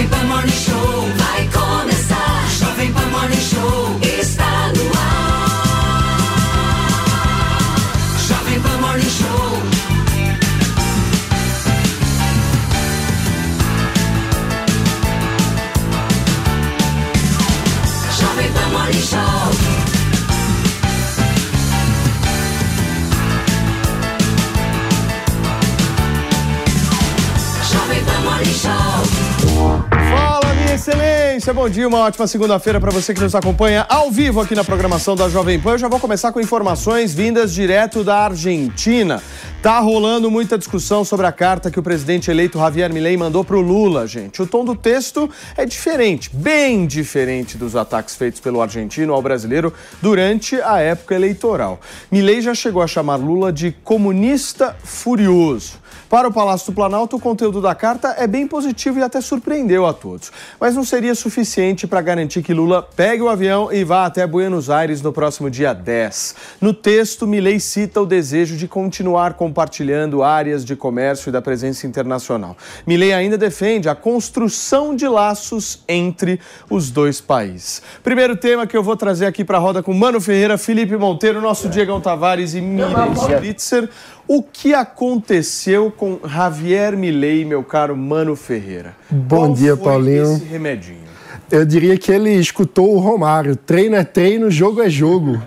Jovem excelência! Bom dia, uma ótima segunda-feira para você que nos acompanha ao vivo aqui na programação da Jovem Pan. Eu já vou começar com informações vindas direto da Argentina. Tá rolando muita discussão sobre a carta que o presidente eleito Javier Milei mandou pro Lula, gente. O tom do texto é diferente, bem diferente dos ataques feitos pelo argentino ao brasileiro durante a época eleitoral. Milei já chegou a chamar Lula de comunista furioso. Para o Palácio do Planalto, o conteúdo da carta é bem positivo e até surpreendeu a todos. Mas não seria suficiente para garantir que Lula pegue o avião e vá até Buenos Aires no próximo dia 10. No texto, Milei cita o desejo de continuar compartilhando áreas de comércio e da presença internacional. Milei ainda defende a construção de laços entre os dois países. Primeiro tema que eu vou trazer aqui para a roda com Mano Ferreira, Felipe Monteiro, nosso Diegão Tavares e Miriam Spritzer. O que aconteceu com Javier Milei, meu caro Mano Ferreira? Bom Qual dia, foi Paulinho. Esse remedinho. Eu diria que ele escutou o Romário. Treino é treino, jogo é jogo.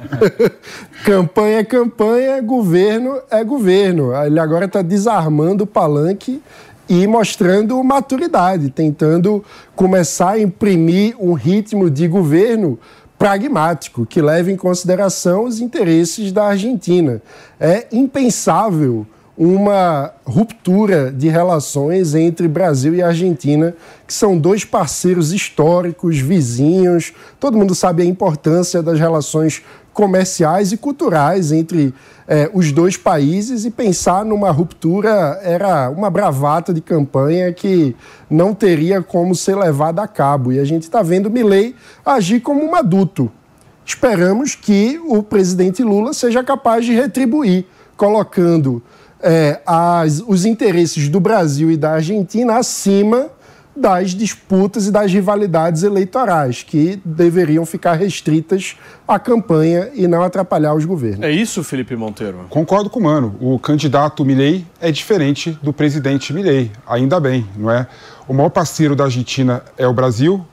campanha é campanha, governo é governo. Ele agora está desarmando o palanque e mostrando maturidade, tentando começar a imprimir um ritmo de governo pragmático, que leve em consideração os interesses da Argentina. É impensável uma ruptura de relações entre Brasil e Argentina, que são dois parceiros históricos, vizinhos. Todo mundo sabe a importância das relações comerciais e culturais entre eh, os dois países e pensar numa ruptura era uma bravata de campanha que não teria como ser levada a cabo. E a gente está vendo Milley agir como um adulto. Esperamos que o presidente Lula seja capaz de retribuir, colocando eh, as- os interesses do Brasil e da Argentina acima das disputas e das rivalidades eleitorais, que deveriam ficar restritas à campanha e não atrapalhar os governos. É isso, Felipe Monteiro? Concordo com o Mano. O candidato Milei é diferente do presidente Milei. Ainda bem, não é? O maior parceiro da Argentina é o Brasil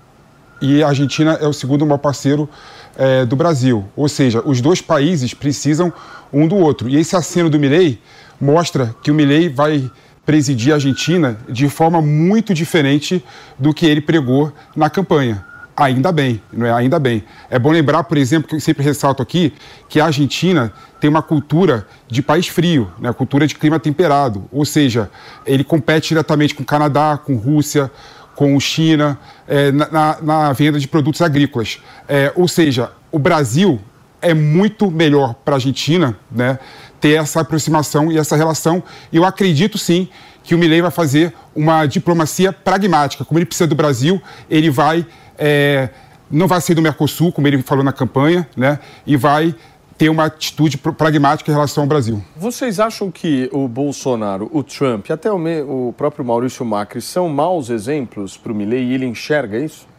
e a Argentina é o segundo maior parceiro eh, do Brasil. Ou seja, os dois países precisam um do outro. E esse aceno do Milei mostra que o Milei vai presidir a Argentina de forma muito diferente do que ele pregou na campanha. Ainda bem, não é? Ainda bem. É bom lembrar, por exemplo, que eu sempre ressalto aqui, que a Argentina tem uma cultura de país frio, né? cultura de clima temperado. Ou seja, ele compete diretamente com o Canadá, com Rússia, com China, eh, na, na- venda de produtos agrícolas. Eh, ou seja, o Brasil é muito melhor para a Argentina né, ter essa aproximação e essa relação. E eu acredito sim que o Milei vai fazer uma diplomacia pragmática. Como ele precisa do Brasil, ele vai. eh, não vai sair do Mercosul, como ele falou na campanha, né, e vai ter uma atitude pragmática em relação ao Brasil. Vocês acham que o Bolsonaro, o Trump e até o, o próprio Maurício Macri são maus exemplos para o Milei e ele enxerga isso?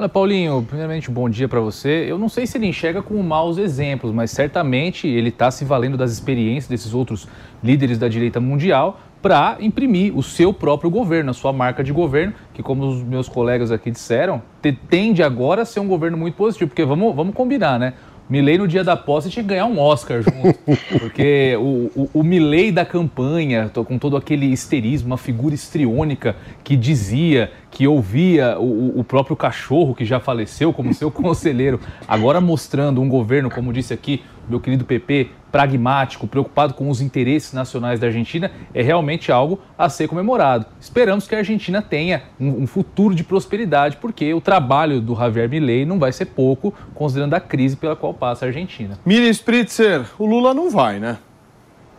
Olha, Paulinho, primeiramente, bom dia para você. Eu não sei se ele enxerga como maus exemplos, mas certamente ele está se valendo das experiências desses outros líderes da direita mundial para imprimir o seu próprio governo, a sua marca de governo, que, como os meus colegas aqui disseram, te- tende agora a ser um governo muito positivo, porque vamos, vamos combinar, né? Milley no dia da posse tinha que ganhar um Oscar junto, porque o, o, o Milley da campanha, com todo aquele histerismo, uma figura histriônica que dizia, que ouvia o, o- próprio cachorro que já faleceu como seu conselheiro, agora mostrando um governo, como disse aqui meu querido PP, pragmático, preocupado com os interesses nacionais da Argentina, é realmente algo a ser comemorado. Esperamos que a Argentina tenha um, um futuro de prosperidade, porque o trabalho do Javier Milei não vai ser pouco, considerando a crise pela qual passa a Argentina. Miriam Spritzer, o Lula não vai, né?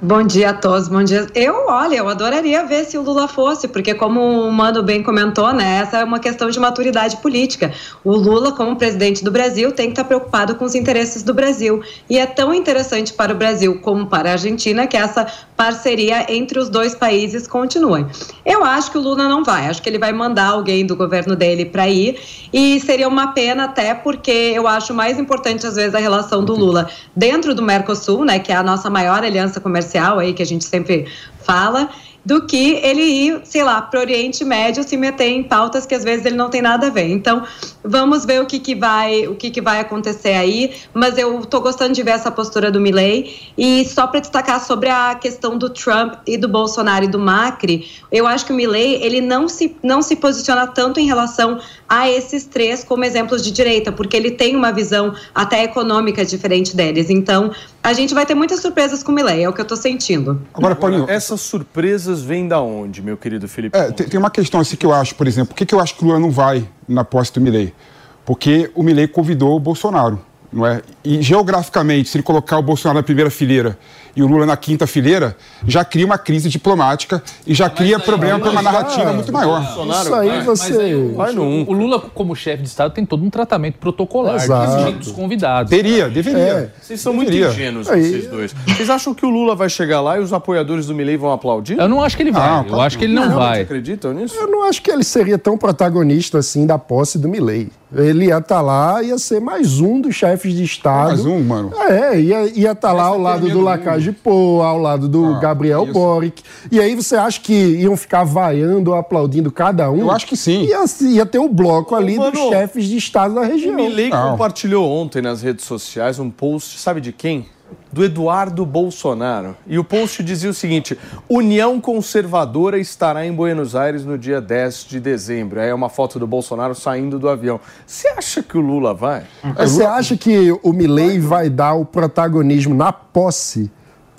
Bom dia a todos, bom dia. Eu, olha, eu adoraria ver se o Lula fosse, porque como o Mano bem comentou, né, essa é uma questão de maturidade política. O Lula, como presidente do Brasil, tem que estar preocupado com os interesses do Brasil. E é tão interessante para o Brasil como para a Argentina que essa parceria entre os dois países continue. Eu acho que o Lula não vai, acho que ele vai mandar alguém do governo dele para ir e seria uma pena até porque eu acho mais importante às vezes a relação do Lula dentro do Mercosul, né, que é a nossa maior aliança comercial aí que a gente sempre fala do que ele ir, sei lá, para o Oriente Médio se meter em pautas que às vezes ele não tem nada a ver. Então, vamos ver o que, que vai o que, que vai acontecer aí, mas eu estou gostando de ver essa postura do Milley e só para destacar sobre a questão do Trump e do Bolsonaro e do Macri, eu acho que o Milley ele não se não se posiciona tanto em relação a esses três como exemplos de direita, porque ele tem uma visão até econômica diferente deles. Então, a gente vai ter muitas surpresas com o Milley, é o que eu estou sentindo. Agora, Paulinho, essas surpresas vêm da onde, meu querido Felipe? É, tem, tem, uma questão assim que eu acho, por exemplo, por que, que eu acho que o Lula não vai na posse do Milley? Porque o Milley convidou o Bolsonaro não é? E geograficamente, se ele colocar o Bolsonaro na primeira fileira e o Lula na quinta fileira, já cria uma crise diplomática e já cria problema para uma narrativa muito maior. Isso aí você. Aí, o, vai o Lula, como chefe de Estado, tem todo um tratamento protocolar Exato. dos convidados. Teria, deveria. É. Vocês são deveria. muito ingênuos, vocês dois. Vocês acham que o Lula vai chegar lá e os apoiadores do Milley vão aplaudir? Eu não acho que ele vai. Ah, eu acho que ele não, não vai. Você acreditam nisso? Eu não acho que ele seria tão protagonista assim da posse do Milley. Ele ia estar tá lá, ia ser mais um dos chefes de Estado. Mais um, mano. É, ia estar tá lá ao lado do Lacage Pô, ao lado do ah, Gabriel isso. Boric. E aí você acha que iam ficar vaiando, aplaudindo cada um? Eu acho que sim. Ia, ia ter o um bloco ali mano, dos chefes de Estado da região. O Milley compartilhou ontem nas redes sociais um post, sabe de quem? do Eduardo Bolsonaro. E o post dizia o seguinte: União Conservadora estará em Buenos Aires no dia 10 de dezembro. Aí é uma foto do Bolsonaro saindo do avião. Você acha que o Lula vai? Você acha que o Milley vai dar o protagonismo na posse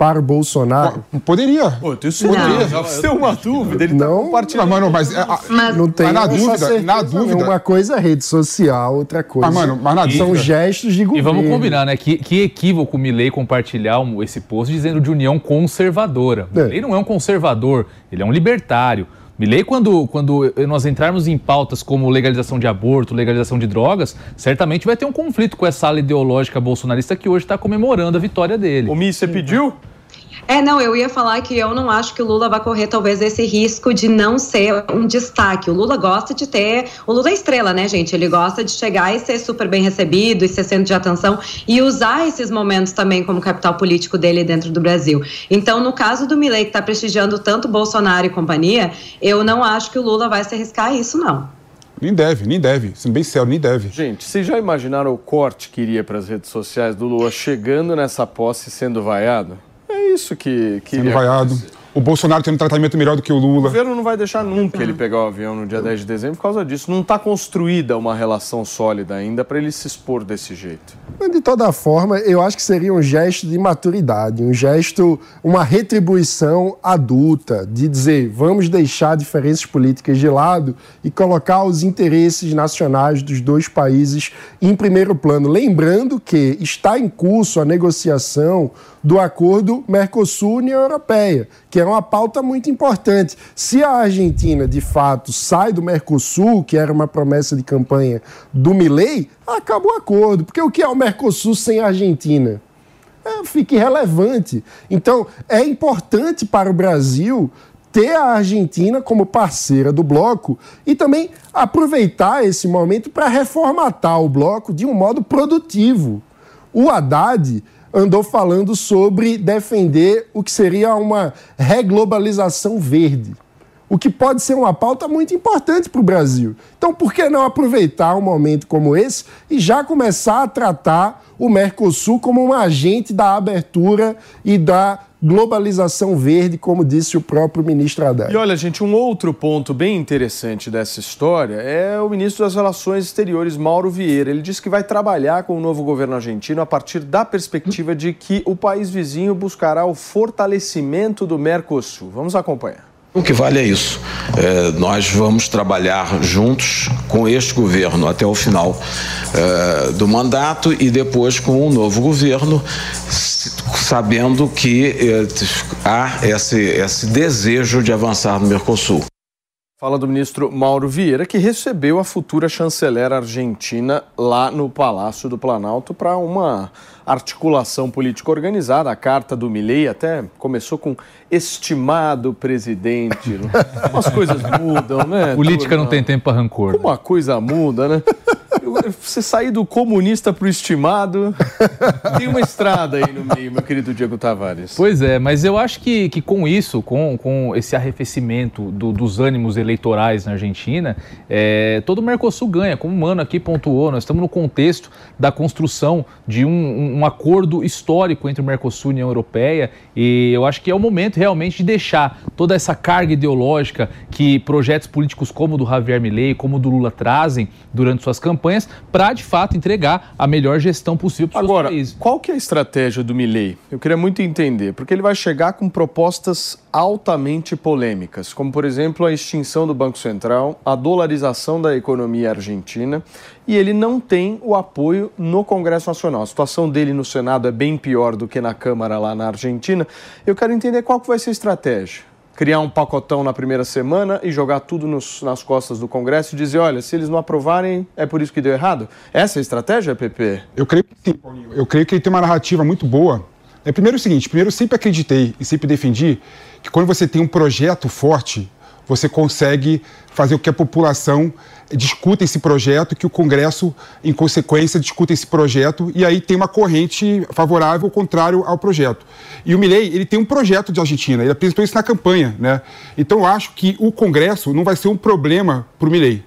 para o Bolsonaro? Poderia. Pô, tenho certeza. Não, tem uma dúvida. Ele tá não, tá. Mas, mano, mas, é, mas, não tem mas na dúvida, na dúvida. Uma coisa é rede social, outra coisa. Mas, mano, mas na São dúvida. gestos de governo. E vamos combinar, né? Que, que equívoco o Milley compartilhar esse post dizendo de união conservadora. É. Não é um conservador, ele é um libertário. Milley, quando, quando nós entrarmos em pautas como legalização de aborto, legalização de drogas, certamente vai ter um conflito com essa ala ideológica bolsonarista que hoje está comemorando a vitória dele. O Mi, você pediu? É, não, eu ia falar que eu não acho que o Lula vai correr talvez esse risco de não ser um destaque. O Lula gosta de ter. O Lula é estrela, né, gente? Ele gosta de chegar e ser super bem recebido e ser centro de atenção e usar esses momentos também como capital político dele dentro do Brasil. Então, no caso do Milley, que está prestigiando tanto Bolsonaro e companhia, eu não acho que o Lula vai se arriscar a isso, não. Nem deve, nem deve. Sendo bem sério, nem deve. Gente, vocês já imaginaram o corte que iria para as redes sociais do Lula chegando nessa posse sendo vaiado? Isso que. que Sendo vaiado. O Bolsonaro tendo um tratamento melhor do que o Lula. O governo não vai deixar nunca ele pegar o avião no dia 10 de dezembro por causa disso. Não está construída uma relação sólida ainda para ele se expor desse jeito. De toda forma, eu acho que seria um gesto de maturidade, um gesto, uma retribuição adulta, de dizer vamos deixar diferenças políticas de lado e colocar os interesses nacionais dos dois países em primeiro plano. Lembrando que está em curso a negociação do acordo Mercosul-União Europeia, que é uma pauta muito importante. Se a Argentina, de fato, sai do Mercosul, que era uma promessa de campanha do Milei, acaba o acordo. Porque o que é o Mercosul sem a Argentina? É, fica irrelevante. Então, é importante para o Brasil ter a Argentina como parceira do bloco e também aproveitar esse momento para reformatar o bloco de um modo produtivo. O Haddad andou falando sobre defender o que seria uma reglobalização verde. O que pode ser uma pauta muito importante para o Brasil. Então, por que não aproveitar um momento como esse e já começar a tratar o Mercosul como um agente da abertura e da globalização verde, como disse o próprio ministro Haddad. E olha, gente, um outro ponto bem interessante dessa história é o ministro das Relações Exteriores, Mauro Vieira. Ele disse que vai trabalhar com o novo governo argentino a partir da perspectiva de que o país vizinho buscará o fortalecimento do Mercosul. Vamos acompanhar. O que vale é isso. É, nós vamos trabalhar juntos com este governo até o final é, do mandato e depois com o um novo governo, sabendo que é, há esse, esse desejo de avançar no Mercosul. Fala do ministro Mauro Vieira, que recebeu a futura chanceler argentina lá no Palácio do Planalto para uma articulação política organizada. A carta do Milei até começou com estimado presidente. Umas coisas mudam, né? Política não tem tempo para rancor. Uma coisa muda, né? Você sair do comunista para o estimado, tem uma estrada aí no meio, meu querido Diego Tavares. Pois é, mas eu acho que, que com isso, com, com esse arrefecimento do, dos ânimos eleitorais na Argentina, é, todo o Mercosul ganha. Como o Mano aqui pontuou, nós estamos no contexto da construção de um, um acordo histórico entre o Mercosul e a União Europeia e eu acho que é o momento realmente de deixar toda essa carga ideológica que projetos políticos como o do Javier Milei, como o do Lula trazem durante suas campanhas campanhas para, de fato, entregar a melhor gestão possível para os Agora, países. qual que é a estratégia do Milley? Eu queria muito entender, porque ele vai chegar com propostas altamente polêmicas, como, por exemplo, a extinção do Banco Central, a dolarização da economia argentina, e ele não tem o apoio no Congresso Nacional. A situação dele no Senado é bem pior do que na Câmara lá na Argentina. Eu quero entender qual que vai ser a estratégia criar um pacotão na primeira semana e jogar tudo nos, nas costas do Congresso e dizer, olha, se eles não aprovarem, é por isso que deu errado? Essa é a estratégia, PP? Eu creio que sim, Paulinho. Eu creio que ele tem uma narrativa muito boa. É, primeiro é o seguinte, primeiro eu sempre acreditei e sempre defendi que quando você tem um projeto forte, você consegue fazer o que a população discuta esse projeto, que o Congresso, em consequência, discuta esse projeto e aí tem uma corrente favorável ou contrário ao projeto. E o Milei, ele tem um projeto de Argentina, ele apresentou isso na campanha, né? Então eu acho que o Congresso não vai ser um problema para o Milei,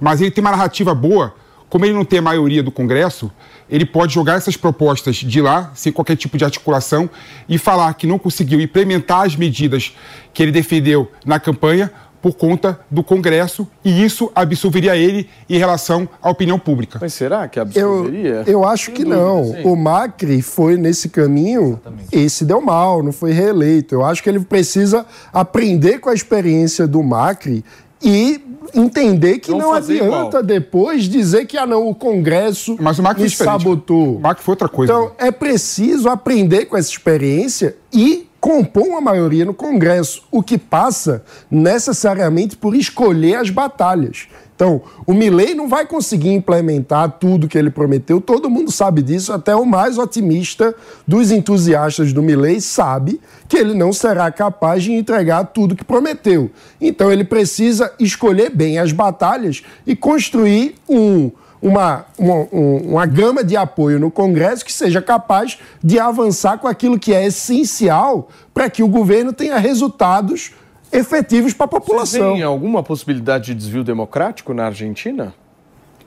mas ele tem uma narrativa boa, como ele não tem a maioria do Congresso, ele pode jogar essas propostas de lá, sem qualquer tipo de articulação, e falar que não conseguiu implementar as medidas que ele defendeu na campanha, por conta do Congresso e isso absolveria ele em relação à opinião pública. Mas será que absolveria? Eu, eu acho que não. O Macri foi nesse caminho e se deu mal, não foi reeleito. Eu acho que ele precisa aprender com a experiência do Macri e entender que não, não adianta igual. depois dizer que ah não, o Congresso Mas o Macri me sabotou. O Macri foi outra coisa. Então, é preciso aprender com essa experiência e compõe uma maioria no Congresso, o que passa necessariamente por escolher as batalhas. Então, o Milley não vai conseguir implementar tudo que ele prometeu, todo mundo sabe disso, até o mais otimista dos entusiastas do Milley sabe que ele não será capaz de entregar tudo que prometeu. Então, ele precisa escolher bem as batalhas e construir um uma, uma, uma gama de apoio no Congresso que seja capaz de avançar com aquilo que é essencial para que o governo tenha resultados efetivos para a população. Tem alguma possibilidade de desvio democrático na Argentina?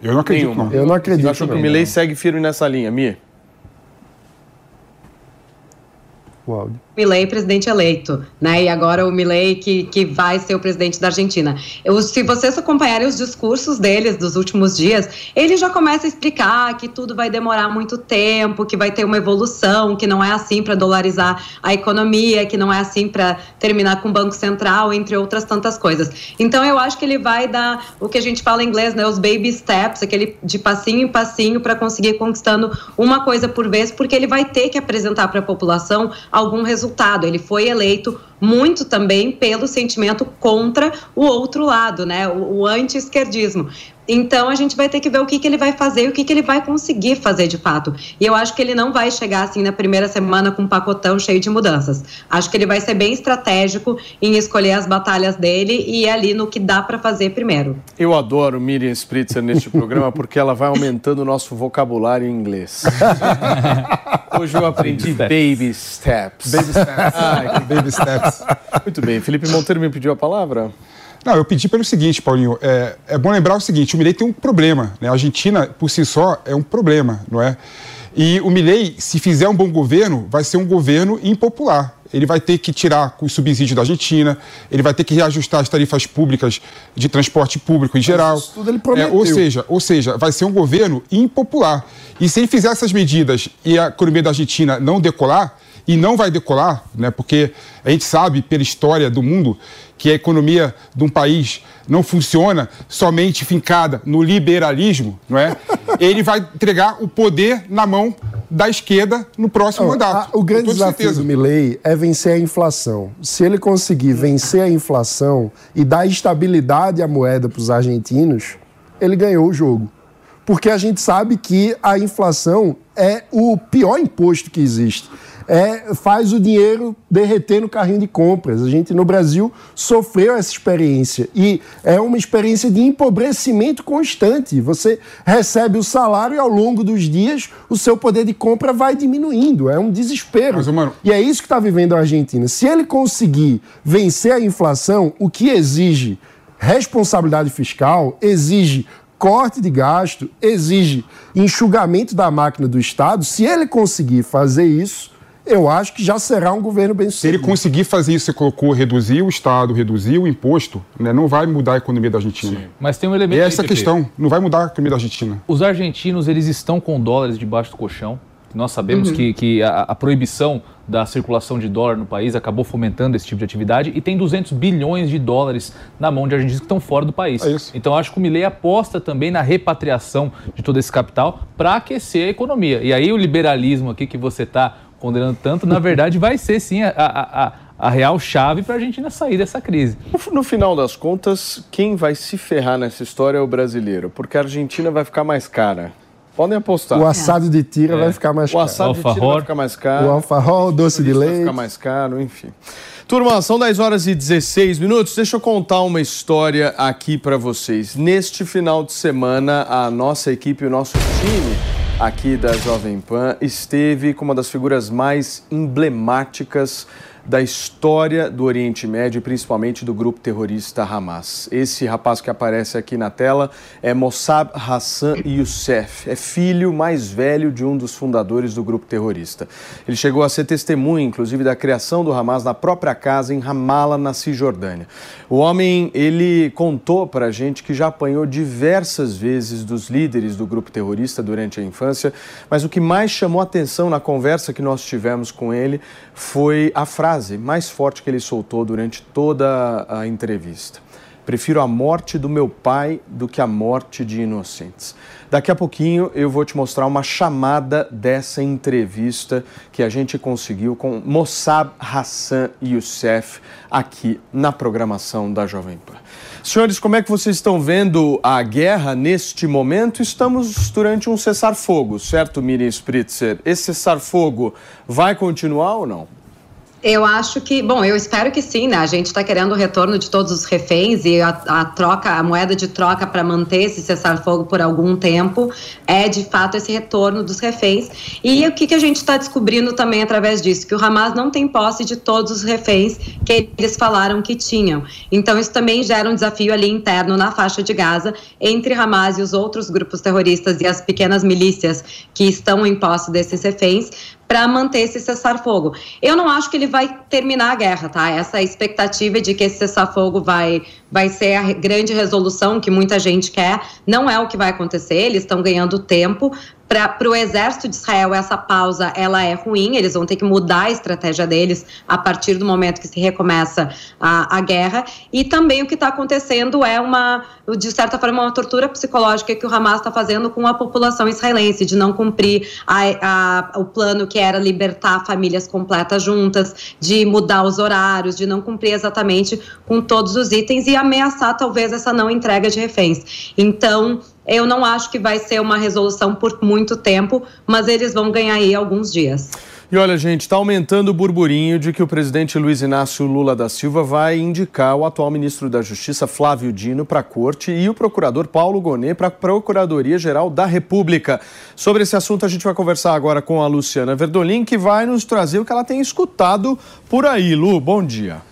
Eu não acredito. Não. Eu não acredito. Você acha que o Milei segue firme nessa linha, Mir? O áudio. Milley presidente eleito, né? E agora o Milley que, que vai ser o presidente da Argentina. Eu, se vocês acompanharem os discursos deles dos últimos dias, ele já começa a explicar que tudo vai demorar muito tempo, que vai ter uma evolução, que não é assim para dolarizar a economia, que não é assim para terminar com o Banco Central, entre outras tantas coisas. Então eu acho que ele vai dar o que a gente fala em inglês, né? Os baby steps, aquele de passinho em passinho para conseguir conquistando uma coisa por vez, porque ele vai ter que apresentar para a população algum resultado resultado. Ele foi eleito muito também pelo sentimento contra o outro lado, né? O, o anti-esquerdismo. Então a gente vai ter que ver o que, que ele vai fazer e o que, que ele vai conseguir fazer de fato. E eu acho que ele não vai chegar assim na primeira semana com um pacotão cheio de mudanças. Acho que ele vai ser bem estratégico em escolher as batalhas dele e ir ali no que dá para fazer primeiro. Eu adoro Miriam Spritzer neste programa porque ela vai aumentando o nosso vocabulário em inglês. Hoje eu aprendi baby steps. Baby steps. Ah, baby steps. Muito bem. Felipe Monteiro me pediu a palavra. Não, eu pedi pelo seguinte, Paulinho. É, é bom lembrar o seguinte: o Milei tem um problema. Né? A Argentina, por si só, é um problema, não é? E o Milei, se fizer um bom governo, vai ser um governo impopular. Ele vai ter que tirar o subsídio da Argentina, ele vai ter que reajustar as tarifas públicas de transporte público em geral. Mas isso tudo ele prometeu. É, ou, seja, ou seja, vai ser um governo impopular. E se ele fizer essas medidas e a economia da Argentina não decolar, e não vai decolar, né, porque a gente sabe pela história do mundo que a economia de um país não funciona somente fincada no liberalismo, não é? Ele vai entregar o poder na mão da esquerda no próximo Não, mandato. a- o grande desafio certeza. do Milley é vencer a inflação. Se ele conseguir vencer a inflação e dar estabilidade à moeda para os argentinos, ele ganhou o jogo. Porque a gente sabe que a inflação é o pior imposto que existe. É, faz o dinheiro derreter no carrinho de compras. A gente no Brasil sofreu essa experiência e é uma experiência de empobrecimento constante. Você recebe o salário e ao longo dos dias o seu poder de compra vai diminuindo. É um desespero. Mas, mano- E é isso que está vivendo a Argentina. Se ele conseguir vencer a inflação, o que exige responsabilidade fiscal, exige corte de gasto, exige enxugamento da máquina do Estado. Se ele conseguir fazer isso, eu acho que já será um governo bem Se ele sucedido. conseguir fazer isso, você colocou reduzir o Estado, reduzir o imposto, né, não vai mudar a economia da Argentina. Mas tem um E elemento. é aí, essa a Pepe. questão, não vai mudar a economia da Argentina. Os argentinos, eles estão com dólares debaixo do colchão. Nós sabemos que, que a, a proibição da circulação de dólar no país acabou fomentando esse tipo de atividade e tem 200 bilhões de dólares na mão de argentinos que estão fora do país. É isso. Então acho que o Milei aposta também na repatriação de todo esse capital para aquecer a economia. E aí o liberalismo aqui que você está condenando tanto, na verdade vai ser sim a, a, a, a real chave para a Argentina sair dessa crise. No- final das contas, quem vai se ferrar nessa história é o brasileiro, porque a Argentina vai ficar mais cara. Podem apostar. O assado de tira vai ficar mais O caro. assado de tira Alfajor. vai ficar mais caro. O alfarrol, o doce de Isso vai leite. ficar mais caro, enfim. Turma, são 10 horas e 16 minutos. Deixa eu contar uma história aqui para vocês. Neste final de semana, a nossa equipe, o nosso time aqui da Jovem Pan esteve com uma das figuras mais emblemáticas da história do Oriente Médio, e principalmente do grupo terrorista Hamas. Esse rapaz que aparece aqui na tela é Mossab Hassan Youssef, é filho mais velho de um dos fundadores do grupo terrorista. Ele chegou a ser testemunha, inclusive, da criação do Hamas na própria casa em Ramallah, na Cisjordânia. O homem, ele contou para a gente que já apanhou diversas vezes dos líderes do grupo terrorista durante a infância, mas o que mais chamou atenção na conversa que nós tivemos com ele foi a frase mais forte que ele soltou durante toda a entrevista. Prefiro a morte do meu pai do que a morte de inocentes. Daqui a pouquinho eu vou te mostrar uma chamada dessa entrevista que a gente conseguiu com Mossab Hassan Youssef aqui na programação da Jovem Pan. Senhores, como é que vocês estão vendo a guerra neste momento? Estamos durante um cessar-fogo, certo, Miriam Spritzer? Esse cessar-fogo vai continuar ou não? Eu acho que, bom, eu espero que sim, né? A gente está querendo o retorno de todos os reféns e a, a troca, a moeda de troca para manter esse cessar-fogo por algum tempo é de fato esse retorno dos reféns. E o que, que a gente está descobrindo também através disso? Que o Hamas não tem posse de todos os reféns que eles falaram que tinham. Então, isso também gera um desafio ali interno na faixa de Gaza entre Hamas e os outros grupos terroristas e as pequenas milícias que estão em posse desses reféns para manter esse cessar-fogo. Eu não acho que ele vai terminar a guerra, tá? Essa expectativa de que esse cessar-fogo vai, vai ser a grande resolução que muita gente quer, não é o que vai acontecer. Eles estão ganhando tempo. Para o exército de Israel, essa pausa ela é ruim, eles vão ter que mudar a estratégia deles a partir do momento que se recomeça a, a guerra. E também o que está acontecendo é uma, de certa forma, uma tortura psicológica que o Hamas está fazendo com a população israelense, de não cumprir a, a, o plano que era libertar famílias completas juntas, de mudar os horários, de não cumprir exatamente com todos os itens e ameaçar talvez essa não entrega de reféns. Então, eu não acho que vai ser uma resolução por muito tempo, mas eles vão ganhar aí alguns dias. E olha, gente, está aumentando o burburinho de que o presidente Luiz Inácio Lula da Silva vai indicar o atual ministro da Justiça, Flávio Dino, para a corte e o procurador Paulo Gonet para a Procuradoria-Geral da República. Sobre esse assunto, a gente vai conversar agora com a Luciana Verdolim, que vai nos trazer o que ela tem escutado por aí. Lu, bom dia.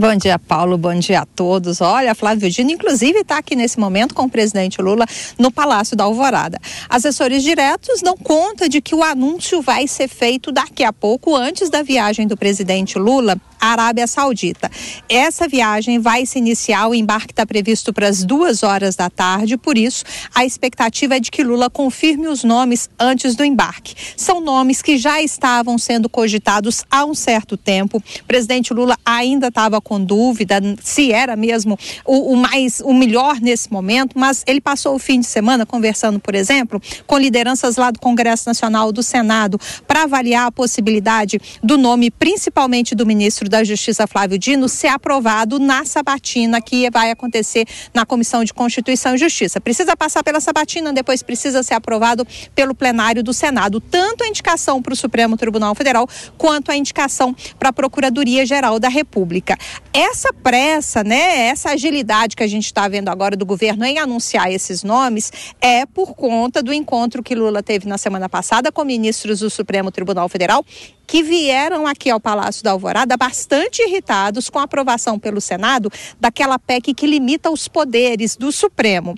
Bom dia, Paulo. Bom dia a todos. Olha, Flávio Dino, inclusive, está aqui nesse momento com o presidente Lula no Palácio da Alvorada. Assessores diretos dão conta de que o anúncio vai ser feito daqui a pouco, antes da viagem do presidente Lula Arábia Saudita. Essa viagem vai se iniciar, o embarque está previsto para as duas horas da tarde, por isso a expectativa é de que Lula confirme os nomes antes do embarque. São nomes que já estavam sendo cogitados há um certo tempo. O presidente Lula ainda estava com dúvida se era mesmo o, o mais o melhor nesse momento, mas ele passou o fim de semana conversando, por exemplo, com lideranças lá do Congresso Nacional do Senado para avaliar a possibilidade do nome, principalmente do ministro da Justiça Flávio Dino, ser aprovado na sabatina que vai acontecer na Comissão de Constituição e Justiça. Precisa passar pela sabatina, depois precisa ser aprovado pelo plenário do Senado, tanto a indicação para o Supremo Tribunal Federal quanto a indicação para a Procuradoria Geral da República. Essa pressa, né, essa agilidade que a gente está vendo agora do governo em anunciar esses nomes é por conta do encontro que Lula teve na semana passada com ministros do Supremo Tribunal Federal que vieram aqui ao Palácio da Alvorada bastante irritados com a aprovação pelo Senado daquela PEC que limita os poderes do Supremo.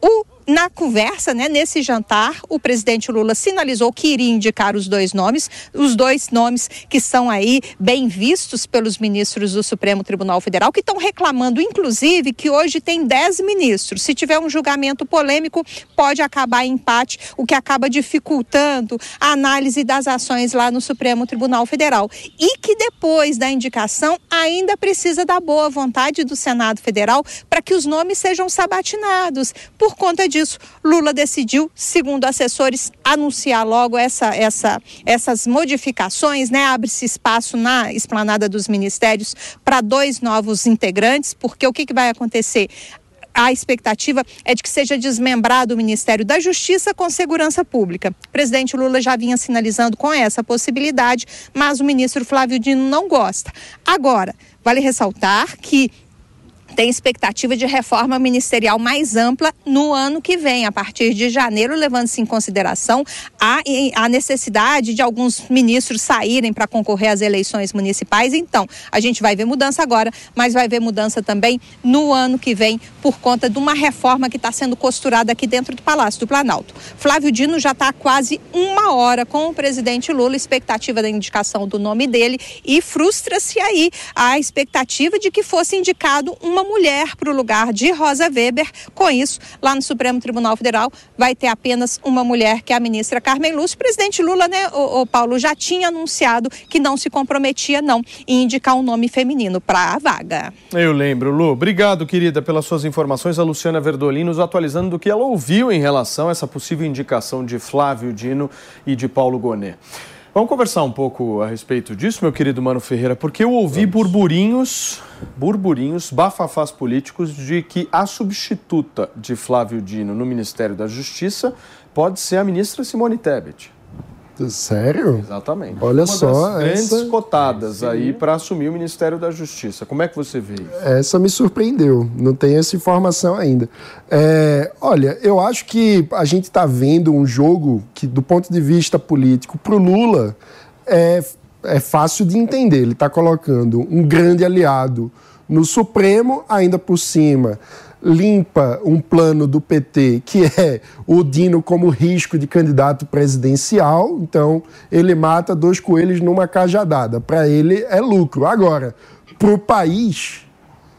O na conversa, né, nesse jantar, o presidente Lula sinalizou que iria indicar os dois nomes, os dois nomes que são aí bem vistos pelos ministros do Supremo Tribunal Federal, que estão reclamando, inclusive, que hoje tem dez ministros. Se tiver um julgamento polêmico, pode acabar em empate, o que acaba dificultando a análise das ações lá no Supremo Tribunal Federal. E que depois da indicação ainda precisa da boa vontade do Senado Federal para que os nomes sejam sabatinados. Por conta disso, Lula decidiu, segundo assessores, anunciar logo essa, essa, essas modificações, né? Abre-se espaço na esplanada dos ministérios para dois novos integrantes, porque o que, que vai acontecer? a expectativa é de que seja desmembrado o Ministério da Justiça com Segurança Pública. O presidente Lula já vinha sinalizando com essa possibilidade, mas o ministro Flávio Dino não gosta. Agora, vale ressaltar que tem expectativa de reforma ministerial mais ampla no ano que vem, a partir de janeiro, levando-se em consideração a, a necessidade de alguns ministros saírem para concorrer às eleições municipais. Então, a gente vai ver mudança agora, mas vai ver mudança também no ano que vem, por conta de uma reforma que está sendo costurada aqui dentro do Palácio do Planalto. Flávio Dino já está quase uma hora com o presidente Lula, expectativa da indicação do nome dele, e frustra-se aí a expectativa de que fosse indicado uma mulher para o lugar de Rosa Weber. Com isso, lá no Supremo Tribunal Federal vai ter apenas uma mulher, que é a ministra Carmen Lúcia. O presidente Lula, né, o, o Paulo, já tinha anunciado que não se comprometia, não, em indicar um nome feminino para a vaga. Eu lembro, Lu. Obrigado, querida, pelas suas informações. A Luciana Verdolin nos atualizando do que ela ouviu em relação a essa possível indicação de Flávio Dino e de Paulo Gonet. Vamos conversar um pouco a respeito disso, meu querido Mano Ferreira, porque eu ouvi Vamos. burburinhos, burburinhos, bafafás políticos de que a substituta de Flávio Dino no Ministério da Justiça pode ser a ministra Simone Tebet. Sério? Exatamente. Olha Uma só. Das grandes essa... cotadas aí para assumir o Ministério da Justiça. Como é que você vê isso? Essa me surpreendeu. Não tenho essa informação ainda. É, olha, eu acho que a gente está vendo um jogo que, do ponto de vista político, para o Lula é, é fácil de entender. Ele está colocando um grande aliado no Supremo, ainda por cima limpa um plano do PT que é o Dino como risco de candidato presidencial, então ele mata dois coelhos numa cajadada. Para ele é lucro. Agora, para o país,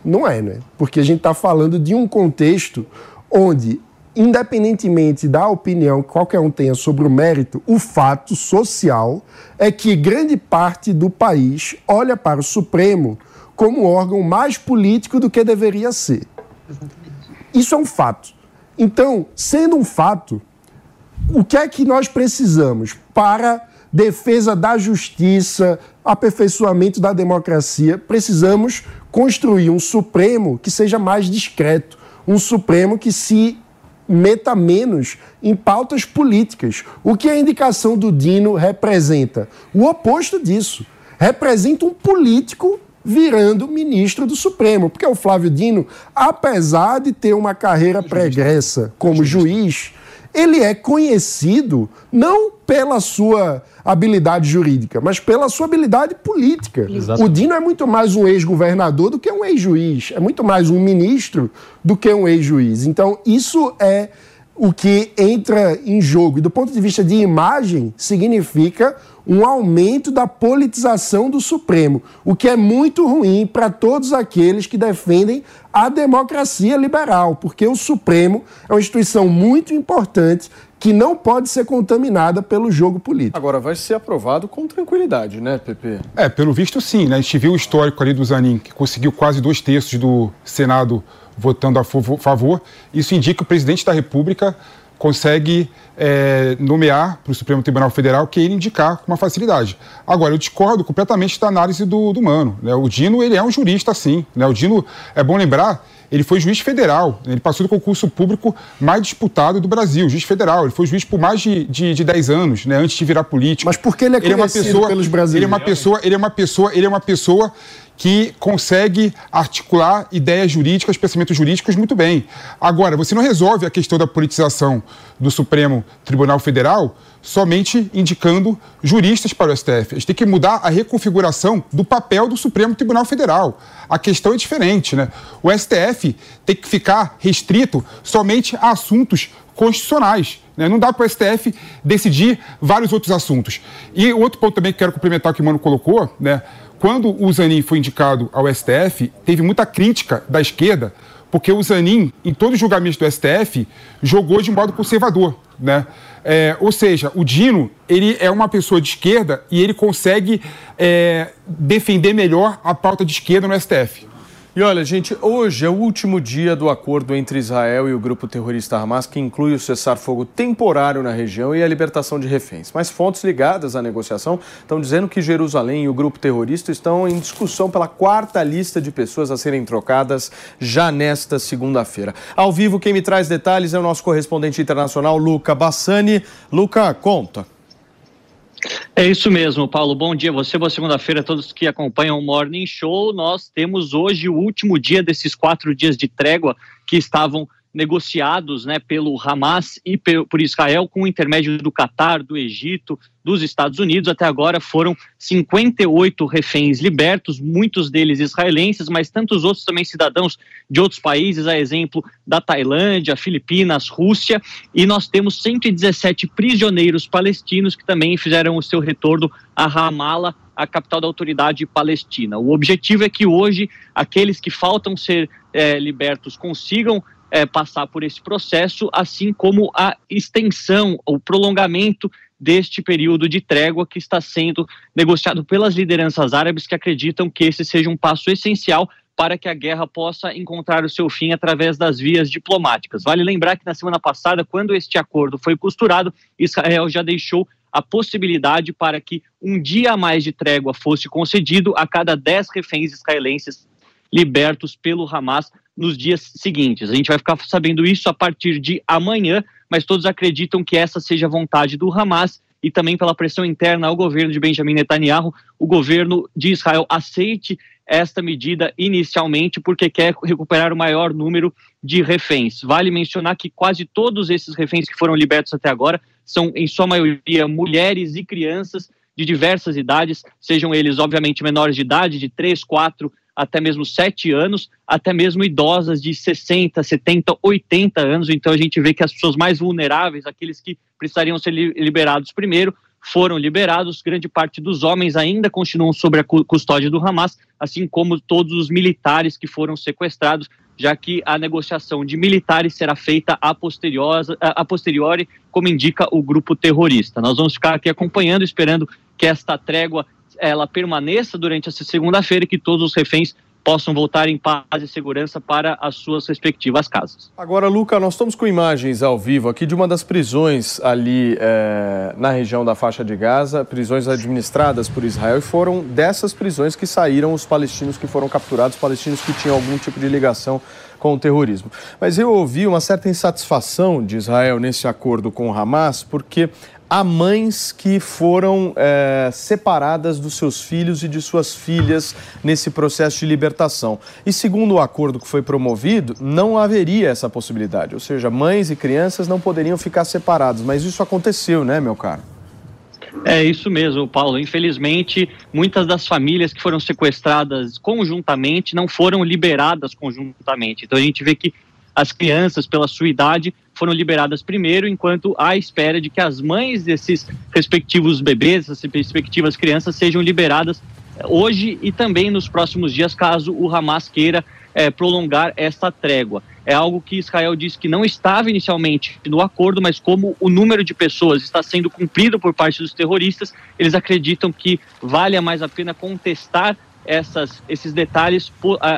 não é, né? Porque a gente está falando de um contexto onde, independentemente da opinião que qualquer um tenha sobre o mérito, o fato social é que grande parte do país olha para o Supremo como órgão mais político do que deveria ser. Isso é um fato. Então, sendo um fato, o que é que nós precisamos para defesa da justiça, aperfeiçoamento da democracia? Precisamos construir um Supremo que seja mais discreto, um Supremo que se meta menos em pautas políticas. O que a indicação do Dino representa? O oposto disso. Representa um político virando ministro do Supremo. Porque o Flávio Dino, apesar de ter uma carreira pregressa como juiz, ele é conhecido não pela sua habilidade jurídica, mas pela sua habilidade política. Exatamente. O Dino é muito mais um ex-governador do que um ex-juiz, é muito mais um ministro do que um ex-juiz. Então, isso é o que entra em jogo. E do ponto de vista de imagem, significa um aumento da politização do Supremo, o que é muito ruim para todos aqueles que defendem a democracia liberal, porque o Supremo é uma instituição muito importante que não pode ser contaminada pelo jogo político. Agora vai ser aprovado com tranquilidade, né, Pepe? É, pelo visto sim, né? A gente viu o histórico ali do Zanin, que conseguiu quase dois terços do Senado votando a favor. Isso indica que o presidente da República consegue é, nomear para o Supremo Tribunal Federal que ele indicar com uma facilidade. Agora, eu discordo completamente da análise do, do Mano. Né? O Dino, ele é um jurista, sim. Né? O Dino, é bom lembrar, ele foi juiz federal. Né? Ele passou do concurso público mais disputado do Brasil, juiz federal. Ele foi juiz por mais de, de, de 10 anos, né? antes de virar político. Mas por que ele é conhecido ele é uma pessoa, pelos brasileiros? Ele é uma pessoa, ele é uma pessoa, ele é uma pessoa que consegue articular ideias jurídicas, pensamentos jurídicos muito bem. Agora, você não resolve a questão da politização do Supremo Tribunal Federal somente indicando juristas para o STF. A gente tem que mudar a reconfiguração do papel do Supremo Tribunal Federal. A questão é diferente, né? O STF tem que ficar restrito somente a assuntos constitucionais. Né? Não dá para o STF decidir vários outros assuntos. E outro ponto também que quero complementar que o Mano colocou, né? Quando o Zanin foi indicado ao STF, teve muita crítica da esquerda, porque o Zanin, em todos os julgamentos do STF, jogou de modo conservador, né? É, ou seja, o Dino ele é uma pessoa de esquerda e ele consegue é, defender melhor a pauta de esquerda no STF. E olha, gente, hoje é o último dia do acordo entre Israel e o grupo terrorista Hamas, que inclui o cessar-fogo temporário na região e a libertação de reféns. Mas fontes ligadas à negociação estão dizendo que Jerusalém e o grupo terrorista estão em discussão pela quarta lista de pessoas a serem trocadas já nesta segunda-feira. Ao vivo, quem me traz detalhes é o nosso correspondente internacional, Luca Bassani. Luca, conta. É isso mesmo, Paulo. Bom dia a você, boa segunda-feira a todos que acompanham o Morning Show. Nós temos hoje o último dia desses quatro dias de trégua que estavam negociados né, pelo Hamas e por Israel com o intermédio do Catar, do Egito, dos Estados Unidos. Até agora foram 58 reféns libertos, muitos deles israelenses, mas tantos outros também cidadãos de outros países, a exemplo da Tailândia, Filipinas, Rússia. E nós temos 117 prisioneiros palestinos que também fizeram o seu retorno a Ramallah, a capital da autoridade palestina. O objetivo é que hoje aqueles que faltam ser é, libertos consigam é, passar por esse processo, assim como a extensão, o prolongamento deste período de trégua que está sendo negociado pelas lideranças árabes que acreditam que esse seja um passo essencial para que a guerra possa encontrar o seu fim através das vias diplomáticas. Vale lembrar que na semana passada, quando este acordo foi costurado, Israel já deixou a possibilidade para que um dia a mais de trégua fosse concedido a cada dez reféns israelenses libertos pelo Hamas nos dias seguintes. A gente vai ficar sabendo isso a partir de amanhã, mas todos acreditam que essa seja a vontade do Hamas e também pela pressão interna ao governo de Benjamin Netanyahu, o governo de Israel aceite esta medida inicialmente porque quer recuperar o maior número de reféns. Vale mencionar que quase todos esses reféns que foram libertos até agora são, em sua maioria, mulheres e crianças de diversas idades, sejam eles, obviamente, menores de idade, de 3, 4, até mesmo 7 anos, até mesmo idosas de 60, 70, 80 anos. Então a gente vê que as pessoas mais vulneráveis, aqueles que precisariam ser liberados primeiro, foram liberados. Grande parte dos homens ainda continuam sob a custódia do Hamas, assim como todos os militares que foram sequestrados, já que a negociação de militares será feita a a posteriori como indica o grupo terrorista. Nós vamos ficar aqui acompanhando, esperando que esta trégua ela permaneça durante essa segunda-feira e que todos os reféns possam voltar em paz e segurança para as suas respectivas casas. Agora, Luca, nós estamos com imagens ao vivo aqui de uma das prisões ali é, na região da faixa de Gaza, prisões administradas por Israel, e foram dessas prisões que saíram os palestinos que foram capturados, palestinos que tinham algum tipo de ligação com o terrorismo. Mas eu ouvi uma certa insatisfação de Israel nesse acordo com o Hamas, porque há mães que foram é, separadas dos seus filhos e de suas filhas nesse processo de libertação. E segundo o acordo que foi promovido, não haveria essa possibilidade. Ou seja, mães e crianças não poderiam ficar separados. Mas isso aconteceu, né, meu caro? É isso mesmo, Paulo. Infelizmente, muitas das famílias que foram sequestradas conjuntamente não foram liberadas conjuntamente. Então a gente vê que As crianças, pela sua idade, foram liberadas primeiro, enquanto à espera de que as mães desses respectivos bebês, essas respectivas crianças, sejam liberadas hoje e também nos próximos dias, caso o Hamas queira é, prolongar esta trégua. É algo que Israel disse que não estava inicialmente no acordo, mas como o número de pessoas está sendo cumprido por parte dos terroristas, eles acreditam que vale mais a pena contestar essas, esses detalhes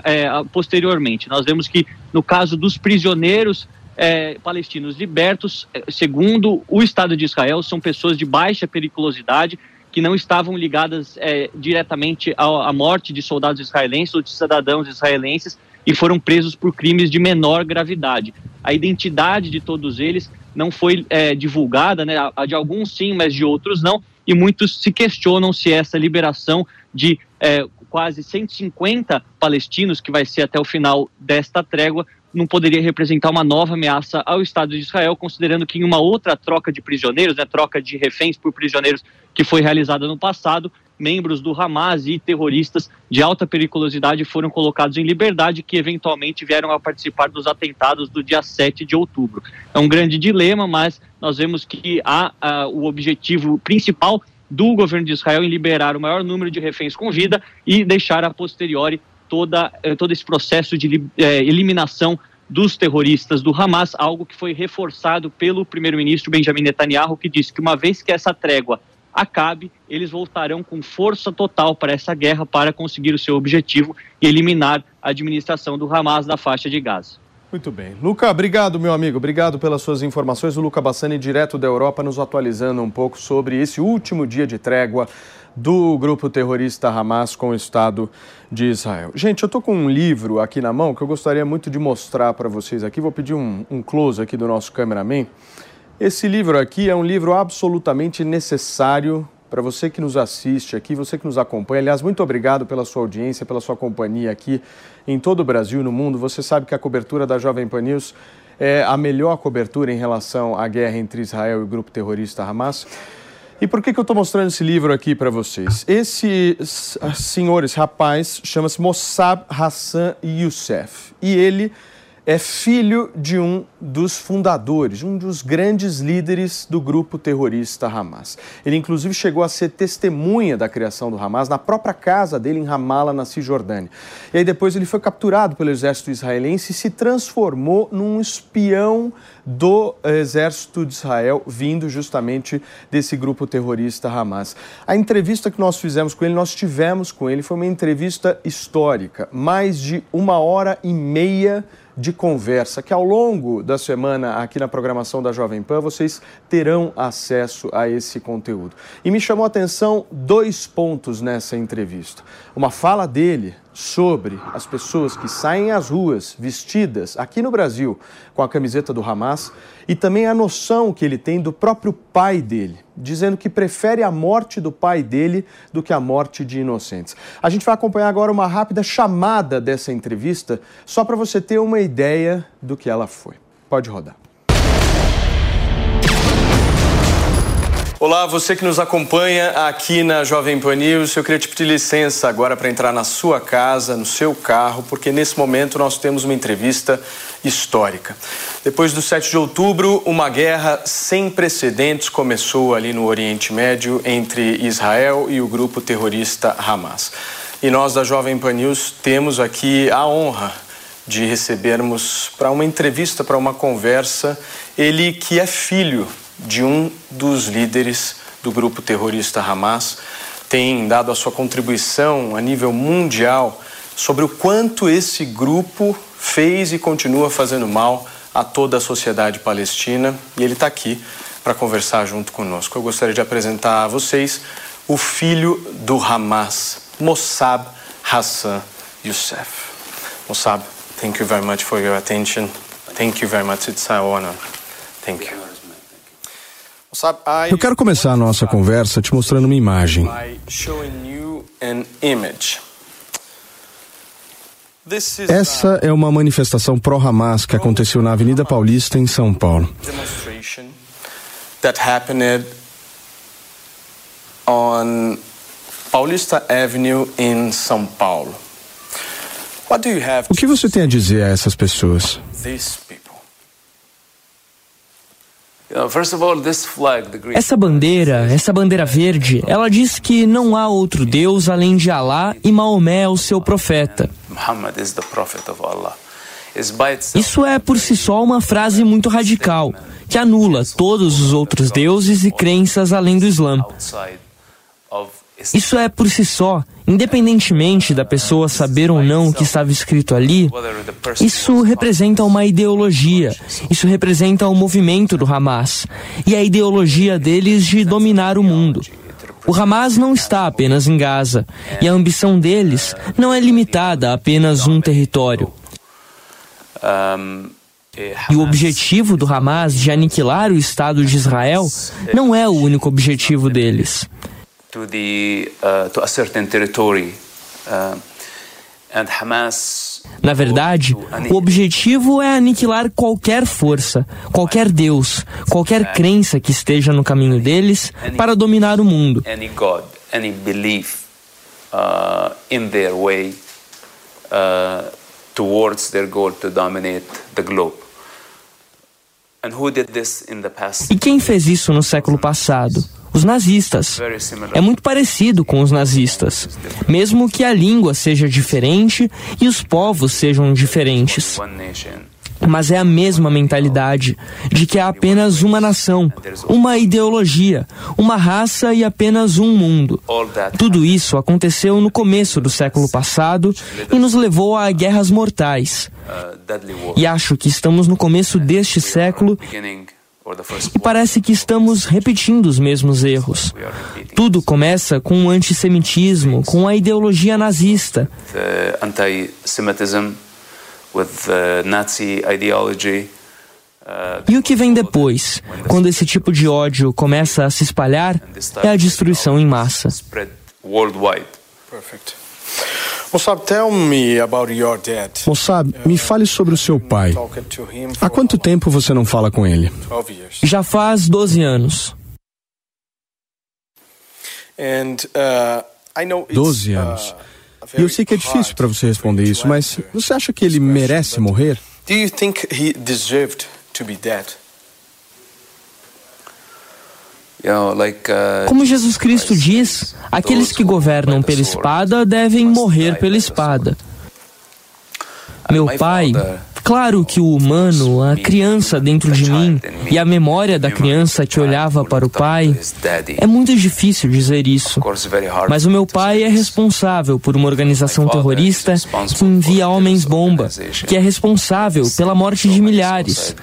é, posteriormente. Nós vemos que no caso dos prisioneiros é, palestinos libertos, é, segundo o Estado de Israel, são pessoas de baixa periculosidade que não estavam ligadas é, diretamente à, à, morte de soldados israelenses ou de cidadãos israelenses e foram presos por crimes de menor gravidade. A identidade de todos eles não foi é, divulgada, né? A de alguns sim, mas de outros não, e muitos se questionam se essa liberação de é, quase 150 palestinos, que vai ser até o final desta trégua, não poderia representar uma nova ameaça ao Estado de Israel, considerando que em uma outra troca de prisioneiros, né, troca de reféns por prisioneiros que foi realizada no passado, membros do Hamas e terroristas de alta periculosidade foram colocados em liberdade, que eventualmente vieram a participar dos atentados do dia 7 de outubro. É um grande dilema, mas nós vemos que há, há o objetivo principal do governo de Israel em liberar o maior número de reféns com vida e deixar a posteriori toda, eh, todo esse processo de eh, eliminação dos terroristas do Hamas, algo que foi reforçado pelo primeiro-ministro Benjamin Netanyahu, que disse que uma vez que essa trégua acabe, eles voltarão com força total para essa guerra para conseguir o seu objetivo e eliminar a administração do Hamas da faixa de Gaza. Muito bem. Luca, obrigado, meu amigo. Obrigado pelas suas informações. O Luca Bassani, direto da Europa, nos atualizando um pouco sobre esse último dia de trégua do grupo terrorista Hamas com o Estado de Israel. Gente, eu estou com um livro aqui na mão que eu gostaria muito de mostrar para vocês aqui. Vou pedir um, um close aqui do nosso cameraman. Esse livro aqui é um livro absolutamente necessário para você que nos assiste aqui, você que nos acompanha. Aliás, muito obrigado pela sua audiência, pela sua companhia aqui em todo o Brasil, no mundo. Você sabe que a cobertura da Jovem Pan News é a melhor cobertura em relação à guerra entre Israel e o grupo terrorista Hamas. E por que, que eu estou mostrando esse livro aqui para vocês? Esse senhor, esse rapaz, chama-se Mossab Hassan Youssef. E ele é filho de um dos fundadores, um dos grandes líderes do grupo terrorista Hamas. Ele, inclusive, chegou a ser testemunha da criação do Hamas na própria casa dele em Ramallah, na Cisjordânia. E aí depois ele foi capturado pelo exército israelense e se transformou num espião do exército de Israel, vindo justamente desse grupo terrorista Hamas. A entrevista que nós fizemos com ele, nós tivemos com ele, foi uma entrevista histórica, mais de uma hora e meia de conversa, que ao longo da semana aqui na programação da Jovem Pan vocês terão acesso a esse conteúdo. E me chamou a atenção dois pontos nessa entrevista. Uma fala dele sobre as pessoas que saem às ruas vestidas aqui no Brasil com a camiseta do Hamas e também a noção que ele tem do próprio pai dele, dizendo que prefere a morte do pai dele do que a morte de inocentes. A gente vai acompanhar agora uma rápida chamada dessa entrevista, só para você ter uma ideia do que ela foi. Pode rodar. Olá, você que nos acompanha aqui na Jovem Pan News, eu queria te pedir licença agora para entrar na sua casa, no seu carro, porque nesse momento nós temos uma entrevista histórica. Depois do 7 de outubro, uma guerra sem precedentes começou ali no Oriente Médio entre Israel e o grupo terrorista Hamas. E nós da Jovem Pan News temos aqui a honra de recebermos para uma entrevista, para uma conversa, ele que é filho de um dos líderes do grupo terrorista Hamas, tem dado a sua contribuição a nível mundial sobre o quanto esse grupo fez e continua fazendo mal a toda a sociedade palestina e ele está aqui para conversar junto conosco. Eu gostaria de apresentar a vocês o filho do Hamas, Mossab Hassan Youssef. Mossab, thank you very much for your attention. Thank you very much. It's an honor. Thank you. Eu quero começar a nossa conversa te mostrando uma imagem. Essa é uma manifestação pró-Hamas que aconteceu na Avenida Paulista, em São Paulo. on Paulista Avenue in São Paulo. O que você tem a dizer a essas pessoas? Essa bandeira, essa bandeira verde, ela diz que não há outro Deus além de Alá e Maomé é o seu profeta. Isso é por si só uma frase muito radical, que anula todos os outros deuses e crenças além do Islã. Isso é por si só, independentemente da pessoa saber ou não o que estava escrito ali, isso representa uma ideologia, isso representa o movimento do Hamas e a ideologia deles de dominar o mundo. O Hamas não está apenas em Gaza e a ambição deles não é limitada a apenas um território. E o objetivo do Hamas de aniquilar o Estado de Israel não é o único objetivo deles. To the uh, to a certain territory, uh, and Hamas. Na verdade, o objetivo é aniquilar qualquer força, qualquer Deus, qualquer crença que esteja no caminho deles para dominar o mundo. Uh, uh, towards their goal to dominate the globe. And who did this in the past? E quem fez isso no século passado? Os nazistas. É muito parecido com os nazistas, mesmo que a língua seja diferente e os povos sejam diferentes. Mas é a mesma mentalidade de que há apenas uma nação, uma ideologia, uma raça e apenas um mundo. Tudo isso aconteceu no começo do século passado e nos levou a guerras mortais. E acho que estamos no começo deste século e parece que estamos repetindo os mesmos erros. Tudo começa com o antissemitismo, com a ideologia nazista. E o que vem depois, quando esse tipo de ódio começa a se espalhar, é a destruição em massa. Mossab, me fale sobre o seu pai. Há quanto tempo você não fala com ele? Já faz 12 anos. 12 anos. E eu sei que é difícil para você responder isso, mas você acha que ele merece morrer? Do you think he deserved to be dead? Como Jesus Cristo diz, aqueles que governam pela espada devem morrer pela espada. Meu pai, claro que o humano, a criança dentro de mim e a memória da criança que olhava para o pai, é muito difícil dizer isso. Mas o meu pai é responsável por uma organização terrorista que envia homens-bomba, que é responsável pela morte de milhares.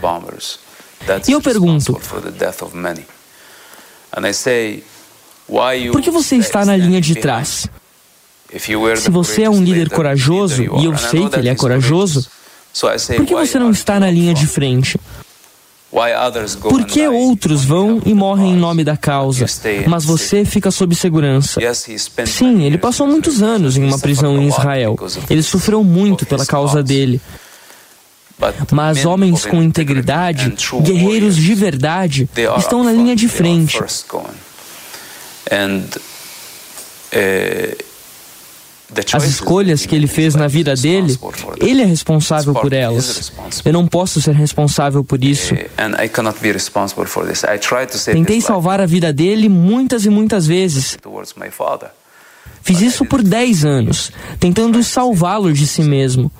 E eu pergunto: por que você está na linha de trás? Se você é um líder corajoso, e eu sei que ele é corajoso, por que você não está na linha de frente? Por que outros vão e morrem em nome da causa, mas você fica sob segurança? Sim, ele passou muitos anos em uma prisão em Israel. Ele sofreu muito pela causa dele. Mas homens com integridade, guerreiros de verdade, estão na linha de frente. As escolhas que ele fez na vida dele, ele é responsável por elas. Eu não posso ser responsável por isso. Tentei salvar a vida dele muitas e muitas vezes. Fiz isso por 10 anos, tentando salvá-lo de si mesmo.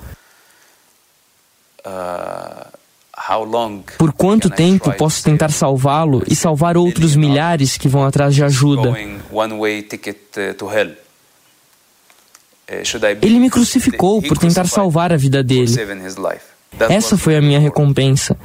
Por quanto tempo posso tentar salvá-lo e salvar outros milhares que vão atrás de ajuda? Ele me crucificou por tentar salvar a vida dele. Essa foi a minha recompensa.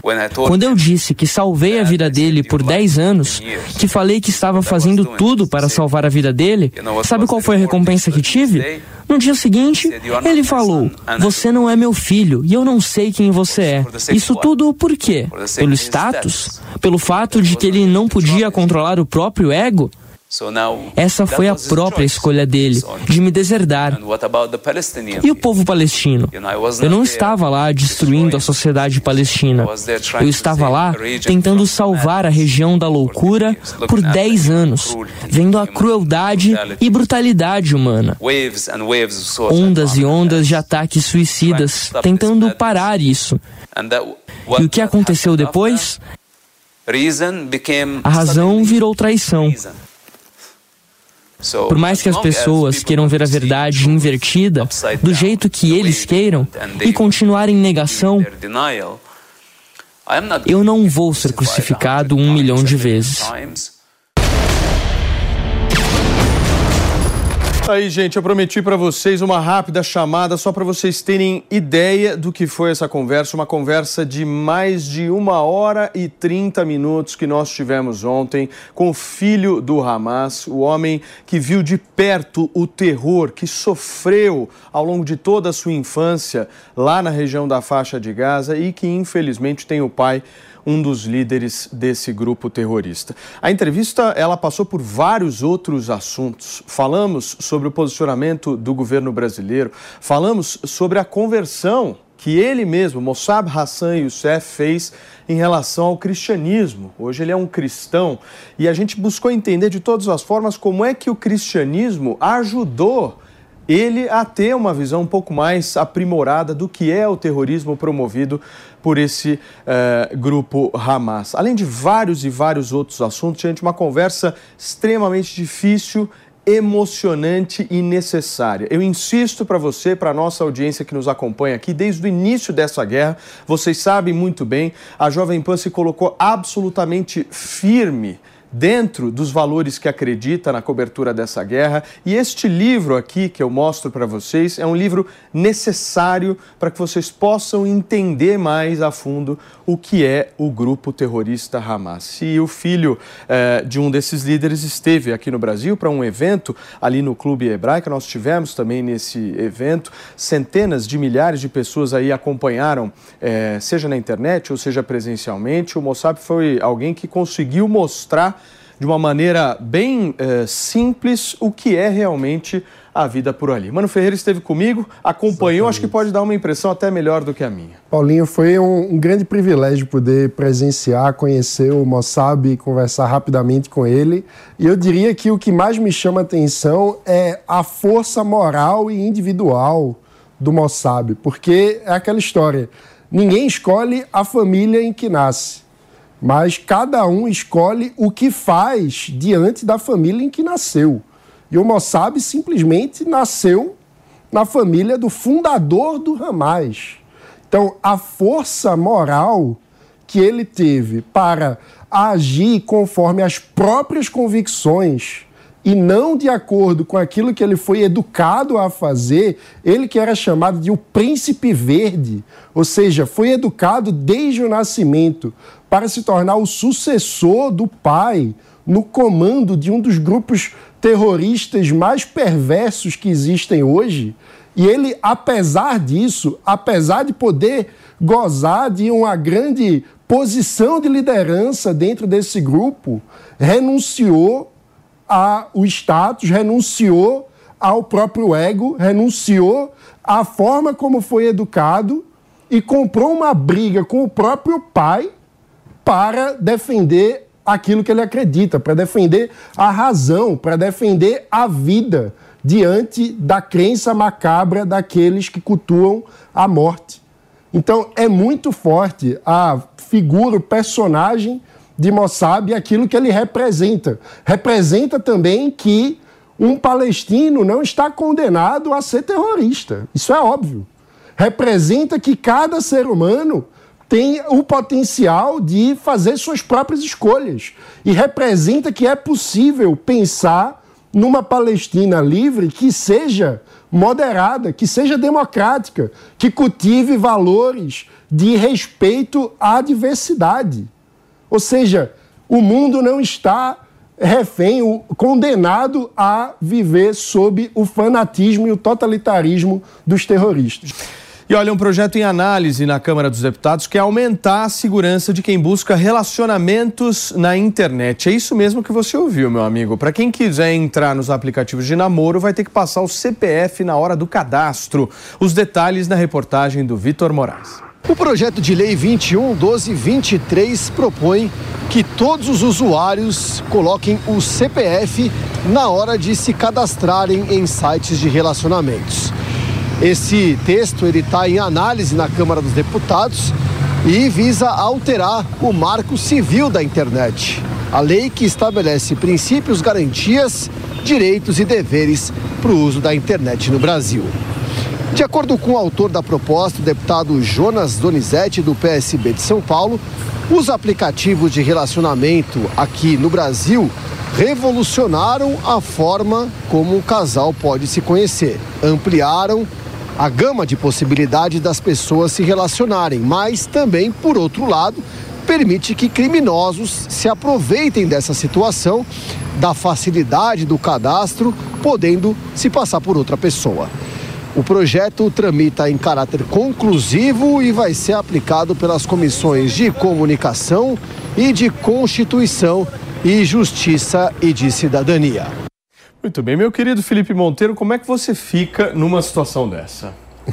Quando eu disse que salvei a vida dele por 10 anos, que falei que estava fazendo tudo para salvar a vida dele, sabe qual foi a recompensa que tive? No dia seguinte, ele falou: Você não é meu filho e eu não sei quem você é. Isso tudo por quê? Pelo status? Pelo fato de que ele não podia controlar o próprio ego? Essa foi a própria escolha dele, de me deserdar. E o povo palestino? Eu não estava lá destruindo a sociedade palestina. Eu estava lá tentando salvar a região da loucura por 10 anos, vendo a crueldade e brutalidade humana. Ondas e ondas de ataques suicidas, tentando parar isso. E o que aconteceu depois? A razão virou traição. Por mais que as pessoas queiram ver a verdade invertida do jeito que eles queiram e continuar em negação, eu não vou ser crucificado um milhão de vezes. Aí, gente, eu prometi para vocês uma rápida chamada só para vocês terem ideia do que foi essa conversa. Uma conversa de mais de uma hora e 30 minutos que nós tivemos ontem com o filho do Hamas, o homem que viu de perto o terror que sofreu ao longo de toda a sua infância lá na região da faixa de Gaza e que infelizmente tem o pai um dos líderes desse grupo terrorista. A entrevista ela passou por vários outros assuntos. Falamos sobre o posicionamento do governo brasileiro, falamos sobre a conversão que ele mesmo, Mossab Hassan Youssef, fez em relação ao cristianismo. Hoje ele é um cristão e a gente buscou entender de todas as formas como é que o cristianismo ajudou ele a ter uma visão um pouco mais aprimorada do que é o terrorismo promovido por esse uh, grupo Hamas. Além de vários e vários outros assuntos, gente, uma conversa extremamente difícil emocionante e necessária. Eu insisto para você, para nossa audiência que nos acompanha aqui, desde o início dessa guerra, vocês sabem muito bem, a Jovem Pan se colocou absolutamente firme dentro dos valores que acredita na cobertura dessa guerra. E este livro aqui que eu mostro para vocês é um livro necessário para que vocês possam entender mais a fundo o que é o grupo terrorista Hamas. E o filho eh, de um desses líderes esteve aqui no Brasil para um evento ali no Clube Hebraica. Nós tivemos também nesse evento centenas de milhares de pessoas aí acompanharam, eh, seja na internet ou seja presencialmente. O Mossab foi alguém que conseguiu mostrar de uma maneira bem eh, simples o que é realmente a vida por ali. Mano Ferreira esteve comigo, acompanhou, Exatamente. acho que pode dar uma impressão até melhor do que a minha. Paulinho, foi um, um grande privilégio poder presenciar, conhecer o Mossab e conversar rapidamente com ele. E eu diria que o que mais me chama atenção é a força moral e individual do Mossab, porque é aquela história, ninguém escolhe a família em que nasce mas cada um escolhe o que faz diante da família em que nasceu. E o Mossab simplesmente nasceu na família do fundador do Hamas. Então, a força moral que ele teve para agir conforme as próprias convicções e não de acordo com aquilo que ele foi educado a fazer, ele que era chamado de o príncipe verde, ou seja, foi educado desde o nascimento para se tornar o sucessor do pai no comando de um dos grupos terroristas mais perversos que existem hoje. E ele, apesar disso, apesar de poder gozar de uma grande posição de liderança dentro desse grupo, renunciou ao status, renunciou ao próprio ego, renunciou à forma como foi educado e comprou uma briga com o próprio pai para defender aquilo que ele acredita, para defender a razão, para defender a vida diante da crença macabra daqueles que cultuam a morte. Então é muito forte a figura, o personagem de Mossab aquilo que ele representa. Representa também que um palestino não está condenado a ser terrorista. Isso é óbvio. Representa que cada ser humano tem o potencial de fazer suas próprias escolhas. E representa que é possível pensar numa Palestina livre que seja moderada, que seja democrática, que cultive valores de respeito à diversidade. Ou seja, o mundo não está refém, condenado a viver sob o fanatismo e o totalitarismo dos terroristas. E olha, um projeto em análise na Câmara dos Deputados quer aumentar a segurança de quem busca relacionamentos na internet. É isso mesmo que você ouviu, meu amigo. Para quem quiser entrar nos aplicativos de namoro, vai ter que passar o CPF na hora do cadastro. Os detalhes na reportagem do Vitor Moraes. O projeto de lei 211223 propõe que todos os usuários coloquem o CPF na hora de se cadastrarem em sites de relacionamentos. Esse texto ele está em análise na Câmara dos Deputados e visa alterar o Marco Civil da Internet, a lei que estabelece princípios, garantias, direitos e deveres para o uso da internet no Brasil. De acordo com o autor da proposta, o deputado Jonas Donizete, do PSB de São Paulo, os aplicativos de relacionamento aqui no Brasil revolucionaram a forma como o casal pode se conhecer. Ampliaram a gama de possibilidades das pessoas se relacionarem, mas também, por outro lado, permite que criminosos se aproveitem dessa situação, da facilidade do cadastro, podendo se passar por outra pessoa. O projeto tramita em caráter conclusivo e vai ser aplicado pelas comissões de comunicação e de Constituição e Justiça e de Cidadania. Muito bem, meu querido Felipe Monteiro, como é que você fica numa situação dessa?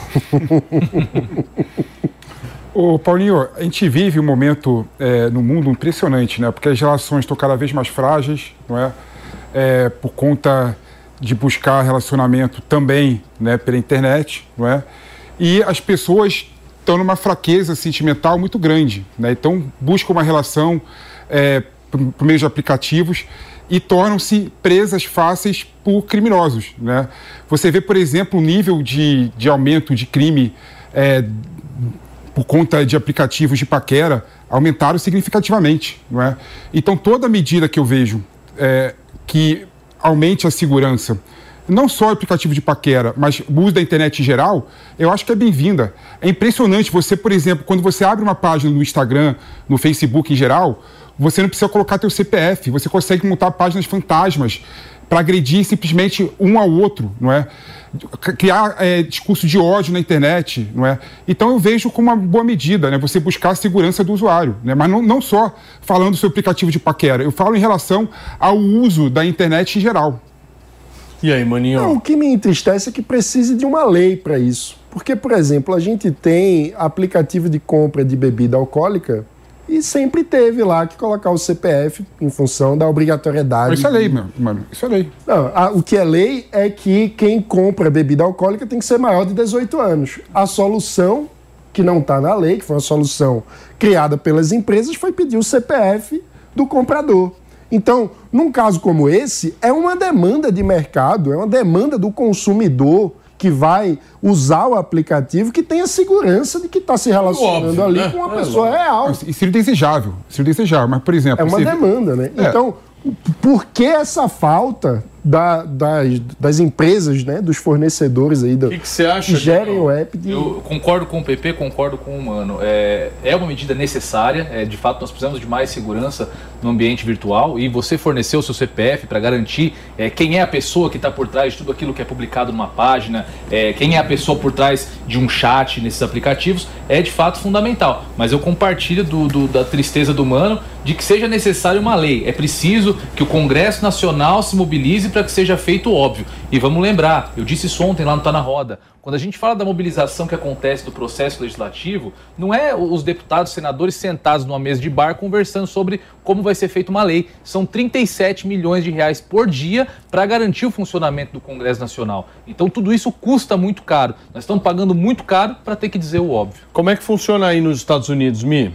Ô, Paulinho, a gente vive um momento é, no mundo impressionante, né? Porque as relações estão cada vez mais frágeis, não é? é por conta de buscar relacionamento também, né, pela internet, não é? E as pessoas estão numa fraqueza sentimental muito grande, né? Então buscam uma relação é, por, meio de aplicativos e tornam-se presas fáceis por criminosos. Né? Você vê, por exemplo, o nível de, de aumento de crime é, por conta de aplicativos de paquera aumentaram significativamente. Não é? Então, toda medida que eu vejo é, que aumente a segurança, não só o aplicativo de paquera, mas o uso da internet em geral, eu acho que é bem-vinda. É impressionante você, por exemplo, quando você abre uma página no Instagram, no Facebook em geral, você não precisa colocar teu CPF, você consegue montar páginas fantasmas para agredir simplesmente um ao outro, não é? Criar é, discurso de ódio na internet, não é? Então eu vejo como uma boa medida, né? Você buscar a segurança do usuário, né? Mas não, não só falando do seu aplicativo de paquera, eu falo em relação ao uso da internet em geral. E aí, maninho? Não, o que me entristece é que precise de uma lei para isso. Porque, por exemplo, a gente tem aplicativo de compra de bebida alcoólica e sempre teve lá que colocar o CPF em função da obrigatoriedade. Mas isso é lei, meu, mano. Isso é lei. Não, a, o que é lei é que quem compra bebida alcoólica tem que ser maior de 18 anos. A solução, que não está na lei, que foi uma solução criada pelas empresas, foi pedir o CPF do comprador. Então, num caso como esse, é uma demanda de mercado, é uma demanda do consumidor que vai usar o aplicativo que tenha segurança de que está se relacionando Óbvio, ali né? com uma é, pessoa real. E seria desejável, seria desejável, mas por exemplo... É uma demanda, né? É. Então, por que essa falta da, das, das, empresas, né, dos fornecedores aí do, que, que, acha, que gerem o app. De... Eu concordo com o PP, concordo com o Mano. É, é uma medida necessária, é, de fato nós precisamos de mais segurança no ambiente virtual e você fornecer o seu CPF para garantir é, quem é a pessoa que está por trás de tudo aquilo que é publicado numa página, é, quem é a pessoa por trás de um chat nesses aplicativos, é de fato fundamental. Mas eu compartilho do, do, da tristeza do Mano de que seja necessária uma lei. É preciso que o Congresso Nacional se mobilize para que seja feito óbvio. E vamos lembrar, eu disse isso ontem lá no Tá na Roda, quando a gente fala da mobilização que acontece do processo legislativo, não é os deputados, senadores sentados numa mesa de bar conversando sobre como vai ser feita uma lei. São 37 milhões de reais por dia para garantir o funcionamento do Congresso Nacional. Então tudo isso custa muito caro. Nós estamos pagando muito caro para ter que dizer o óbvio. Como é que funciona aí nos Estados Unidos, Mi?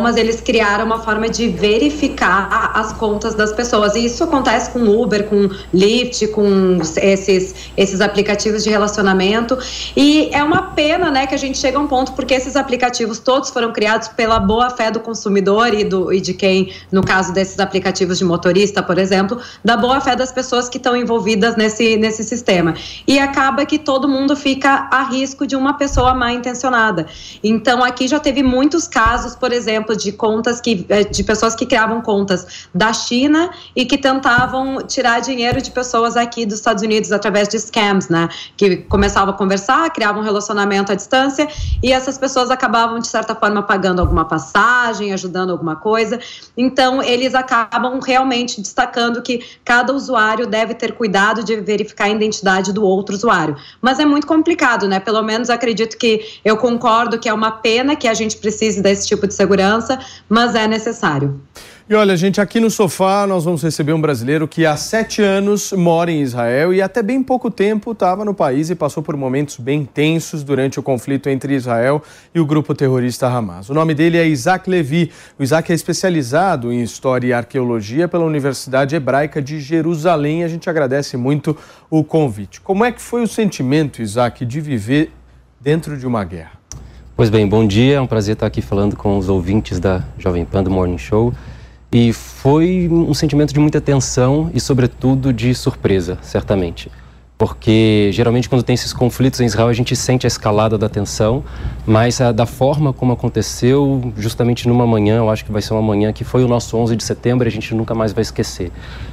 Mas eles criaram uma forma de verificar as contas das pessoas. E isso acontece com Uber, com Lyft, com esses, esses aplicativos de relacionamento. E é uma pena, né, que a gente chega a um ponto, porque esses aplicativos todos foram criados pela boa fé do consumidor e, do, e de quem, no caso desses aplicativos de motorista, por exemplo, da boa fé das pessoas que estão envolvidas nesse, nesse sistema. E acaba que todo mundo fica a risco de uma pessoa mal intencionada. Então, aqui já teve muitos casos, por por exemplo, de contas que eh, de pessoas que criavam contas da China e que tentavam tirar dinheiro de pessoas aqui dos Estados Unidos através de scams, né? Que começavam a conversar, criavam um relacionamento à distância e essas pessoas acabavam de certa forma pagando alguma passagem, ajudando alguma coisa. Então, eles acabam realmente destacando que cada usuário deve ter cuidado de verificar a identidade do outro usuário. Mas é muito complicado, né? Pelo menos acredito que eu concordo que é uma pena que a gente precise desse tipo de segurança, mas é necessário. E olha, gente, aqui no sofá nós vamos receber um brasileiro que há sete anos mora em Israel e até bem pouco tempo estava no país e passou por momentos bem tensos durante o conflito entre Israel e o grupo terrorista Hamas. O nome dele é Isaac Levi. O Isaac é especializado em História e Arqueologia pela Universidade Hebraica de Jerusalém. A gente agradece muito o convite. Como é que foi o sentimento, Isaac, de viver dentro de uma guerra? Pois bem, bom dia. É um prazer estar aqui falando com os ouvintes da Jovem Pan do Morning Show. E foi um sentimento de muita tensão e, sobretudo, de surpresa, certamente. Porque geralmente, quando tem esses conflitos em Israel, a gente sente a escalada da tensão, mas a, da forma como aconteceu, justamente numa manhã, eu acho que vai ser uma manhã que foi o nosso 11 de setembro, a gente nunca mais vai esquecer.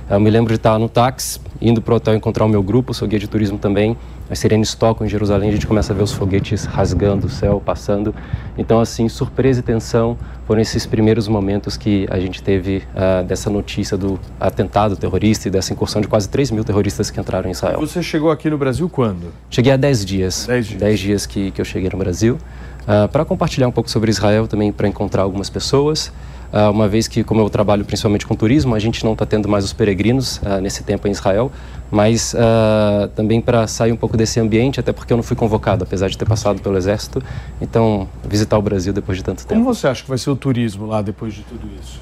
Eu me lembro de estar no táxi, indo para o hotel encontrar o meu grupo, sou guia de turismo também. As sirenes tocam em Jerusalém, a gente começa a ver os foguetes rasgando o céu, passando. Então, assim, surpresa e tensão foram esses primeiros momentos que a gente teve uh, dessa notícia do atentado terrorista e dessa incursão de quase 3 mil terroristas que entraram em Israel. Você chegou aqui no Brasil quando? Cheguei há 10 dias. 10 dias. 10 dias que, que eu cheguei no Brasil. Uh, para compartilhar um pouco sobre Israel, também para encontrar algumas pessoas. Uh, uma vez que, como eu trabalho principalmente com turismo, a gente não está tendo mais os peregrinos uh, nesse tempo em Israel, mas uh, também para sair um pouco desse ambiente, até porque eu não fui convocado, apesar de ter passado pelo Exército. Então, visitar o Brasil depois de tanto tempo. Como você acha que vai ser o turismo lá depois de tudo isso?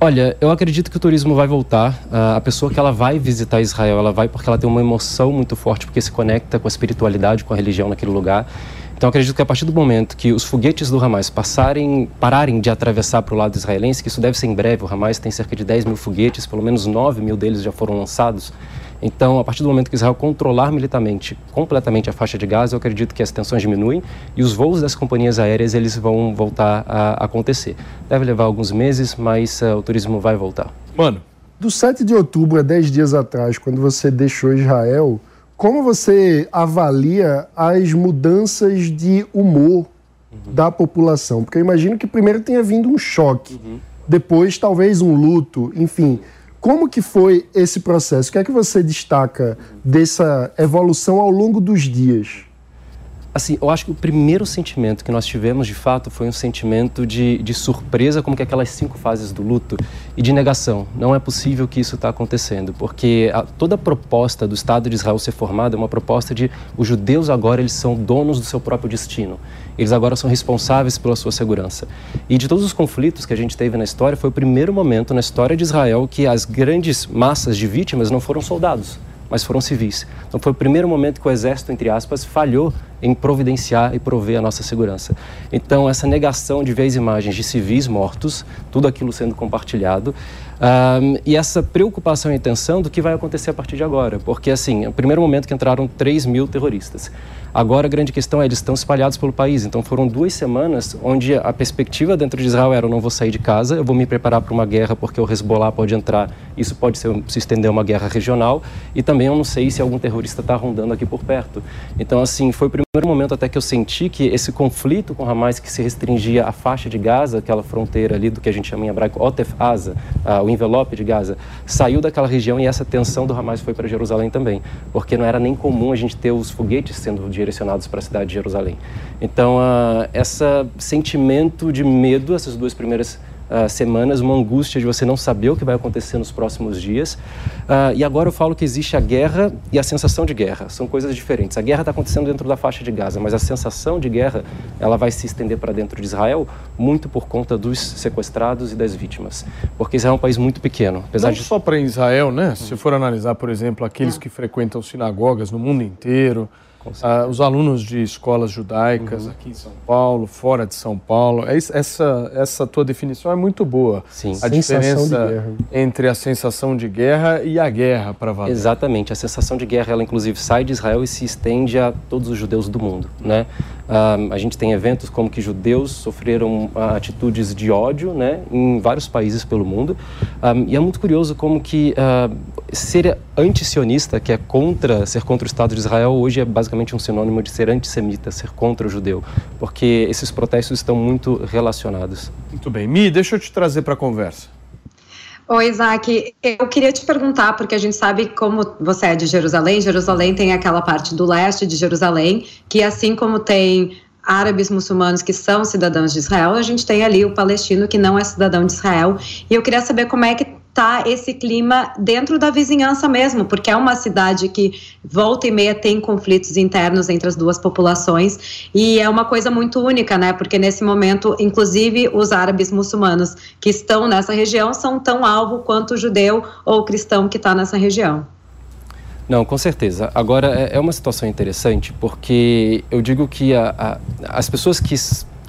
Olha, eu acredito que o turismo vai voltar. A pessoa que ela vai visitar Israel, ela vai porque ela tem uma emoção muito forte, porque se conecta com a espiritualidade, com a religião naquele lugar. Então acredito que a partir do momento que os foguetes do Hamas passarem, pararem de atravessar para o lado israelense, que isso deve ser em breve, o Hamas tem cerca de 10 mil foguetes, pelo menos 9 mil deles já foram lançados. Então, a partir do momento que Israel controlar militarmente completamente a faixa de Gaza, eu acredito que as tensões diminuem e os voos das companhias aéreas eles vão voltar a acontecer. Deve levar alguns meses, mas uh, o turismo vai voltar. Mano, do 7 de outubro a 10 dias atrás, quando você deixou Israel, como você avalia as mudanças de humor uhum. da população? Porque eu imagino que primeiro tenha vindo um choque, uhum. depois talvez um luto, enfim. Como que foi esse processo? O que é que você destaca dessa evolução ao longo dos dias? Assim, eu acho que o primeiro sentimento que nós tivemos, de fato, foi um sentimento de, de surpresa, como que aquelas cinco fases do luto, e de negação. Não é possível que isso está acontecendo, porque a, toda a proposta do Estado de Israel ser formado é uma proposta de os judeus agora eles são donos do seu próprio destino. Eles agora são responsáveis pela sua segurança. E de todos os conflitos que a gente teve na história, foi o primeiro momento na história de Israel que as grandes massas de vítimas não foram soldados mas foram civis. Então foi o primeiro momento que o exército, entre aspas, falhou em providenciar e prover a nossa segurança. Então essa negação de ver as imagens de civis mortos, tudo aquilo sendo compartilhado, um, e essa preocupação e tensão do que vai acontecer a partir de agora, porque assim, é o primeiro momento que entraram 3 mil terroristas. Agora a grande questão é eles estão espalhados pelo país. Então foram duas semanas onde a perspectiva dentro de Israel era eu não vou sair de casa, eu vou me preparar para uma guerra porque o Hezbollah pode entrar, isso pode ser, se estender a uma guerra regional e também eu não sei se algum terrorista está rondando aqui por perto. Então assim foi o primeiro momento até que eu senti que esse conflito com Hamas que se restringia à faixa de Gaza, aquela fronteira ali do que a gente chama em hebraico Otef Asa, uh, o envelope de Gaza, saiu daquela região e essa tensão do Hamas foi para Jerusalém também, porque não era nem comum a gente ter os foguetes sendo direcionados para a cidade de Jerusalém. Então, uh, esse sentimento de medo, essas duas primeiras uh, semanas, uma angústia de você não saber o que vai acontecer nos próximos dias. Uh, e agora eu falo que existe a guerra e a sensação de guerra. São coisas diferentes. A guerra está acontecendo dentro da faixa de Gaza, mas a sensação de guerra ela vai se estender para dentro de Israel muito por conta dos sequestrados e das vítimas. Porque Israel é um país muito pequeno. Apesar não de... só para Israel, né? Se for analisar, por exemplo, aqueles que frequentam sinagogas no mundo inteiro, ah, os alunos de escolas judaicas uhum. aqui em São Paulo, fora de São Paulo. É essa, essa tua definição é muito boa. Sim. A diferença entre a sensação de guerra e a guerra para valer. Exatamente. A sensação de guerra, ela inclusive sai de Israel e se estende a todos os judeus do mundo, né? Uh, a gente tem eventos como que judeus sofreram uh, atitudes de ódio né, em vários países pelo mundo. Um, e é muito curioso como que ser anti-sionista, que é contra, ser contra o Estado de Israel, hoje é basicamente um sinônimo de ser antissemita, ser contra o judeu, porque esses protestos estão muito relacionados. Muito bem. Mi, deixa eu te trazer para a conversa. Oi, Isaac. Eu queria te perguntar, porque a gente sabe como você é de Jerusalém. Jerusalém tem aquela parte do leste de Jerusalém, que assim como tem árabes muçulmanos que são cidadãos de Israel, a gente tem ali o palestino que não é cidadão de Israel. E eu queria saber como é que tá esse clima dentro da vizinhança mesmo, porque é uma cidade que volta e meia tem conflitos internos entre as duas populações e é uma coisa muito única, né? Porque nesse momento, inclusive, os árabes muçulmanos que estão nessa região são tão alvo quanto o judeu ou o cristão que está nessa região. Não, com certeza. Agora, é, é uma situação interessante porque eu digo que a, a, as pessoas que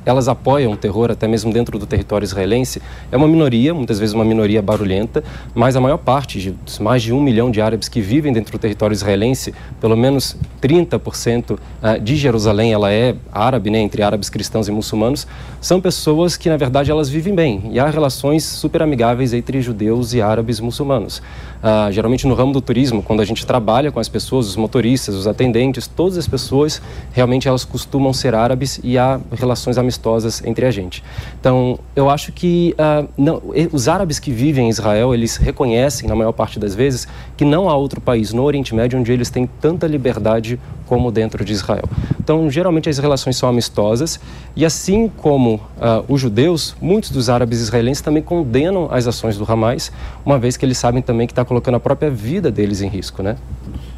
elas apoiam o terror até mesmo dentro do território israelense, é uma minoria, muitas vezes uma minoria barulhenta, mas a maior parte, mais de um milhão de árabes que vivem dentro do território israelense, pelo menos 30% ah, de Jerusalém, ela é árabe, né, entre árabes cristãos e muçulmanos, são pessoas que, na verdade, elas vivem bem. E há relações super amigáveis entre judeus e árabes muçulmanos. Ah, geralmente no ramo do turismo, quando a gente trabalha com as pessoas, os motoristas, os atendentes, todas as pessoas, realmente elas costumam ser árabes e há relações amistosas entre a gente. Então, eu acho que ah, não, os árabes que vivem em Israel, eles reconhecem, na maior parte das vezes, que não há outro país no Oriente Médio onde eles têm tanta liberdade como dentro de Israel. Então, geralmente as relações são amistosas e assim como uh, os judeus, muitos dos árabes israelenses também condenam as ações do Hamas, uma vez que eles sabem também que está colocando a própria vida deles em risco, né?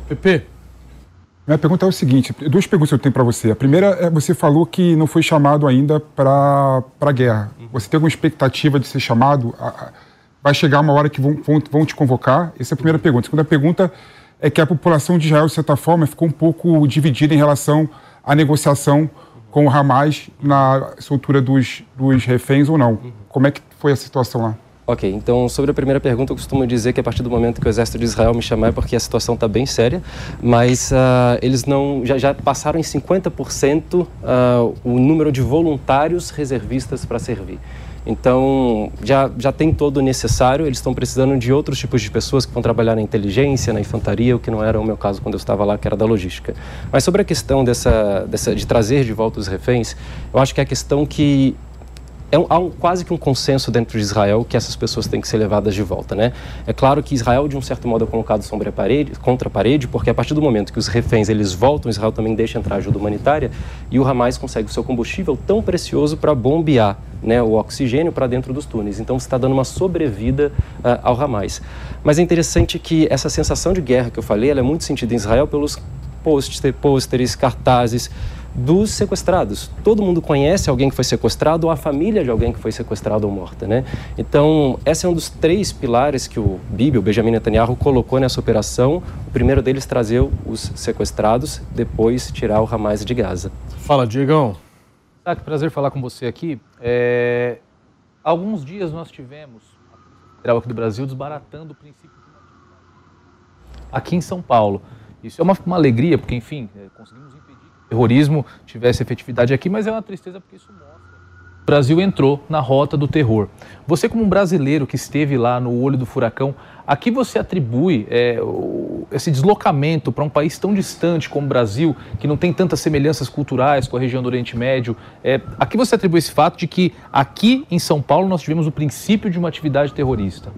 Pepe. Minha pergunta é o seguinte, duas perguntas eu tenho para você. A primeira é, você falou que não foi chamado ainda para a guerra. Você tem alguma expectativa de ser chamado? Vai chegar uma hora que vão, vão, vão te convocar? Essa é a primeira pergunta. A segunda pergunta é que a população de Israel, de certa forma, ficou um pouco dividida em relação à negociação com o Hamas na soltura dos, dos reféns ou não. Como é que foi a situação lá? Ok, então sobre a primeira pergunta, eu costumo dizer que a partir do momento que o exército de Israel me chamar é porque a situação está bem séria, mas uh, eles não já, já passaram em 50% uh, o número de voluntários reservistas para servir. Então, já, já tem todo o necessário, eles estão precisando de outros tipos de pessoas que vão trabalhar na inteligência, na infantaria, o que não era o meu caso quando eu estava lá, que era da logística. Mas sobre a questão dessa, dessa, de trazer de volta os reféns, eu acho que é a questão que é um, há um, quase que um consenso dentro de Israel que essas pessoas têm que ser levadas de volta, né? É claro que Israel, de um certo modo, é colocado sobre a parede, contra a parede, porque a partir do momento que os reféns eles voltam, Israel também deixa entrar ajuda humanitária e o Hamas consegue o seu combustível tão precioso para bombear né, o oxigênio para dentro dos túneis. Então, você está dando uma sobrevida uh, ao Hamas. Mas é interessante que essa sensação de guerra que eu falei, ela é muito sentida em Israel pelos pôsteres, cartazes, dos sequestrados. Todo mundo conhece alguém que foi sequestrado ou a família de alguém que foi sequestrado ou morta, né? Então, esse é um dos três pilares que o Bibi, o Benjamin Netanyahu, colocou nessa operação. O primeiro deles trazer os sequestrados, depois tirar o Hamas de Gaza. Fala, Diegão. Ah, que prazer falar com você aqui. É... Alguns dias nós tivemos a Federal aqui do Brasil desbaratando o princípio de aqui em São Paulo. Isso é uma, uma alegria, porque, enfim, é, conseguimos terrorismo tivesse efetividade aqui, mas é uma tristeza porque isso mostra. O Brasil entrou na rota do terror. Você, como um brasileiro que esteve lá no olho do furacão, a que você atribui é, esse deslocamento para um país tão distante como o Brasil, que não tem tantas semelhanças culturais com a região do Oriente Médio? É, a que você atribui esse fato de que aqui em São Paulo nós tivemos o princípio de uma atividade terrorista?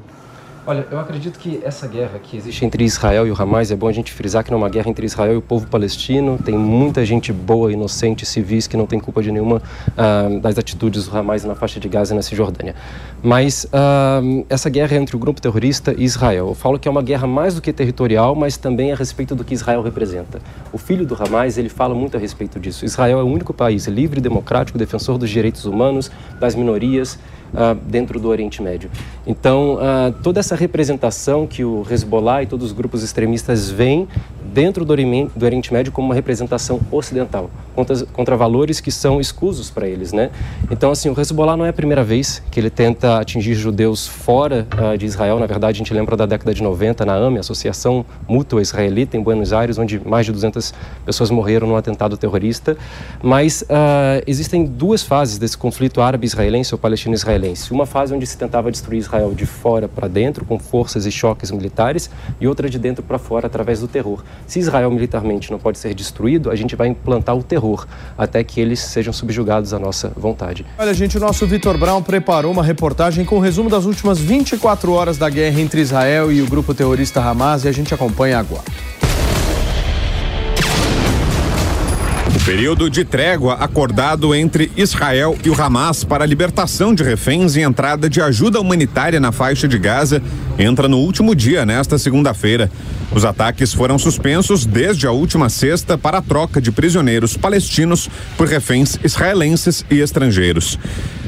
Olha, eu acredito que essa guerra que existe entre Israel e o Hamas, é bom a gente frisar que não é uma guerra entre Israel e o povo palestino. Tem muita gente boa, inocente, civis, que não tem culpa de nenhuma uh, das atitudes do Hamas na faixa de Gaza e na Cisjordânia. Mas uh, essa guerra entre o grupo terrorista e Israel. Eu falo que é uma guerra mais do que territorial, mas também a respeito do que Israel representa. O filho do Hamas, ele fala muito a respeito disso. Israel é o único país livre, democrático, defensor dos direitos humanos, das minorias, uh, dentro do Oriente Médio. Então, uh, toda essa representação que o Hezbollah e todos os grupos extremistas veem dentro do Oriente Médio como uma representação ocidental, contra, contra valores que são escusos para eles, né? Então, assim, o Hezbollah não é a primeira vez que ele tenta atingir judeus fora uh, de Israel. Na verdade, a gente lembra da década de 90, na AME, Associação Mútua Israelita, em Buenos Aires, onde mais de 200 pessoas morreram num atentado terrorista. Mas uh, existem duas fases desse conflito árabe-israelense ou palestino-israelense. Uma fase onde se tentava destruir Israel de fora para dentro, com forças e choques militares, e outra de dentro para fora, através do terror. Se Israel militarmente não pode ser destruído, a gente vai implantar o terror até que eles sejam subjugados à nossa vontade. Olha, gente, o nosso Vitor Brown preparou uma reportagem com o um resumo das últimas 24 horas da guerra entre Israel e o grupo terrorista Hamas e a gente acompanha agora. Período de trégua acordado entre Israel e o Hamas para a libertação de reféns e entrada de ajuda humanitária na faixa de Gaza entra no último dia nesta segunda-feira. Os ataques foram suspensos desde a última sexta para a troca de prisioneiros palestinos por reféns israelenses e estrangeiros.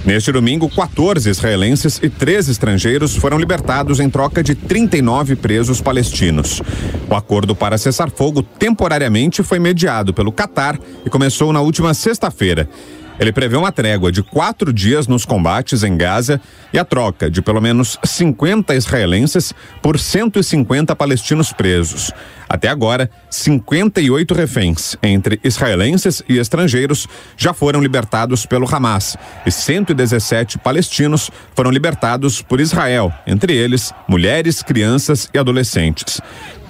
Neste domingo, 14 israelenses e 3 estrangeiros foram libertados em troca de 39 presos palestinos. O acordo para cessar fogo temporariamente foi mediado pelo Catar e começou na última sexta-feira. Ele prevê uma trégua de quatro dias nos combates em Gaza e a troca de pelo menos 50 israelenses por 150 palestinos presos. Até agora, 58 reféns, entre israelenses e estrangeiros, já foram libertados pelo Hamas e 117 palestinos foram libertados por Israel, entre eles mulheres, crianças e adolescentes.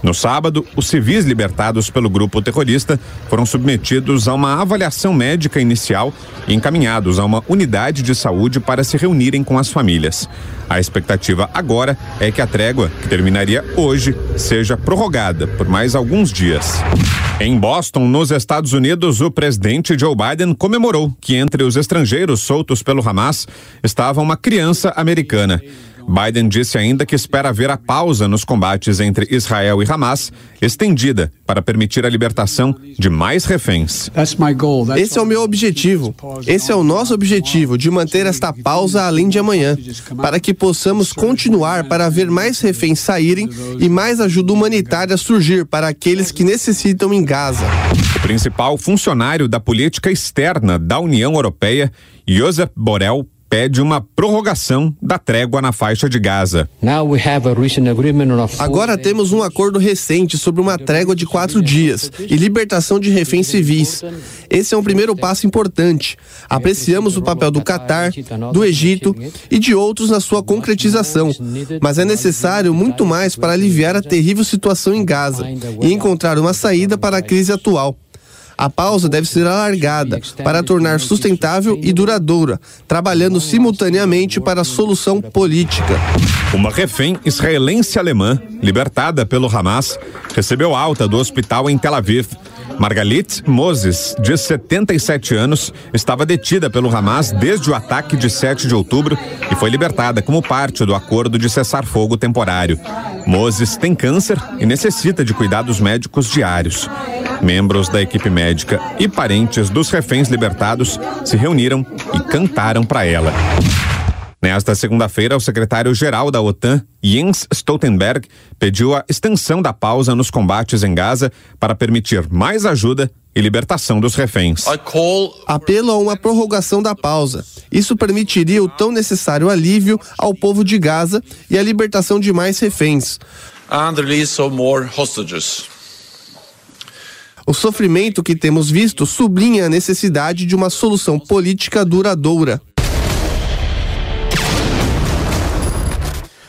No sábado, os civis libertados pelo grupo terrorista foram submetidos a uma avaliação médica inicial e encaminhados a uma unidade de saúde para se reunirem com as famílias. A expectativa agora é que a trégua, que terminaria hoje, seja prorrogada por mais alguns dias. Em Boston, nos Estados Unidos, o presidente Joe Biden comemorou que entre os estrangeiros soltos pelo Hamas estava uma criança americana. Biden disse ainda que espera ver a pausa nos combates entre Israel e Hamas estendida para permitir a libertação de mais reféns. Esse é o meu objetivo. Esse é o nosso objetivo de manter esta pausa além de amanhã, para que possamos continuar para ver mais reféns saírem e mais ajuda humanitária surgir para aqueles que necessitam em Gaza. O principal funcionário da política externa da União Europeia, Josep Borrell, pede uma prorrogação da trégua na faixa de Gaza. Agora temos um acordo recente sobre uma trégua de quatro dias e libertação de reféns civis. Esse é um primeiro passo importante. Apreciamos o papel do Catar, do Egito e de outros na sua concretização, mas é necessário muito mais para aliviar a terrível situação em Gaza e encontrar uma saída para a crise atual. A pausa deve ser alargada para tornar sustentável e duradoura, trabalhando simultaneamente para a solução política. Uma refém israelense alemã, libertada pelo Hamas, recebeu alta do hospital em Tel Aviv. Margalit Moses, de 77 anos, estava detida pelo Hamas desde o ataque de 7 de outubro e foi libertada como parte do acordo de cessar-fogo temporário. Moses tem câncer e necessita de cuidados médicos diários. Membros da equipe médica e parentes dos reféns libertados se reuniram e cantaram para ela. Nesta segunda-feira, o secretário-geral da OTAN, Jens Stoltenberg, pediu a extensão da pausa nos combates em Gaza para permitir mais ajuda e libertação dos reféns. Apelo a uma prorrogação da pausa. Isso permitiria o tão necessário alívio ao povo de Gaza e a libertação de mais reféns. And release of more hostages. O sofrimento que temos visto sublinha a necessidade de uma solução política duradoura.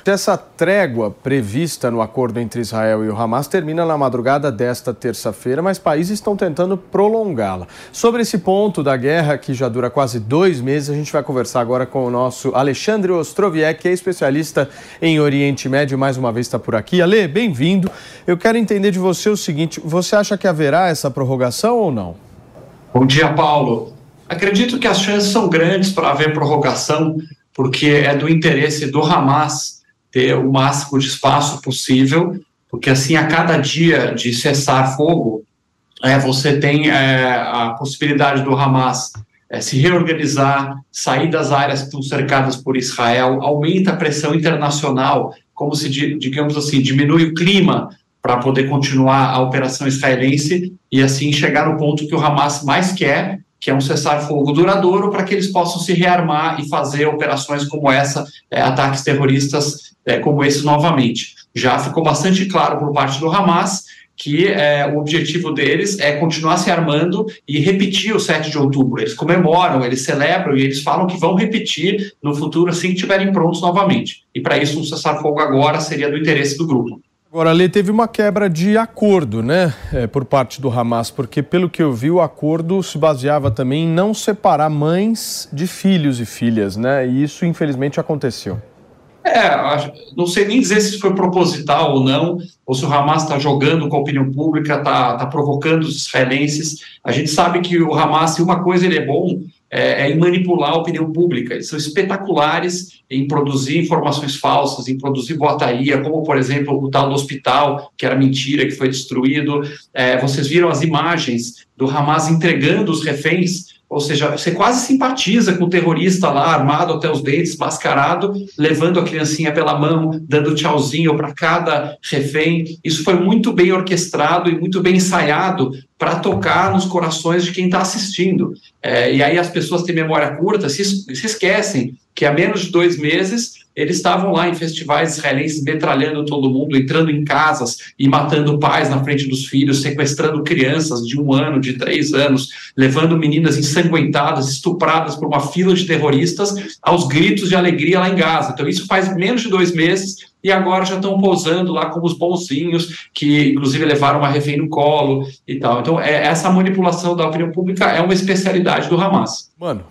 Essa trégua prevista no acordo entre Israel e o Hamas termina na madrugada desta terça-feira, mas países estão tentando prolongá-la. Sobre esse ponto da guerra, que já dura quase dois meses, a gente vai conversar agora com o nosso Alexandre Ostroviec, que é especialista em Oriente Médio, mais uma vez está por aqui. Ale, bem-vindo. Eu quero entender de você o seguinte: você acha que haverá essa prorrogação ou não? Bom dia, Paulo. Acredito que as chances são grandes para haver prorrogação, porque é do interesse do Hamas ter o máximo de espaço possível, porque assim, a cada dia de cessar fogo, é, você tem é, a possibilidade do Hamas é, se reorganizar, sair das áreas que estão cercadas por Israel, aumenta a pressão internacional, como se, digamos assim, diminui o clima para poder continuar a operação israelense e assim chegar no ponto que o Hamas mais quer, que é um cessar-fogo duradouro, para que eles possam se rearmar e fazer operações como essa, é, ataques terroristas é, como esse novamente. Já ficou bastante claro por parte do Hamas que é, o objetivo deles é continuar se armando e repetir o 7 de outubro. Eles comemoram, eles celebram e eles falam que vão repetir no futuro assim que estiverem prontos novamente. E para isso, um cessar-fogo agora seria do interesse do grupo. Agora, ali teve uma quebra de acordo, né, é, por parte do Hamas, porque pelo que eu vi, o acordo se baseava também em não separar mães de filhos e filhas, né, e isso infelizmente aconteceu. É, não sei nem dizer se foi proposital ou não, ou se o Hamas está jogando com a opinião pública, está tá provocando os israelenses. A gente sabe que o Hamas, se uma coisa ele é bom, é, é, em manipular a opinião pública. Eles são espetaculares em produzir informações falsas, em produzir boataria, como, por exemplo, o tal do hospital, que era mentira, que foi destruído. É, vocês viram as imagens do Hamas entregando os reféns ou seja, você quase simpatiza com o terrorista lá, armado até os dentes, mascarado, levando a criancinha pela mão, dando tchauzinho para cada refém. Isso foi muito bem orquestrado e muito bem ensaiado para tocar nos corações de quem está assistindo. É, e aí as pessoas têm memória curta, se, se esquecem que há menos de dois meses eles estavam lá em festivais israelenses metralhando todo mundo, entrando em casas e matando pais na frente dos filhos, sequestrando crianças de um ano, de três anos, levando meninas ensanguentadas, estupradas por uma fila de terroristas aos gritos de alegria lá em Gaza. Então, isso faz menos de dois meses e agora já estão posando lá como os bonzinhos, que inclusive levaram uma refém no colo e tal. Então, é, essa manipulação da opinião pública é uma especialidade do Hamas. Mano,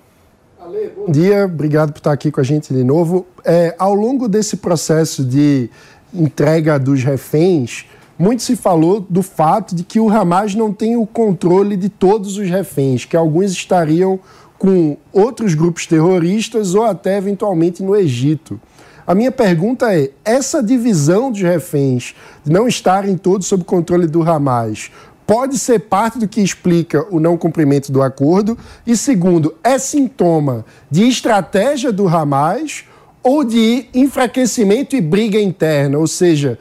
Bom dia, obrigado por estar aqui com a gente de novo. É, ao longo desse processo de entrega dos reféns, muito se falou do fato de que o Hamas não tem o controle de todos os reféns, que alguns estariam com outros grupos terroristas ou até eventualmente no Egito. A minha pergunta é: essa divisão dos reféns, de não estarem todos sob controle do Hamas, pode ser parte do que explica o não cumprimento do acordo? E segundo, é sintoma de estratégia do Hamas ou de enfraquecimento e briga interna? Ou seja,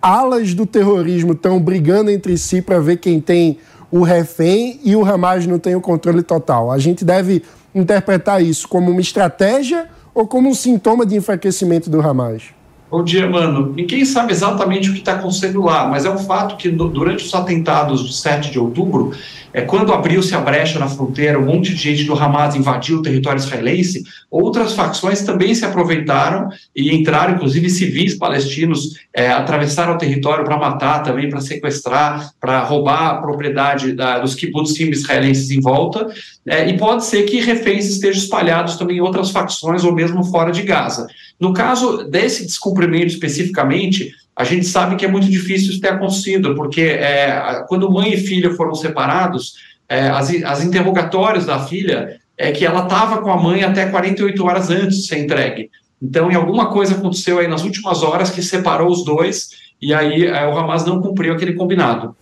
alas do terrorismo estão brigando entre si para ver quem tem o refém e o Hamas não tem o controle total. A gente deve interpretar isso como uma estratégia ou como um sintoma de enfraquecimento do Hamas? Bom dia, mano. Ninguém sabe exatamente o que está acontecendo lá, mas é um fato que durante os atentados de 7 de outubro, é, quando abriu-se a brecha na fronteira, um monte de gente do Hamas invadiu o território israelense, outras facções também se aproveitaram e entraram, inclusive civis palestinos, é, atravessaram o território para matar também, para sequestrar, para roubar a propriedade da, dos kibbutzim israelenses em volta, é, e pode ser que reféns estejam espalhados também em outras facções ou mesmo fora de Gaza. No caso desse descumprimento especificamente, a gente sabe que é muito difícil isso ter acontecido, porque é, quando mãe e filha foram separados, é, as, as interrogatórios da filha é que ela estava com a mãe até 48 horas antes de ser entregue. Então, em alguma coisa aconteceu aí nas últimas horas que separou os dois, e aí é, o Hamas não cumpriu aquele combinado.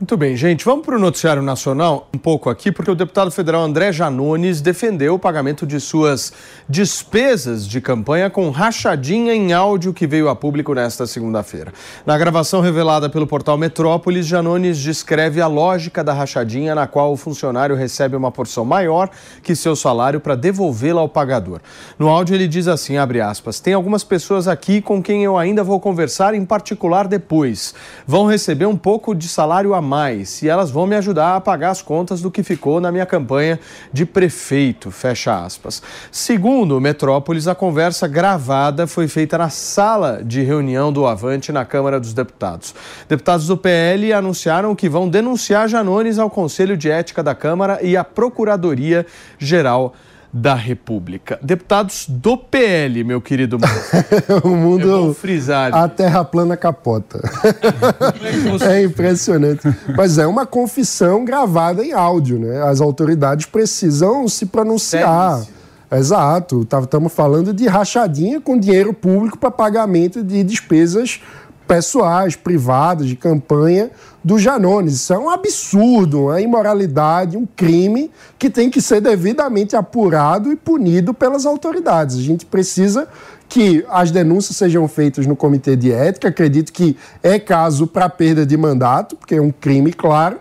Muito bem, gente. Vamos para o noticiário nacional um pouco aqui, porque o deputado federal André Janones defendeu o pagamento de suas despesas de campanha com rachadinha em áudio que veio a público nesta segunda-feira. Na gravação revelada pelo portal Metrópolis, Janones descreve a lógica da rachadinha, na qual o funcionário recebe uma porção maior que seu salário para devolvê-la ao pagador. No áudio ele diz assim, abre aspas, tem algumas pessoas aqui com quem eu ainda vou conversar em particular depois. Vão receber um pouco de salário a mais e elas vão me ajudar a pagar as contas do que ficou na minha campanha de prefeito, fecha aspas. Segundo o Metrópolis, a conversa gravada foi feita na sala de reunião do Avante na Câmara dos Deputados. Deputados do PL anunciaram que vão denunciar Janones ao Conselho de Ética da Câmara e à Procuradoria Geral da República. Deputados do PL, meu querido O mundo. frisar. A terra plana capota. é impressionante. Mas é uma confissão gravada em áudio, né? As autoridades precisam se pronunciar. Exato. Estamos falando de rachadinha com dinheiro público para pagamento de despesas pessoais, privadas, de campanha do Janones. Isso é um absurdo, uma imoralidade, um crime que tem que ser devidamente apurado e punido pelas autoridades. A gente precisa que as denúncias sejam feitas no comitê de ética. Acredito que é caso para perda de mandato, porque é um crime claro.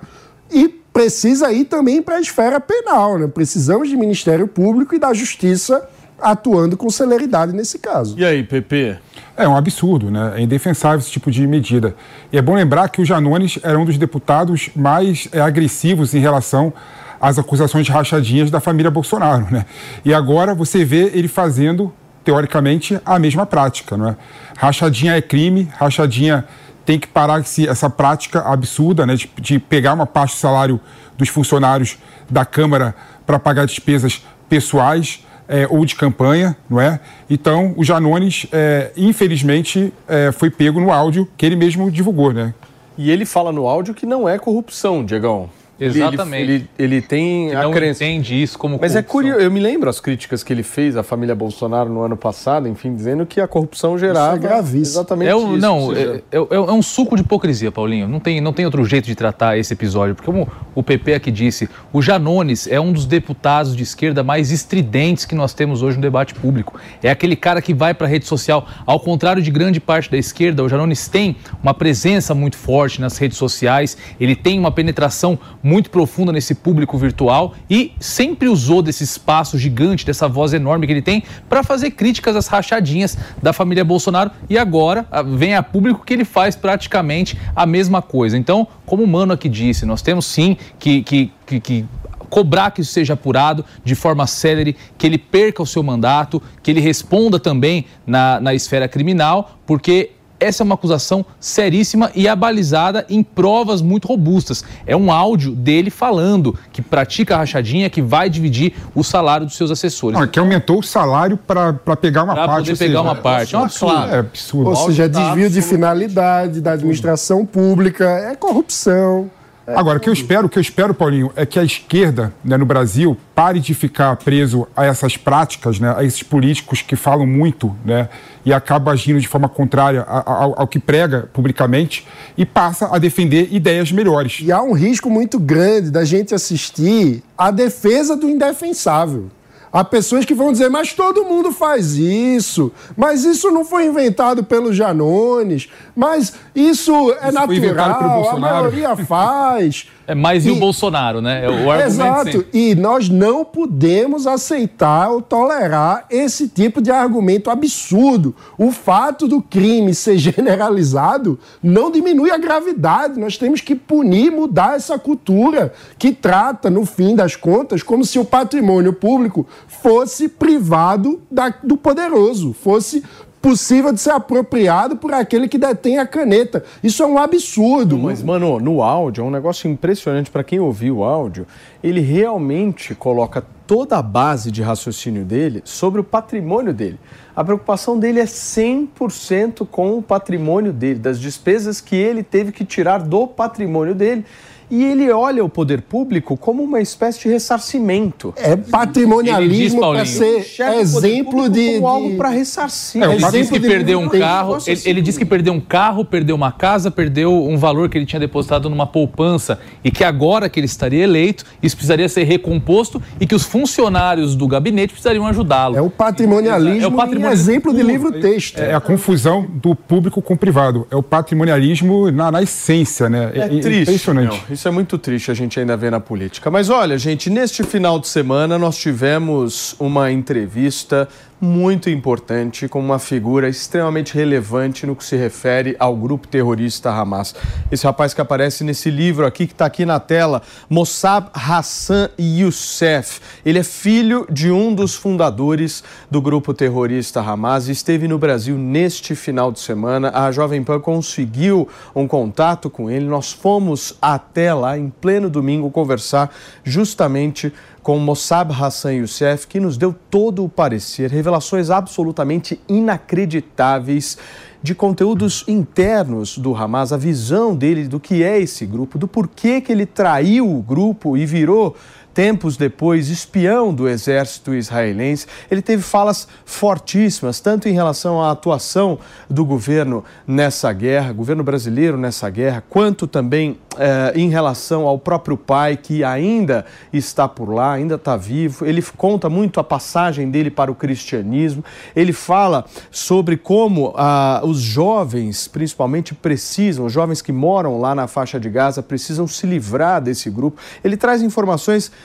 E precisa ir também para a esfera penal. Né? Precisamos de Ministério Público e da Justiça atuando com celeridade nesse caso. E aí, PP? É um absurdo, né? É indefensável esse tipo de medida. E é bom lembrar que o Janones era um dos deputados mais é, agressivos em relação às acusações de rachadinhas da família Bolsonaro, né? E agora você vê ele fazendo, teoricamente, a mesma prática, não é? Rachadinha é crime, rachadinha tem que parar essa prática absurda, né? De, de pegar uma parte do salário dos funcionários da Câmara para pagar despesas pessoais é, ou de campanha, não é? Então, o Janones, é, infelizmente, é, foi pego no áudio que ele mesmo divulgou, né? E ele fala no áudio que não é corrupção, Diegão. Exatamente. Ele, ele, ele tem Ele a não crença. entende isso como Mas é corrupção. curioso, eu me lembro as críticas que ele fez à família Bolsonaro no ano passado, enfim, dizendo que a corrupção gerava exatamente É um, isso. não, seja, é, é- é um suco de hipocrisia, Paulinho. Não tem, não tem outro jeito de tratar esse episódio. Porque, como o PP aqui disse, o Janones é um dos deputados de esquerda mais estridentes que nós temos hoje no debate público. É aquele cara que vai para a rede social. Ao contrário de grande parte da esquerda, o Janones tem uma presença muito forte nas redes sociais, ele tem uma penetração muito profunda nesse público virtual e sempre usou desse espaço gigante, dessa voz enorme que ele tem, para fazer críticas às rachadinhas da família Bolsonaro. E agora vem a público que ele faz praticamente a mesma coisa. Então, como o Mano aqui disse, nós temos sim que, que, que, que cobrar que isso seja apurado de forma célere, que ele perca o seu mandato, que ele responda também na, na esfera criminal, porque essa é uma acusação seríssima e abalizada em provas muito robustas. É um áudio dele falando que pratica a rachadinha, que vai dividir o salário dos seus assessores. Não, é que aumentou o salário para pegar uma Pra parte. poder ou seja, pegar uma parte. É um absurdo. É absurdo. Ou seja, desvio de finalidade da administração pública, é corrupção. Agora, o que eu espero, o que eu espero, Paulinho, é que a esquerda né, no Brasil pare de ficar preso a essas práticas, né, a esses políticos que falam muito né, e acabam agindo de forma contrária ao, ao que prega publicamente e passa a defender ideias melhores. E há um risco muito grande da gente assistir a defesa do indefensável. Há pessoas que vão dizer, mas todo mundo faz isso, mas isso não foi inventado pelo Janones, mas isso é Isso natural, a Bolsonaro." maioria faz. É mais e o E- Bolsonaro, né? É o Exato. sempre. E nós não podemos aceitar ou tolerar esse tipo de argumento absurdo. O fato do crime ser generalizado não diminui a gravidade. Nós temos que punir, mudar essa cultura que trata, no fim das contas, como se o patrimônio público fosse privado da- do poderoso, fosse possível de ser apropriado por aquele que detém a caneta. Isso é um absurdo. Mas, mano, no áudio é um negócio impressionante para quem ouviu o áudio. Ele realmente coloca toda a base de raciocínio dele sobre o patrimônio dele. A preocupação dele é 100% com o patrimônio dele, das despesas que ele teve que tirar do patrimônio dele. E ele olha o poder público como uma espécie de ressarcimento. É patrimonialismo para ser poder exemplo de, como algo de- para ressarcir. Ele disse Exemplo que de perdeu um carro. Ele, ele disse que perdeu um carro, perdeu uma casa, perdeu um valor que ele tinha depositado numa poupança e que agora que ele estaria eleito, isso precisaria ser recomposto e que os funcionários do gabinete precisariam ajudá-lo. É o patrimonialismo É o patrimonialismo em exemplo de livro-texto. É a confusão do público com o privado. É o patrimonialismo na, na essência, né? É triste. impressionante. meu. Isso é muito triste a gente ainda vê na política. Mas olha, gente, neste final de semana nós tivemos uma entrevista muito importante com uma figura extremamente relevante no que se refere ao grupo terrorista Hamas. Esse rapaz que aparece nesse livro aqui, que está aqui na tela, Mossab Hassan Youssef. Ele é filho de um dos fundadores do grupo terrorista Hamas e esteve no Brasil neste final de semana. A Jovem Pan conseguiu um contato com ele. Nós fomos até lá em pleno domingo conversar justamente com Mossab Hassan Youssef, que nos deu todo o parecer, revelações absolutamente inacreditáveis de conteúdos internos do Hamas, a visão dele do que é esse grupo, do porquê que ele traiu o grupo e virou tempos depois, espião do exército israelense. Ele teve falas fortíssimas, tanto em relação à atuação do governo nessa guerra, governo brasileiro nessa guerra, quanto também eh, em relação ao próprio pai, que ainda está por lá, ainda está vivo. Ele conta muito a passagem dele para o cristianismo. Ele fala sobre como ah, os jovens, principalmente, precisam, os jovens que moram lá na faixa de Gaza, precisam se livrar desse grupo. Ele traz informações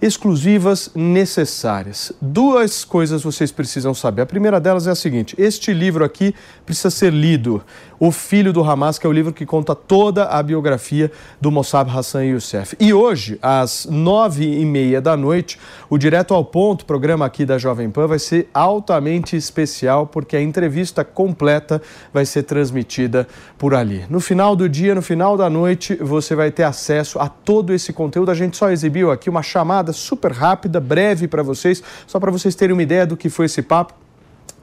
exclusivas necessárias. Duas coisas vocês precisam saber. A primeira delas é a seguinte: este livro aqui precisa ser lido. O Filho do Hamas, que é o livro que conta toda a biografia do Mossab Hassan Youssef. E hoje, às nove e meia da noite, o Direto ao Ponto, programa aqui da Jovem Pan, vai ser altamente especial, porque a entrevista completa vai ser transmitida por ali. No final do dia, no final da noite, você vai ter acesso a todo esse conteúdo. A gente só exibiu aqui uma chamada super rápida, breve para vocês, só para vocês terem uma ideia do que foi esse papo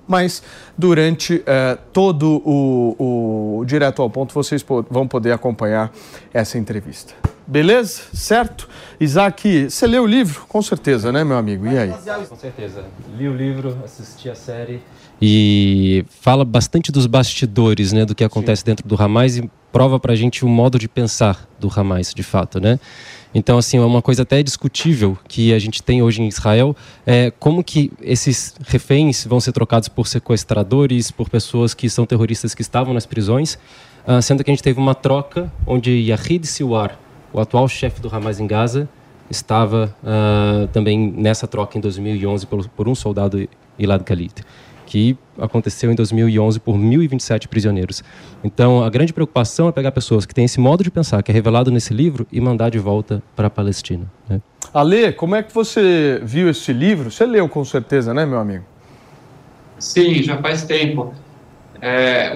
mas durante eh, todo o, o, Direto ao Ponto vocês vão poder acompanhar essa entrevista. Beleza? Certo? Isaac, você leu o livro? Com certeza, né, meu amigo? E aí? Com certeza. Li o livro, assisti a série e fala bastante dos bastidores, né, do que acontece Sim. dentro do Hamas e prova pra gente o modo de pensar do Hamas, de fato, né? Então, assim, é uma coisa até discutível que a gente tem hoje em Israel, é como que esses reféns vão ser trocados por sequestradores, por pessoas que são terroristas que estavam nas prisões, uh, sendo que a gente teve uma troca onde Yahid Siwar, o atual chefe do Hamas em Gaza, estava uh, também nessa troca em 2011 por, por um soldado Ilad Khalid que aconteceu em 2011 por 1.027 prisioneiros. Então, a grande preocupação é pegar pessoas que têm esse modo de pensar, que é revelado nesse livro, e mandar de volta para a Palestina. Né? Ale, como é que você viu esse livro? Você leu com certeza, né, meu amigo? Sim, já faz tempo. É,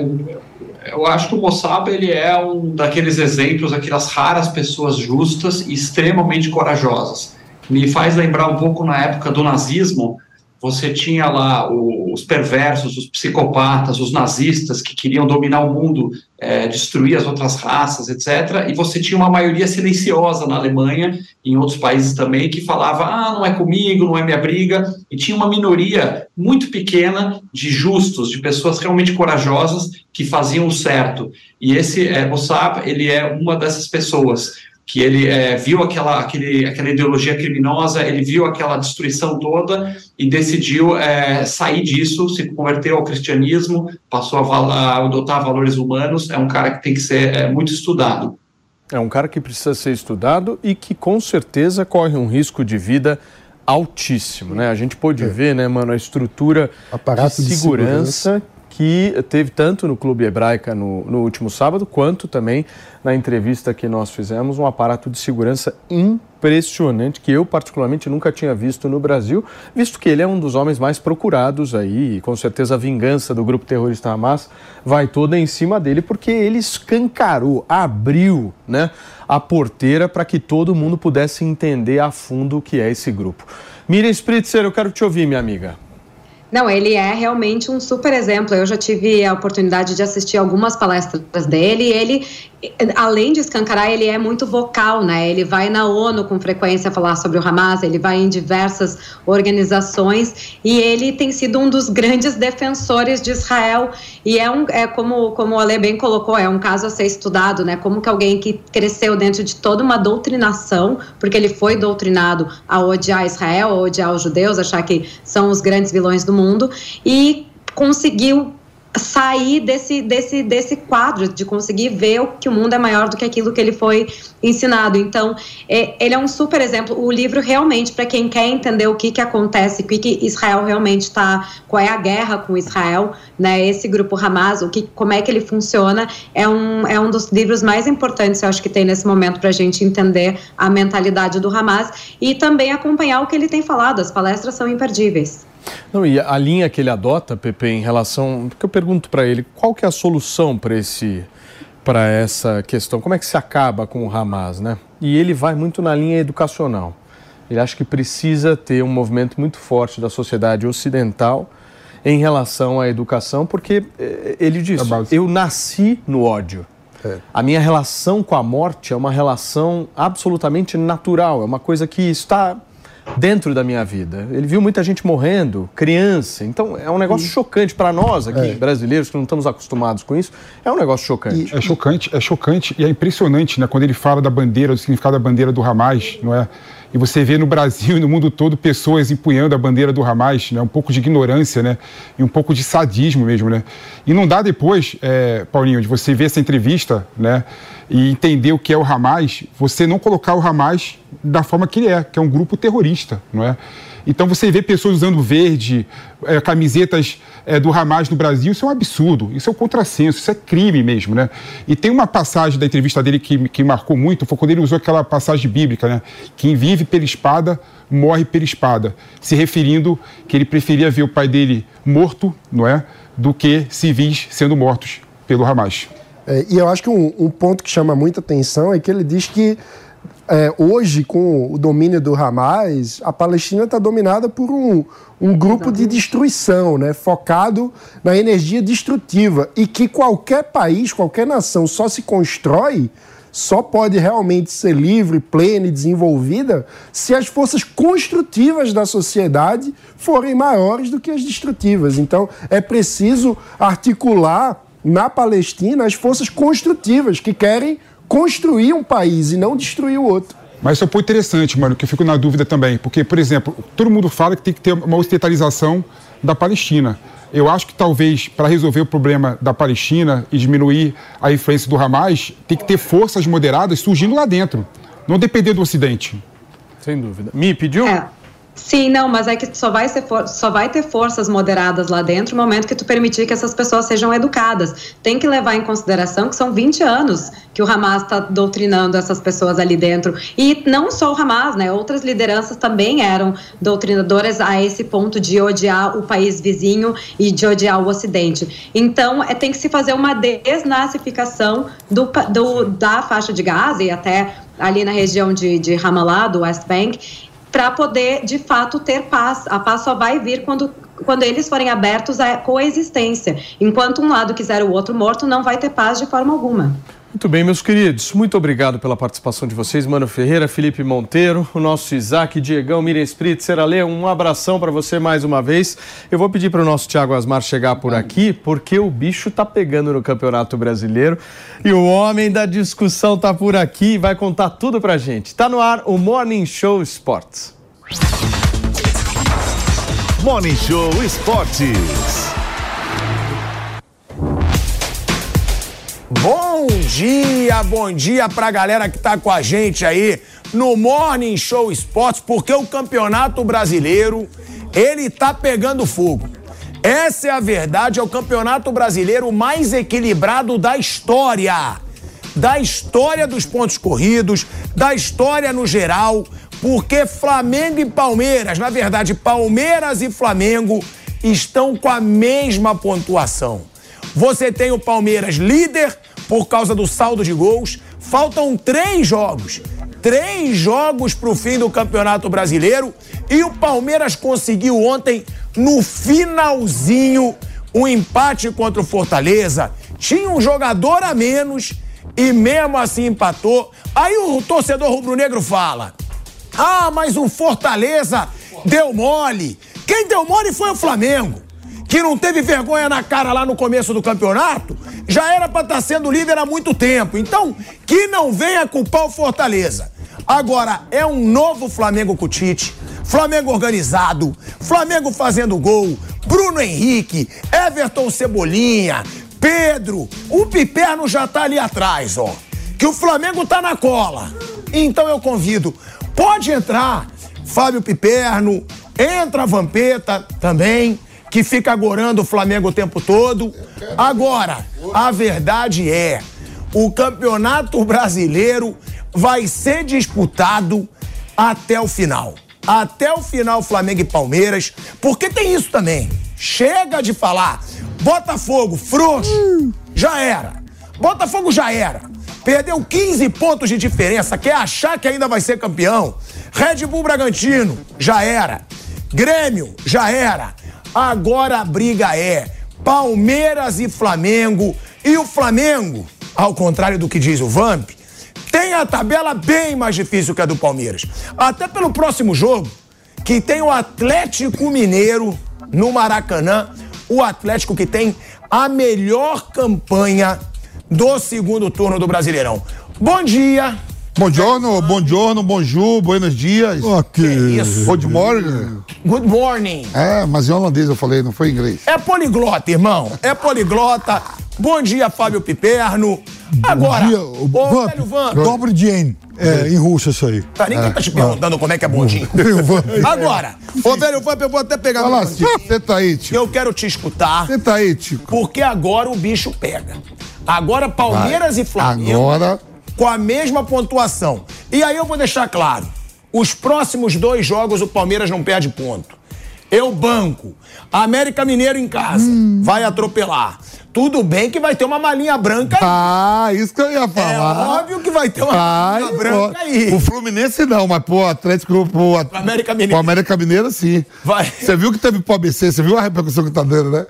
eu acho que o Mossab ele é um daqueles exemplos, aquelas raras pessoas justas e extremamente corajosas. Me faz lembrar um pouco na época do nazismo, você tinha lá os perversos, os psicopatas, os nazistas que queriam dominar o mundo, é, destruir as outras raças, etc. E você tinha uma maioria silenciosa na Alemanha e em outros países também que falava: ah, não é comigo, não é minha briga. E tinha uma minoria muito pequena de justos, de pessoas realmente corajosas que faziam o certo. E esse é, Mossab, ele é uma dessas pessoas que ele é, viu aquela, aquele, aquela ideologia criminosa, ele viu aquela destruição toda e decidiu é, sair disso, se converteu ao cristianismo, passou a, a, adotar valores humanos. É um cara que tem que ser é, muito estudado. É um cara que precisa ser estudado e que com certeza corre um risco de vida altíssimo, né? A gente pôde é. ver, né, mano, a estrutura Aparato de segurança, de segurança que teve tanto no Clube Hebraica no, no, último sábado, quanto também na entrevista que nós fizemos, um aparato de segurança impressionante que eu particularmente nunca tinha visto no Brasil, visto que ele é um dos homens mais procurados aí, e com certeza a vingança do grupo terrorista Hamas vai toda em cima dele, porque ele escancarou, abriu né, a porteira para que todo mundo pudesse entender a fundo o que é esse grupo. Miriam Spritzer, eu quero te ouvir, minha amiga. Não, ele é realmente um super exemplo. Eu já tive a oportunidade de assistir algumas palestras dele. Ele, além de escancarar, ele é muito vocal, né? Ele vai na ONU com frequência falar sobre o Hamas, ele vai em diversas organizações e ele tem sido um dos grandes defensores de Israel. E é um, é como, como o Ale bem colocou, é um caso a ser estudado, né? Como que alguém que cresceu dentro de toda uma doutrinação, porque ele foi doutrinado a odiar Israel, a odiar os judeus, achar que são os grandes vilões do mundo e conseguiu sair desse, desse, desse quadro, de conseguir ver que o mundo é maior do que aquilo que ele foi ensinado. Então, é, ele é um super exemplo. O livro, realmente, para quem quer entender o que, que acontece, o que, que Israel realmente está, qual é a guerra com Israel, né, esse grupo Hamas, o que, como é que ele funciona, é um, é um dos livros mais importantes, eu acho que tem nesse momento, para a gente entender a mentalidade do Hamas e também acompanhar o que ele tem falado. As palestras são imperdíveis. Não, e a linha que ele adota, Pepe, em relação. Porque eu pergunto para ele qual que é a solução para esse para essa questão, como é que se acaba com o Hamas, né? E ele vai muito na linha educacional. Ele acha que precisa ter um movimento muito forte da sociedade ocidental em relação à educação, porque eh, ele diz: eu nasci no ódio. É. A minha relação com a morte é uma relação absolutamente natural, é uma coisa que está dentro da minha vida. Ele viu muita gente morrendo, criança. Então é um negócio chocante para nós aqui, É. brasileiros, que não estamos acostumados com isso. É um negócio chocante. É chocante, é chocante e é impressionante, né? Quando ele fala da bandeira, do significado da bandeira do Hamas, não é? E você vê no Brasil e no mundo todo pessoas empunhando a bandeira do Hamas, né? Um pouco de ignorância, né? E um pouco de sadismo mesmo, né? E não dá depois, é, Paulinho, de você ver essa entrevista, né? E entender o que é o Hamas, você não colocar o Hamas da forma que ele é, que é um grupo terrorista, não é? Então você vê pessoas usando verde, eh, camisetas eh, do Hamas no Brasil, isso é um absurdo, isso é um contrassenso, isso é crime mesmo, né? E tem uma passagem da entrevista dele que, que marcou muito, foi quando ele usou aquela passagem bíblica, né? Quem vive pela espada, morre pela espada, se referindo que ele preferia ver o pai dele morto, não é? Do que civis sendo mortos pelo Hamas. É, e eu acho que um, um ponto que chama muita atenção é que ele diz que é, hoje, com o domínio do Hamas, a Palestina está dominada por um, um grupo de destruição, né, focado na energia destrutiva. E que qualquer país, qualquer nação só se constrói, só pode realmente ser livre, plena e desenvolvida se as forças construtivas da sociedade forem maiores do que as destrutivas. Então, é preciso articular na Palestina as forças construtivas que querem construir um país e não destruir o outro. Mas isso é um ponto interessante, mano, que eu fico na dúvida também. Porque, por exemplo, todo mundo fala que tem que ter uma ocidentalização da Palestina. Eu acho que talvez para resolver o problema da Palestina e diminuir a influência do Hamas, tem que ter forças moderadas surgindo lá dentro, não depender do Ocidente. Sem dúvida. Me pediu? É. Sim, não, mas é que só vai, ser for- só vai ter forças moderadas lá dentro no momento que tu permitir que essas pessoas sejam educadas. Tem que levar em consideração que são 20 anos que o Hamas está doutrinando essas pessoas ali dentro. E não só o Hamas, né? Outras lideranças também eram doutrinadoras a esse ponto de odiar o país vizinho e de odiar o Ocidente. Então, é, tem que se fazer uma desnazificação do, do- da faixa de Gaza e até ali na região de, de Ramallah, do West Bank, para poder de fato ter paz. A paz só vai vir quando quando eles forem abertos à coexistência. Enquanto um lado quiser o outro morto, não vai ter paz de forma alguma. Muito bem, meus queridos. Muito obrigado pela participação de vocês, Mano Ferreira, Felipe Monteiro, o nosso Isaac, Diegão, Miriam Spritzer, Ale, um abração para você mais uma vez. Eu vou pedir para o nosso Thiago Asmar chegar por aqui, porque o bicho tá pegando no Campeonato Brasileiro e o homem da discussão tá por aqui e vai contar tudo pra gente. Tá no ar o Morning Show Sports. Morning Show Esportes. Bom dia, bom dia pra galera que tá com a gente aí no Morning Show Esportes, porque o Campeonato Brasileiro, ele tá pegando fogo. Essa é a verdade, é o Campeonato Brasileiro mais equilibrado da história. Da história dos pontos corridos, da história no geral, porque Flamengo e Palmeiras, na verdade, Palmeiras e Flamengo estão com a mesma pontuação. Você tem o Palmeiras líder por causa do saldo de gols. Faltam três jogos. Três jogos para o fim do Campeonato Brasileiro. E o Palmeiras conseguiu ontem, no finalzinho, um empate contra o Fortaleza. Tinha um jogador a menos e mesmo assim empatou. Aí o torcedor rubro-negro fala: Ah, mas o Fortaleza deu mole. Quem deu mole foi o Flamengo que não teve vergonha na cara lá no começo do campeonato, já era para estar sendo líder há muito tempo. Então, que não venha culpar o Fortaleza. Agora, é um novo Flamengo com o Tite, Flamengo organizado, Flamengo fazendo gol, Bruno Henrique, Everton Cebolinha, Pedro, o Piperno já tá ali atrás, ó. Que o Flamengo tá na cola. Então eu convido, pode entrar Fábio Piperno, entra Vampeta também que fica agorando o Flamengo o tempo todo. Agora, a verdade é, o Campeonato Brasileiro vai ser disputado até o final. Até o final, Flamengo e Palmeiras, porque tem isso também. Chega de falar, Botafogo, frouxo, já era. Botafogo já era. Perdeu 15 pontos de diferença, quer achar que ainda vai ser campeão. Red Bull Bragantino, já era. Grêmio, já era. Agora a briga é Palmeiras e Flamengo. E o Flamengo, ao contrário do que diz o Vamp, tem a tabela bem mais difícil que a do Palmeiras. Até pelo próximo jogo. que tem o Atlético Mineiro no Maracanã, o Atlético que tem a melhor campanha do segundo turno do Brasileirão. Bom dia. Buongiorno, buongiorno, bonjour, buenos dias. Ok. isso? Good morning. Good morning. É, mas em holandês eu falei, não foi em inglês. É poliglota, irmão. É poliglota. Bom dia, Fábio Piperno. Agora, Vamp, velho Vamp. Dobre dien. É, em russo isso aí. Tá, ninguém tá te perguntando como é que é bom dia. Agora, ô velho Vamp, eu vou até pegar Fala assim, senta aí, Tico. Eu quero te escutar. Senta aí, Tico. Porque agora o bicho pega. Agora Palmeiras Vai. e Flamengo Agora- com a mesma pontuação. E aí eu vou deixar claro: os próximos dois jogos o Palmeiras não perde ponto. Eu banco. América Mineiro em casa. Vai atropelar. Tudo bem que vai ter uma malinha branca aí. Ah, isso que eu ia falar. É óbvio que vai ter uma Ai, malinha branca aí. O Fluminense não, mas pro Atlético, pro, At- América Mineiro. pro América Mineiro, sim. Vai. Você viu que teve pro ABC, você viu a repercussão que tá dando, né?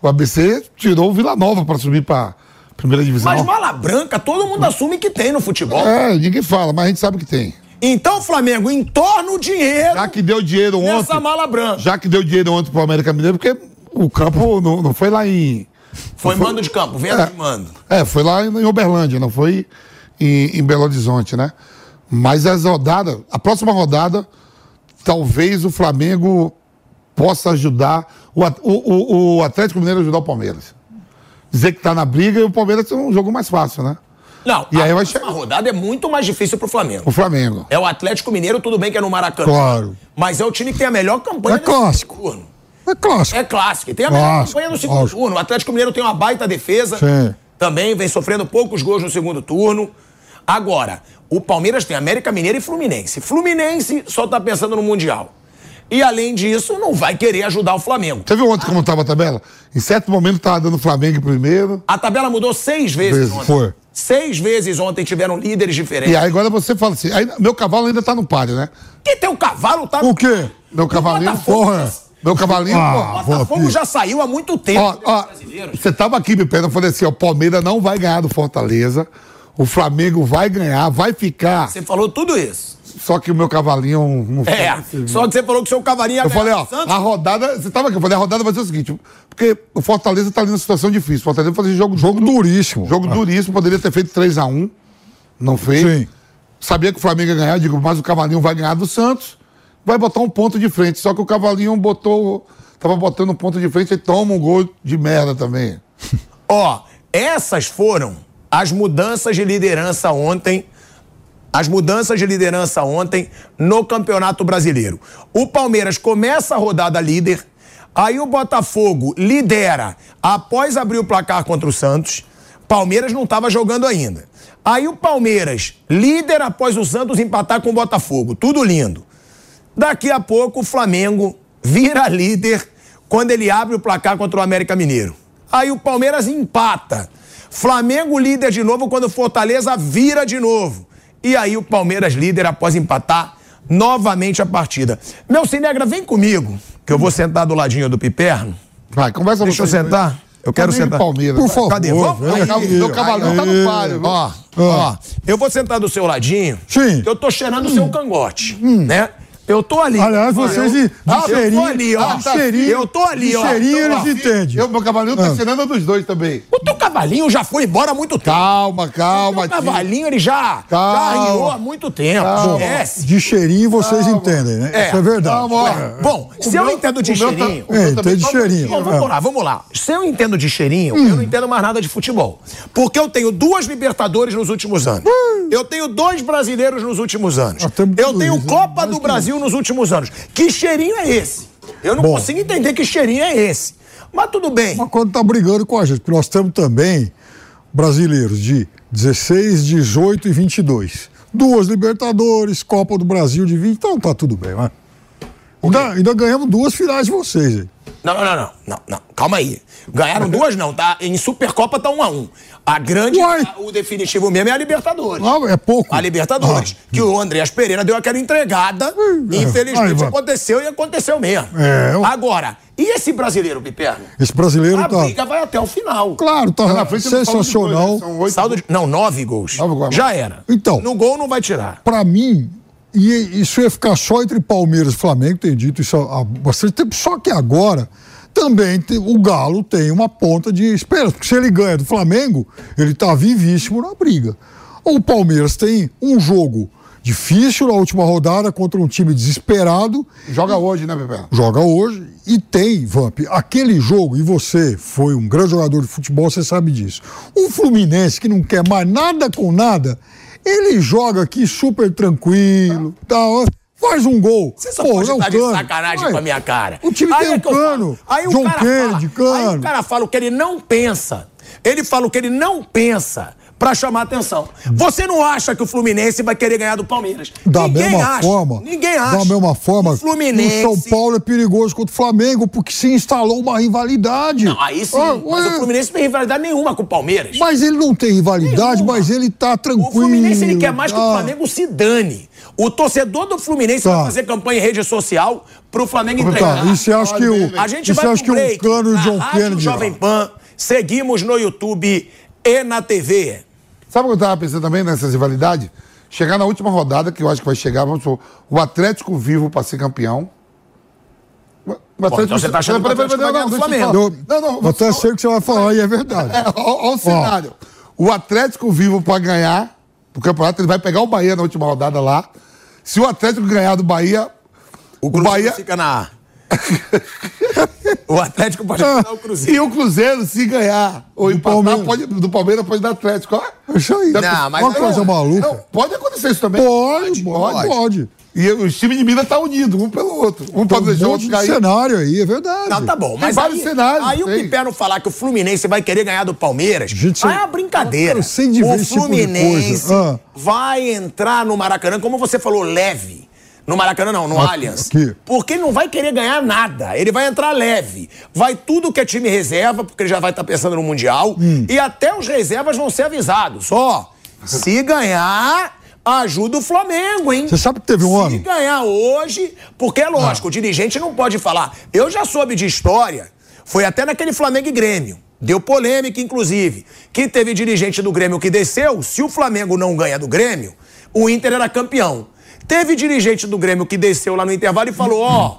O ABC tirou o Vila Nova pra subir pra primeira divisão. Mas mala branca todo mundo assume que tem no futebol. É, ninguém fala, mas a gente sabe que tem. Então, Flamengo, entorna o dinheiro. Já que deu dinheiro ontem. Nessa mala branca. Já que deu dinheiro ontem pro América Mineiro, porque o campo não, não foi lá em. Foi não mando de campo, venda É. de mando. É, foi lá em Uberlândia, não foi em, em Belo Horizonte, né? Mas as rodadas, a próxima rodada, talvez o Flamengo possa ajudar o, o, o- o Atlético Mineiro a ajudar o Palmeiras. Dizer que tá na briga e o Palmeiras tem um jogo mais fácil, né? Não, E a aí vai rodada é muito mais difícil pro Flamengo. O Flamengo. É o Atlético Mineiro, tudo bem que é no Maracanã. Claro. Mas é o time que tem a melhor campanha É clássico. turno. É clássico. É clássico. E tem a melhor Clássico, campanha do segundo lógico. turno. O Atlético Mineiro tem uma baita defesa. Sim. Também vem sofrendo poucos gols no segundo turno. Agora, o Palmeiras tem América Mineiro e Fluminense. Fluminense só tá pensando no Mundial. E além disso, não vai querer ajudar o Flamengo. Você viu ontem como tava a tabela? Em certo momento tava dando Flamengo em primeiro. A tabela mudou seis vezes Vezes, ontem. foi. Seis vezes ontem tiveram líderes diferentes. E aí agora você fala assim, aí, meu cavalo ainda tá no páreo, né? Que teu cavalo tá... O quê? Meu cavalinho, porra. Meu cavalinho, Ah, Botafogo já saiu há muito tempo. Ó, ó, você tava aqui me perguntando, eu falei assim, ó, o Palmeiras não vai ganhar do Fortaleza, o Flamengo vai ganhar, vai ficar, Você falou tudo isso. Só que o meu cavalinho não foi. É, só que você falou que seu cavalinho ia Eu falei, ganhar ó, a rodada, você tava aqui, eu falei, a rodada vai ser o seguinte, porque o Fortaleza tá ali numa situação difícil, o Fortaleza vai fazer jogo, Jogo duríssimo. jogo duríssimo, poderia ter feito 3x1, não fez. Sim. Sabia que o Flamengo ia ganhar, eu digo, mas o Cavalinho vai ganhar do Santos, vai botar um ponto de frente. Só que o Cavalinho botou, tava botando um ponto de frente e toma um gol de merda também. Ó, essas foram as mudanças de liderança ontem. As mudanças de liderança ontem no Campeonato Brasileiro. O Palmeiras começa a rodada líder, aí o Botafogo lidera após abrir o placar contra o Santos. Palmeiras não estava jogando ainda. Aí o Palmeiras, líder após o Santos empatar com o Botafogo. Tudo lindo. Daqui a pouco o Flamengo vira líder quando ele abre o placar contra o América Mineiro. Aí o Palmeiras empata. Flamengo líder de novo quando o Fortaleza vira de novo. E aí o Palmeiras líder após empatar novamente a partida. Meu Cinegra, vem comigo, que eu vou sentar do ladinho do Piperno. Vai, conversa Deixa eu sentar. Eu quero sentar. Palmeiras. Por favor, Cadê? Vamos? Aí. Meu cavalinho tá no páreo. viu? Ó, ó, eu vou sentar do seu ladinho. Sim. Eu tô cheirando o seu cangote, né? Eu tô ali. Aliás, vocês de- de ah, eu cheirinho- tô ali, ó. de cheirinho- eu tô ali, ó. cheirinho ó. eles entendem. Eu, meu cavalinho tá cenando dos dois também. O teu cavalinho já foi embora há muito tempo. Calma, calma, O teu cavalinho, ele já, já Calma. arriou há muito tempo. Calma. De cheirinho vocês entendem, né? É. Isso é verdade. Calma, Bom, se eu meu- entendo de o tá- cheirinho... o meu É, também entende de tá- cheirinho. Bom, vamos lá, vamos lá. Se eu entendo de cheirinho, eu não entendo mais nada de futebol. Porque eu tenho duas Libertadores nos últimos anos. Eu tenho dois brasileiros nos últimos anos. Eu tenho isso, Copa do que Brasil nos últimos anos. Que cheirinho é esse? Eu não Bom. consigo entender que cheirinho é esse. Mas tudo bem. Mas quando tá brigando com a gente, porque nós temos também brasileiros de 16, 18 e 22. Duas Libertadores, Copa do Brasil de 20, então tá tudo bem, né? Ainda, ainda ganhamos duas finais de vocês aí. Não, não, não, não, não, não. Calma aí. Ganharam duas, não, tá? Em Supercopa tá um a um. A grande, a- o definitivo mesmo é a Libertadores. Ah, é pouco. A Libertadores. Que o Andreas Pereira deu aquela entregada. Aí, Infelizmente vai. aconteceu e aconteceu mesmo. É, eu- Agora, e esse brasileiro, Piperno? Esse brasileiro A tá. briga vai até o final. Claro, tá, na frente não sensacional. gols, né? São oito Saldo de... Não, nove gols. Nove gols. Já era. Então. No gol não vai tirar. Pra mim, e isso ia ficar só entre Palmeiras e Flamengo, tem dito isso há bastante tempo, só que agora também o Galo tem uma ponta de esperança, porque se ele ganha do Flamengo, ele está vivíssimo na briga. O Palmeiras tem um jogo difícil na última rodada contra um time desesperado. Joga hoje, né, Bebê? Joga hoje e tem, Vamp, aquele jogo, e você foi um grande jogador de futebol, você sabe disso. O Fluminense, que não quer mais nada com nada, ele joga aqui super tranquilo, tal, faz um gol. Você só Pô, pode é um estar de cano. sacanagem Ué, com a minha cara. O time Aí tem é um falo. cano. Aí o John cara Kennedy, fala, Aí cano. o cara fala o que ele não pensa. Ele fala o que ele não pensa pra chamar atenção. Você não acha que o Fluminense vai querer ganhar do Palmeiras? Da Ninguém mesma acha. forma. Ninguém acha. Da mesma forma, O Fluminense- o São Paulo é perigoso contra o Flamengo porque se instalou uma rivalidade. Não, aí sim. Ah, mas ué, o Fluminense não tem rivalidade nenhuma com o Palmeiras. Mas ele não tem rivalidade, mas ele tá tranquilo. O Fluminense ele quer mais que o tá. Flamengo se dane. O torcedor do Fluminense Tá. vai fazer campanha em rede social pro Flamengo Tá, entregar. e você acha que o- A gente e vai acha que o Cano e o John Kennedy Jovem? Pan. Seguimos no YouTube e na TV. Sabe o que eu tava pensando também nessas rivalidades? Chegar na última rodada, que eu acho que vai chegar, vamos supor, o Atlético vivo para ser campeão. O então você tá achando que o vai ganhar do eu Flamengo. Não, não, Eu até sei o que você vai falar e é verdade. Olha o cenário. O Atlético vivo para ganhar o campeonato, ele vai pegar o Bahia na última rodada lá. Se o Atlético ganhar do Bahia, o, Bahia fica na O Atlético pode Ah, ganhar o Cruzeiro. E o Cruzeiro, se ganhar ou empatar, Palmeiras. pode, do Palmeiras pode dar Atlético. Ó. Isso aí. Não, mas Uma coisa maluca. Não, pode acontecer isso também. Pode, pode, pode. E os times de Minas estão unidos, um pelo outro. Um pode deixar o outro cair. cenário aí, é verdade. Não, tá bom. Tem Mas vários aí, cenários, aí o tem. Piper não falar que o Fluminense vai querer ganhar do Palmeiras, Gente, aí é uma brincadeira. eu sei de ver o esse tipo de Fluminense coisa. Ah. vai entrar no Maracanã, como você falou, leve. No Maracanã não, no Aqui, Allianz. Porque ele não vai querer ganhar nada. Ele vai entrar leve. Vai tudo que é time reserva, porque ele já vai estar pensando no Mundial. Hum. E até os reservas vão ser avisados. Ó, se ganhar, ajuda o Flamengo, hein? Você sabe que teve um Se ano? ganhar hoje, porque é lógico, o dirigente não pode falar. Eu já soube de história, foi até naquele Flamengo e Grêmio. Deu polêmica, inclusive, que teve dirigente do Grêmio que desceu. Se o Flamengo não ganha do Grêmio, o Inter era campeão. Teve dirigente do Grêmio que desceu lá no intervalo e falou: Ó,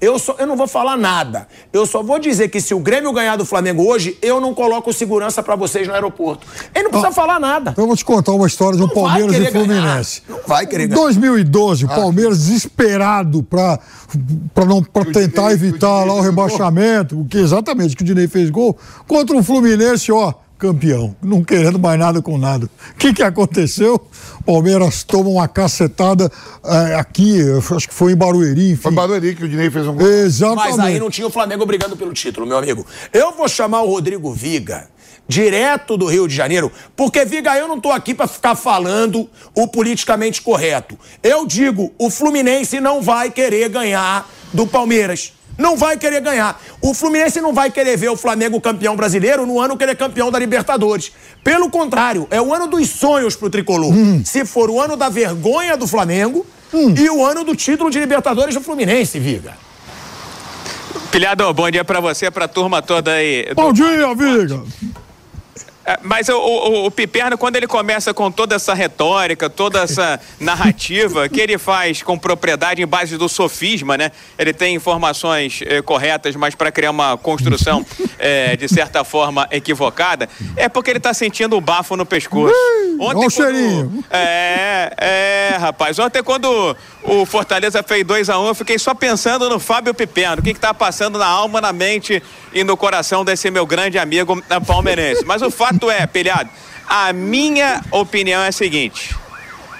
eu, só, eu não vou falar nada. Eu só vou dizer que se o Grêmio ganhar do Flamengo hoje, eu não coloco segurança pra vocês no aeroporto. Ele não precisa falar nada. Então eu vou te contar uma história de um Palmeiras e querer ganhar. Fluminense. Não vai querer Em ganhar. 2012, o Ah. Palmeiras desesperado para para não para tentar evitar lá o rebaixamento, o que exatamente que o Dinei fez gol contra o Fluminense, ó, campeão, não querendo mais nada com nada. O que que aconteceu? Palmeiras toma uma cacetada eh, aqui, acho que foi em Barueri, enfim. Foi em Barueri que o Dinei fez um gol. Exatamente. Mas aí não tinha o Flamengo brigando pelo título, meu amigo. Eu vou chamar o Rodrigo Viga, direto do Rio de Janeiro, porque, Viga, eu não tô aqui pra ficar falando o politicamente correto. Eu digo, o Fluminense não vai querer ganhar do Palmeiras. Não vai querer ganhar. O Fluminense não vai querer ver o Flamengo campeão brasileiro no ano que ele é campeão da Libertadores. Pelo contrário, é o ano dos sonhos pro tricolor. Se for o ano da vergonha do Flamengo e o ano do título de Libertadores do Fluminense, Viga. Pilhado, bom dia pra você, pra turma toda aí. Bom dia, Viga. É, Mas o, o, o Piperno, quando ele começa com toda essa retórica, toda essa narrativa que ele faz com propriedade em base do sofisma, né? Ele tem informações eh, corretas, mas para criar uma construção eh, de certa forma equivocada, é porque ele tá sentindo um bafo no pescoço. Olha o cheirinho. É, é, rapaz. Ontem, quando o Fortaleza fez 2x1, eu fiquei só pensando no Fábio Piperno. O que, que tá passando na alma, na mente e no coração desse meu grande amigo eh, palmeirense. Mas o fato é, Pelhado, a minha opinião é a seguinte.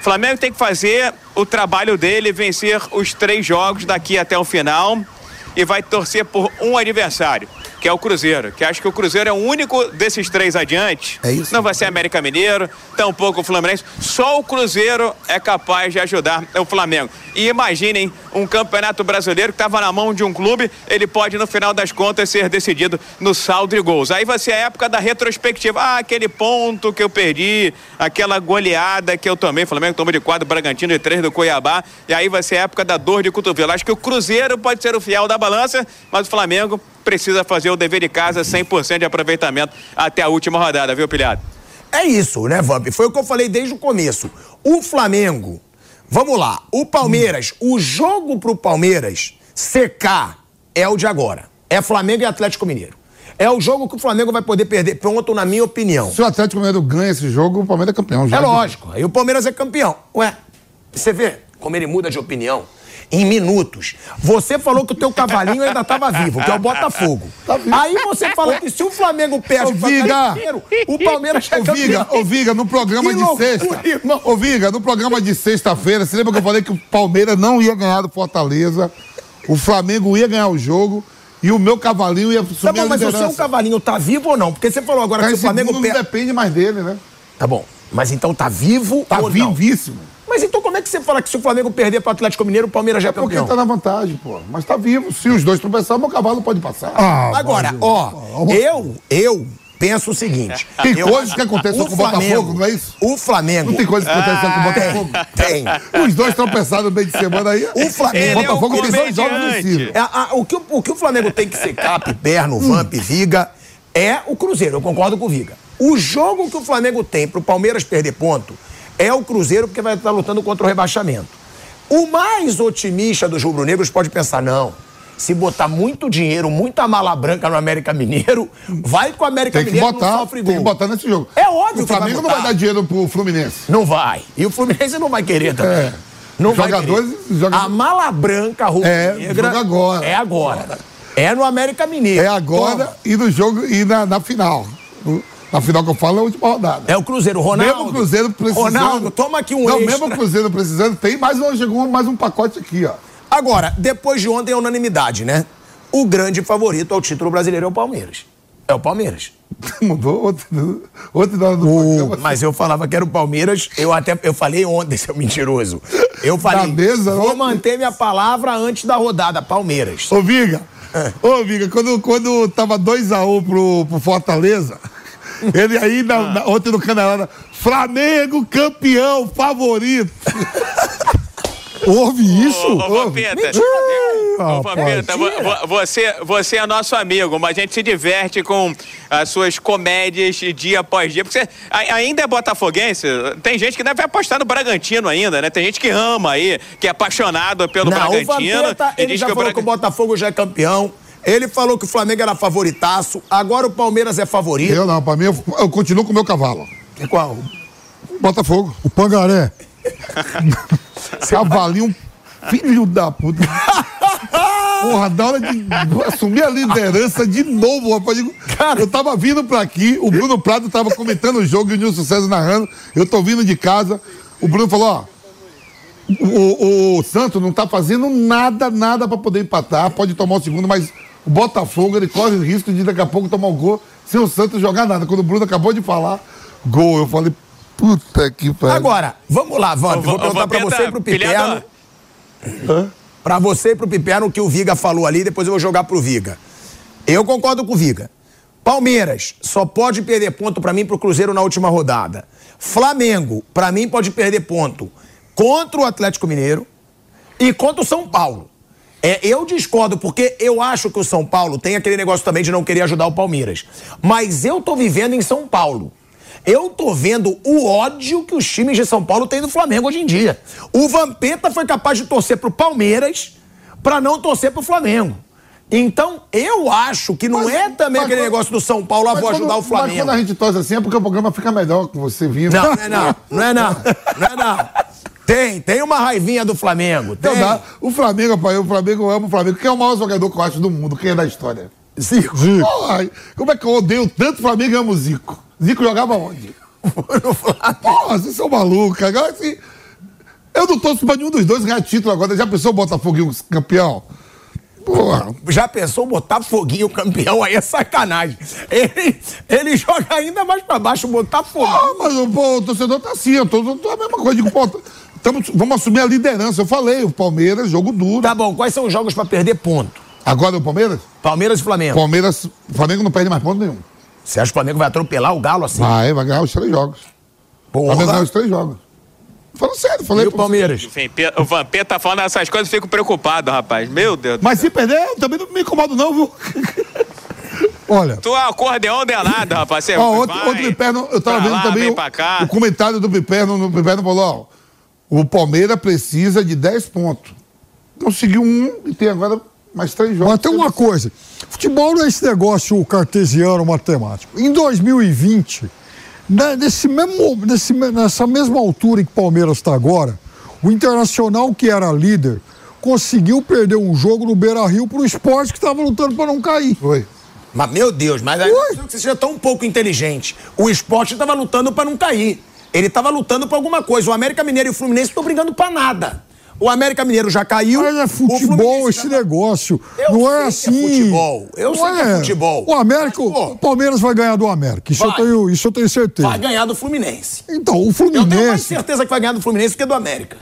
Flamengo tem que fazer o trabalho dele, vencer os três jogos daqui até o final e vai torcer por um adversário, que é o Cruzeiro. Que acho que o Cruzeiro é o único desses três adiante. É isso. Não vai ser América Mineiro, tampouco o Fluminense. Só o Cruzeiro é capaz de ajudar o Flamengo. E imaginem um campeonato brasileiro que estava na mão de um clube, ele pode, no final das contas, ser decidido no saldo de gols. Aí vai ser a época da retrospectiva. Ah, aquele ponto que eu perdi, aquela goleada que eu tomei. O Flamengo tomou de quatro, Bragantino de três do Cuiabá. E aí vai ser a época da dor de cotovelo. Acho que o Cruzeiro pode ser o fiel da balança, mas o Flamengo precisa fazer o dever de casa 100% de aproveitamento até a última rodada, viu, Pilhado? É isso, né, Vamp? Foi o que eu falei desde o começo. O Flamengo Vamos lá. O Palmeiras, o jogo pro Palmeiras secar é o de agora. É Flamengo e Atlético Mineiro. É o jogo que o Flamengo vai poder perder ponto, na minha opinião. Se o Atlético Mineiro ganha esse jogo, o Palmeiras é campeão. Já É lógico. Aí o Palmeiras é campeão. Ué, você vê como ele muda de opinião? Em minutos. Você falou que o teu cavalinho ainda estava vivo, que é o Botafogo. Aí você fala que se o Flamengo perde pro Viga! O Palmeiras é Ô, Viga, campeão. ô, Viga, no programa Que de loucura, sexta. irmão. Ô, Viga, no programa de sexta-feira, você lembra que eu falei que o Palmeiras não ia ganhar do Fortaleza, o Flamengo ia ganhar o jogo e o meu cavalinho ia subir Tá bom, mas o seu cavalinho tá vivo ou não? Porque você falou agora Tá que o Flamengo não depende mais dele, né? Tá bom. Mas então tá vivo Tá ou não? vivíssimo. Mas então como é que você fala que se o Flamengo perder pro Atlético Mineiro, o Palmeiras já é Porque campeão? tá na vantagem, pô. Mas tá vivo. Se os dois tropeçarem, meu cavalo pode passar. Agora, ó, eu, eu penso o seguinte. Tem eu- coisas que acontecem o com o Botafogo, Flamengo- não é isso? O Flamengo. Não tem coisa que acontece com o Ah, Botafogo? Tem. Os dois tropeçaram no meio de semana aí. O Flamengo. O Botafogo tem dois jogos vencidos. É, a- o, que, o, o que o Flamengo tem que ser Cap, Perno, Vamp, Viga é o Cruzeiro. Eu concordo com o Viga. O jogo que o Flamengo tem pro Palmeiras perder ponto é o Cruzeiro, porque vai estar lutando contra o rebaixamento. O mais otimista dos rubro-negros pode pensar, não. Se botar muito dinheiro, muita mala branca no América Mineiro, vai com o América Tem que Mineiro botar, não sofre tem gol. que botar nesse jogo. É óbvio O vai Flamengo não vai dar dinheiro pro Fluminense. Não vai. E o Fluminense não vai querer também. É. Não vai Jogadores- querer. jogadores- A mala branca rubro-negra É, joga agora. É agora. É no América Mineiro. É agora Toma. e no jogo e na, na final. Na final que eu falo é a última rodada. É o Cruzeiro, Ronaldo. Mesmo o Cruzeiro precisando. Ronaldo, toma aqui um Não, extra. mesmo o Cruzeiro precisando, tem mais um, chegou mais um pacote aqui, ó. Agora, depois de ontem é unanimidade, né? O grande favorito ao título brasileiro é o Palmeiras. É o Palmeiras. Mudou outro, outro hora do programa. Mas eu falava que era o Palmeiras, eu até eu falei ontem, seu mentiroso. Eu falei, mesa, vou ontem? manter minha palavra antes da rodada, Palmeiras. Ô, Viga, É. ô, Viga, quando, quando tava 2x1 pro, pro Fortaleza, ele aí, na, Ah. na- ontem no Canadá, Flamengo campeão, favorito. Houve isso? Ô, ô, Vampeta, Ô, Vampeta, vo- vo- você, você é nosso amigo, mas a gente se diverte com as suas comédias dia após dia. Porque você ainda é botafoguense. Tem gente que deve apostar no Bragantino ainda, né? Tem gente que ama aí, que é apaixonado pelo Não, o Bragantino. Vampeta, e ele diz já que o falou Braga- que o Botafogo já é campeão. Ele falou que o Flamengo era favoritaço. Agora o Palmeiras é favorito. Eu não, pra mim, eu, eu continuo com o meu cavalo. E qual? Botafogo. O Pangaré. Cavalinho, filho da puta. Porra, na hora de assumir a liderança de novo, rapaz. digo, eu tava vindo pra aqui, o Bruno Prado tava comentando o jogo e o Nilson César narrando. Eu tô vindo de casa. O Bruno falou: ó. O, o, Santos não tá fazendo nada, nada pra poder empatar. Pode tomar o segundo, mas o Botafogo ele corre o risco de daqui a pouco tomar o gol sem o Santos jogar nada. Quando o Bruno acabou de falar, gol, eu falei, puta que pariu. Agora, vamos lá. Ô, Vou perguntar pra você e pro Piperno. pilhado- Pra você e pro Piperno o que o Viga falou ali, depois eu vou jogar pro Viga. Eu concordo com o Viga. Palmeiras só pode perder ponto pra mim pro Cruzeiro na última rodada. Flamengo, pra mim, pode perder ponto contra o Atlético Mineiro e contra o São Paulo. É, eu discordo, porque eu acho que o São Paulo tem aquele negócio também de não querer ajudar o Palmeiras. Mas eu tô vivendo em São Paulo. Eu tô vendo o ódio que os times de São Paulo têm do Flamengo hoje em dia. O Vampeta foi capaz de torcer pro Palmeiras pra não torcer pro Flamengo. Então, eu acho que não Mas- é também mas aquele quando- negócio do São Paulo, ah, Mas vou quando- ajudar o Mas Flamengo. quando a gente torce assim é porque o programa fica melhor com você vindo. Não, não é não. Não é não. Não é não. Tem, tem uma raivinha do Flamengo. Tem. Não dá. O Flamengo, pai, o Flamengo ama o Flamengo. Quem é o maior jogador que eu acho do mundo? Quem é da história? Zico. Porra, como é que eu odeio tanto o Flamengo e amo o Zico? Zico jogava onde? Porra, vocês são malucos. Agora, assim, eu não torço pra nenhum dos dois ganhar título agora. Já pensou o Botafogo campeão? Porra. Já pensou botar foguinho campeão aí é sacanagem. Ele, ele joga ainda mais pra baixo, botar foguinho. Ah, mas pô, o torcedor tá assim, eu tô, tô, a mesma coisa. Digo, pô, tamo- vamos assumir a liderança. Eu falei, o Palmeiras, jogo duro. Tá bom, quais são os jogos pra perder ponto? Agora o Palmeiras? Palmeiras e Flamengo. Palmeiras, Flamengo não perde mais ponto nenhum. Você acha que o Flamengo vai atropelar o Galo assim? Vai, vai ganhar os três jogos. Porra. Flamengo ganhar os três jogos. Falando sério, falei E o. Palmeiras? Enfim, o Vampeta tá falando essas coisas, eu fico preocupado, rapaz. Meu Deus. do Mas céu. se perder, eu também não me incomodo, não, viu? Olha, Tu é acordeão danado, rapaz. Você Ó, outro, vai Piperno, eu tava vendo lá, também o, o comentário do Piperno, no Piperno falou, ó, O Palmeiras precisa de 10 pontos. Conseguiu um e tem agora mais três jogos. Mas tem uma coisa: futebol não é esse negócio cartesiano matemático. Em 2020, né, nesse mesmo, nesse, nessa mesma altura em que o Palmeiras está agora, o Internacional, que era líder, conseguiu perder um jogo no Beira Rio para o esporte que estava lutando para não cair. Foi. Mas, meu Deus, mas aí você seja tão pouco inteligente. O esporte estava lutando para não cair. Ele estava lutando por alguma coisa. O América Mineiro e o Fluminense estão brigando para nada. O América Mineiro já caiu. Mas é futebol esse negócio. Eu não é é assim. futebol. Eu Não sei que é futebol. O América, o Palmeiras vai ganhar do América. Isso, eu tenho, isso eu tenho certeza. Vai ganhar do Fluminense. Então, o Eu tenho mais Fluminense. certeza que vai ganhar do Fluminense que do América.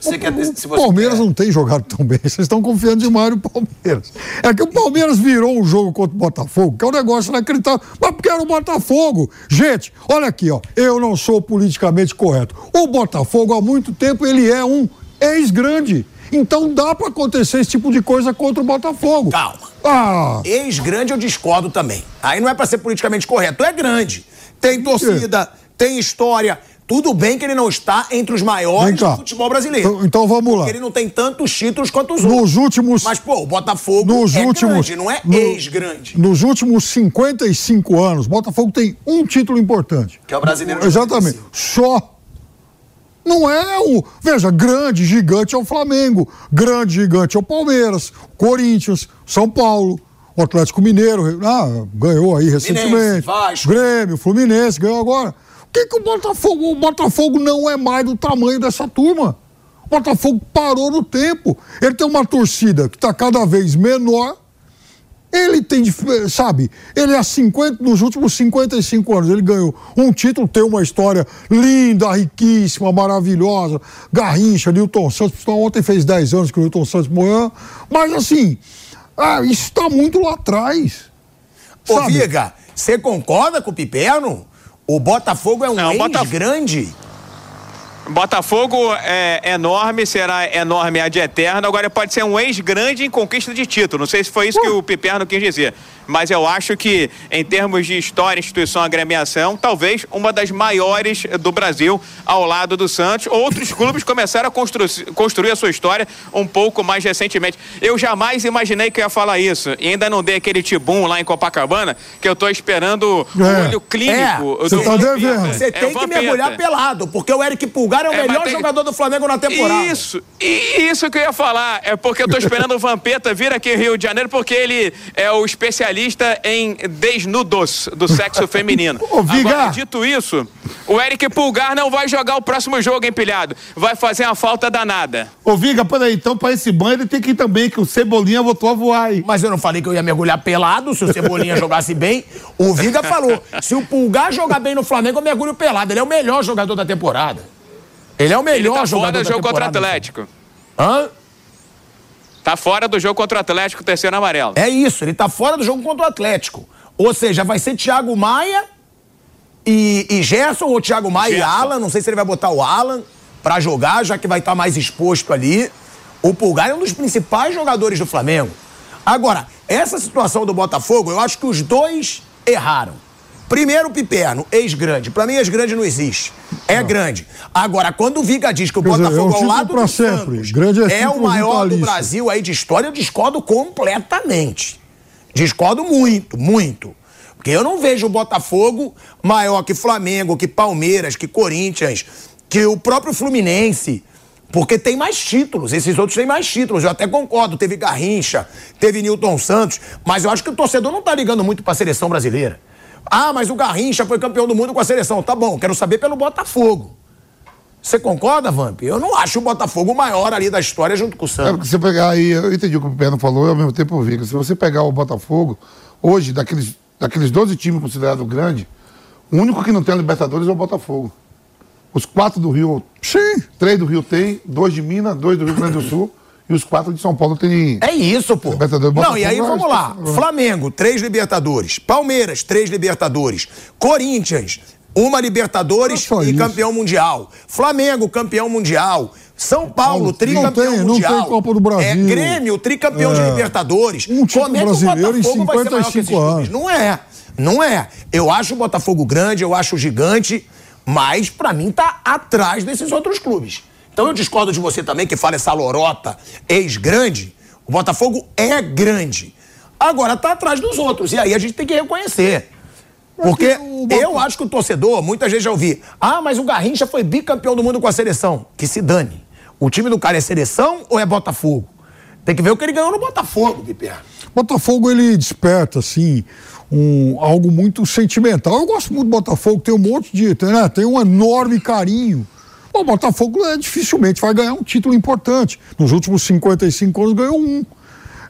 Você quer, se O você Palmeiras não tem jogado tão bem. Vocês estão confiando demais no Palmeiras. É que o Palmeiras virou um jogo contra o Botafogo, que é um negócio inacreditável. Mas porque era o Botafogo. Gente, olha aqui, ó. Eu não sou politicamente correto. O Botafogo, há muito tempo, ele é um ex-grande. Então dá pra acontecer esse tipo de coisa contra o Botafogo. Calma. Ah, Ex-grande eu discordo também. Aí não é pra ser politicamente correto. É grande. Tem torcida, tem história. Tudo bem que ele não está entre os maiores do futebol brasileiro. Então- então vamos lá. Porque ele não tem tantos títulos quanto os outros. nos últimos. Mas, pô, o Botafogo nos é últimos, grande, não é no- ex-grande. Nos últimos 55 anos, Botafogo tem um título importante. Que é o brasileiro. Exatamente. Só. Não é o. Veja, grande, gigante é o Flamengo. Grande, gigante é o Palmeiras, Corinthians, São Paulo, o Atlético Mineiro. Ah, ganhou aí recentemente. Grêmio, Fluminense, ganhou agora. O que, que o Botafogo. O Botafogo não é mais do tamanho dessa turma. O Botafogo parou no tempo. Ele tem uma torcida que está cada vez menor. Ele tem, dif- sabe, ele há 50, nos últimos 55 anos, ele ganhou um título, tem uma história linda, riquíssima, maravilhosa. Garrincha, Newton Santos, ontem fez 10 anos que o Newton Santos morreu. Mas assim, ah, isso está muito lá atrás. Ô, sabe? Viga, você concorda com o Piperno? O Botafogo é um Não, Botaf- ex-grande. Botafogo é enorme, será enorme ad eterno. Agora pode ser um ex-grande em conquista de título. Não sei se foi isso que o Piperno quis dizer. Mas eu acho que, em termos de história, instituição, agremiação, talvez uma das maiores do Brasil, ao lado do Santos. Outros clubes começaram a constru construir a sua história um pouco mais recentemente. Eu jamais imaginei que eu ia falar isso. E ainda não dei aquele tibum lá em Copacabana, que eu tô esperando o É. olho clínico. É, você tá devendo. Você É, tem que mergulhar pelado, porque o Eric Pulgar é o É, melhor tem- jogador do Flamengo na temporada. Isso, e isso que eu ia falar. É porque eu tô esperando o Vampeta vir aqui em Rio de Janeiro, porque ele é o especialista em desnudos do sexo feminino. Ô, Viga! Agora, dito isso, o Eric Pulgar não vai jogar o próximo jogo empilhado. Vai fazer uma falta danada. Ô, Viga, peraí, então pra esse banho ele tem que ir também, que o Cebolinha voltou a voar aí. Mas eu não falei que eu ia mergulhar pelado se o Cebolinha jogasse bem. O Viga falou: se o Pulgar jogar bem no Flamengo, eu mergulho pelado. Ele é o melhor jogador da temporada. Ele é o melhor Ele tá jogador fora do da jogo contra o temporada. Atlético. Hã? Tá fora do jogo contra o Atlético, terceiro amarelo. É isso, ele tá fora do jogo contra o Atlético. Ou seja, vai ser Thiago Maia e, e Gerson, ou Thiago Maia Gerson. e Alan. Não sei se ele vai botar o Alan pra jogar, já que vai estar mais exposto ali. O Pulgar é um dos principais jogadores do Flamengo. Agora, essa situação do Botafogo, eu acho que os dois erraram. Primeiro, Piperno, ex-grande. Pra mim, ex-grande não existe. É grande. Agora, quando o Viga diz que o Quer dizer, é um Botafogo ao lado do. Santos é é o maior do. Brasil aí de história, eu discordo completamente. Discordo muito, muito. Porque eu não vejo o Botafogo maior que Flamengo, que Palmeiras, que Corinthians, que o próprio Fluminense. Porque tem mais títulos, esses outros têm mais títulos. Eu até concordo, teve Garrincha, teve Newton Santos, mas eu acho que o torcedor não tá ligando muito pra seleção brasileira. Ah, mas o Garrincha foi campeão do mundo com a seleção. Tá bom, quero saber pelo Botafogo. Você concorda, Vamp? Eu não acho o Botafogo o maior ali da história junto com o É Santos. porque você pegar aí, eu entendi o que o Perno falou, e ao mesmo tempo eu vi. que Se você pegar o Botafogo, hoje, daqueles, daqueles 12 times considerados grandes, o único que não tem a Libertadores é o Botafogo. Os quatro do Rio. Sim. Três do Rio tem, dois de Minas, dois do Rio Grande do Sul e os quatro de São Paulo tem. É isso, pô. Libertadores. Não, Botafogo e aí é vamos lá. espetacular. Flamengo, três Libertadores. Palmeiras, três Libertadores. Corinthians, uma Libertadores Não é e isso. campeão mundial. Flamengo, campeão mundial. São Paulo, Não tricampeão tem- não mundial. tem Copa do Brasil. É, Grêmio, tricampeão de É. Libertadores. Um título Como é que o brasileiro em Botafogo que esses 55 clubes? anos. Não é. Não é. Eu acho o Botafogo grande, eu acho gigante, mas pra mim tá atrás desses outros clubes. Então eu discordo de você também, que fala essa lorota ex-grande. O Botafogo é grande. Agora tá atrás dos outros. E aí a gente tem que reconhecer. Porque eu acho que o torcedor, muitas vezes já ouvi, ah, mas o Garrincha foi bicampeão do mundo com a seleção. Que se dane. O time do cara é seleção ou é Botafogo? Tem que ver o que ele ganhou no Botafogo, Piper. Botafogo, ele desperta, assim, um, algo muito sentimental. Eu gosto muito do Botafogo, tem um monte de. Né, tem um enorme carinho. O Botafogo é, dificilmente vai ganhar um título importante. Nos últimos 55 anos ganhou um.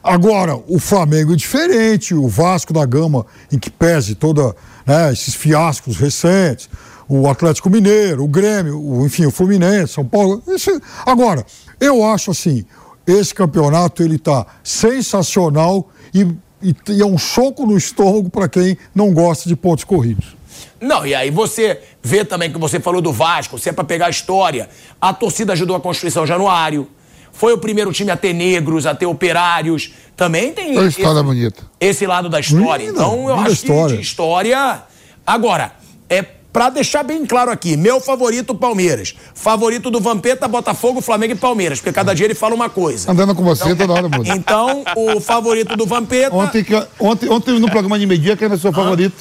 Agora, o Flamengo é diferente, o Vasco da Gama, em que pese toda né, esses fiascos recentes, o Atlético Mineiro, o Grêmio, o, enfim, o Fluminense, São Paulo. Esse... Agora, eu acho assim, esse campeonato ele está sensacional e, e, e é um soco no estômago para quem não gosta de pontos corridos. Não, e aí você vê também que você falou do Vasco, se é para pegar a história, a torcida ajudou a Constituição Januário, foi o primeiro time a ter negros, a ter operários, também tem Uma história esse, bonita. esse lado da história. Linda, então eu acho história. que história. Agora, é para deixar bem claro aqui, meu favorito Palmeiras, favorito do Vampeta, Botafogo, Flamengo e Palmeiras, porque cada dia ele fala uma coisa. Andando com você toda hora muda. Então, o favorito do Vampeta. Ontem, ontem, ontem no programa de meio-dia, quem era seu favorito?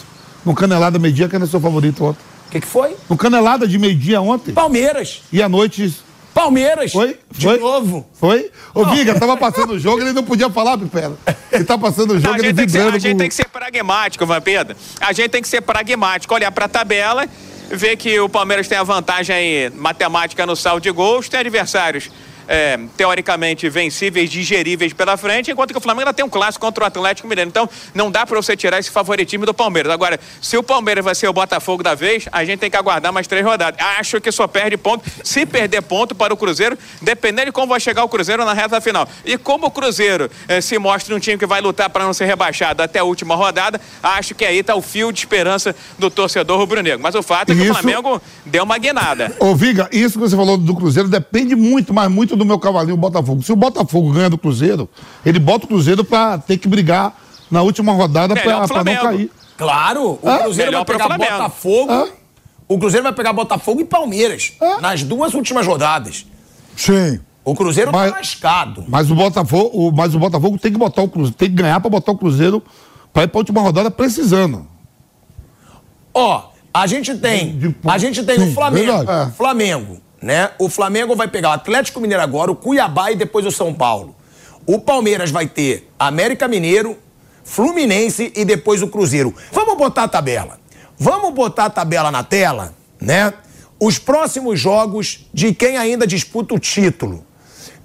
No Canelada meio-dia, quem era seu favorito ontem? O que, que foi? No Canelada de meio-dia ontem? Palmeiras. E à noite? Palmeiras. Foi? De Foi? novo. Foi? Ô, Viga, tava passando o jogo, ele não podia falar, Pipera. Ele tá passando o Não, jogo, a ele gente, tem que ser, vibrando. a gente com- tem que ser pragmático, Vampeta. A gente tem que ser pragmático, olhar pra tabela, ver que o Palmeiras tem a vantagem matemática no saldo de gols, tem adversários é, teoricamente vencíveis, digeríveis pela frente, enquanto que o Flamengo ainda tem um clássico contra o Atlético Mineiro. Então, não dá pra você tirar esse favoritismo do Palmeiras. Agora, se o Palmeiras vai ser o Botafogo da vez, a gente tem que aguardar mais três rodadas. Acho que só perde ponto. Se perder ponto para o Cruzeiro, dependendo de como vai chegar o Cruzeiro na reta final. E como o Cruzeiro eh, se mostra um time que vai lutar para não ser rebaixado até a última rodada, acho que aí tá o fio de esperança do torcedor rubro-negro. Mas o fato é que Isso- o Flamengo deu uma guinada. Ô, Viga, isso que você falou do Cruzeiro depende muito, mas muito do meu cavalinho Botafogo. Se o Botafogo ganha do Cruzeiro, ele bota o Cruzeiro pra ter que brigar na última rodada o pra não Flamengo. cair. Claro, o? Cruzeiro Melhor vai pegar Flamengo. Botafogo. O Cruzeiro vai pegar Botafogo e Palmeiras nas duas últimas rodadas. Sim. O Cruzeiro mas, tá lascado. Mas o Botafogo, o- mas o Botafogo tem que botar o Cruzeiro, tem que ganhar pra botar o Cruzeiro pra ir pra última rodada precisando. Ó, a gente tem, a gente tem Sim, o Flamengo, verdade. É. Flamengo, né? O Flamengo vai pegar o Atlético Mineiro agora, o Cuiabá e depois o São Paulo. O Palmeiras vai ter América Mineiro, Fluminense e depois o Cruzeiro. Vamos botar a tabela. Vamos botar a tabela na tela, né? Os próximos jogos de quem ainda disputa o título.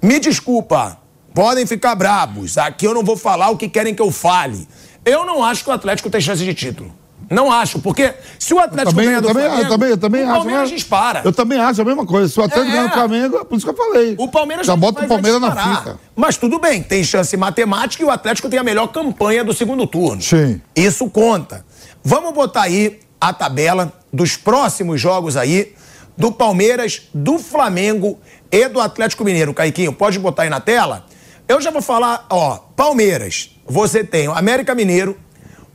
Me desculpa, podem ficar brabos. Aqui eu não vou falar o que querem que eu fale. Eu não acho que o Atlético tem chance de título. Não acho, porque se o Atlético também, ganha do também, Flamengo, eu também, eu também o acho. Palmeiras né? dispara. Eu também acho a mesma coisa. Se o Atlético É. ganhar do Flamengo, é por isso que eu falei. O Palmeiras Já bota o Palmeiras na fita. Mas tudo bem, tem chance matemática e o Atlético tem a melhor campanha do segundo turno. Sim. Isso conta. Vamos botar aí a tabela dos próximos jogos aí do Palmeiras, do Flamengo e do Atlético Mineiro. Caiquinho, pode botar aí na tela? Eu já vou falar, ó, Palmeiras, você tem o América Mineiro,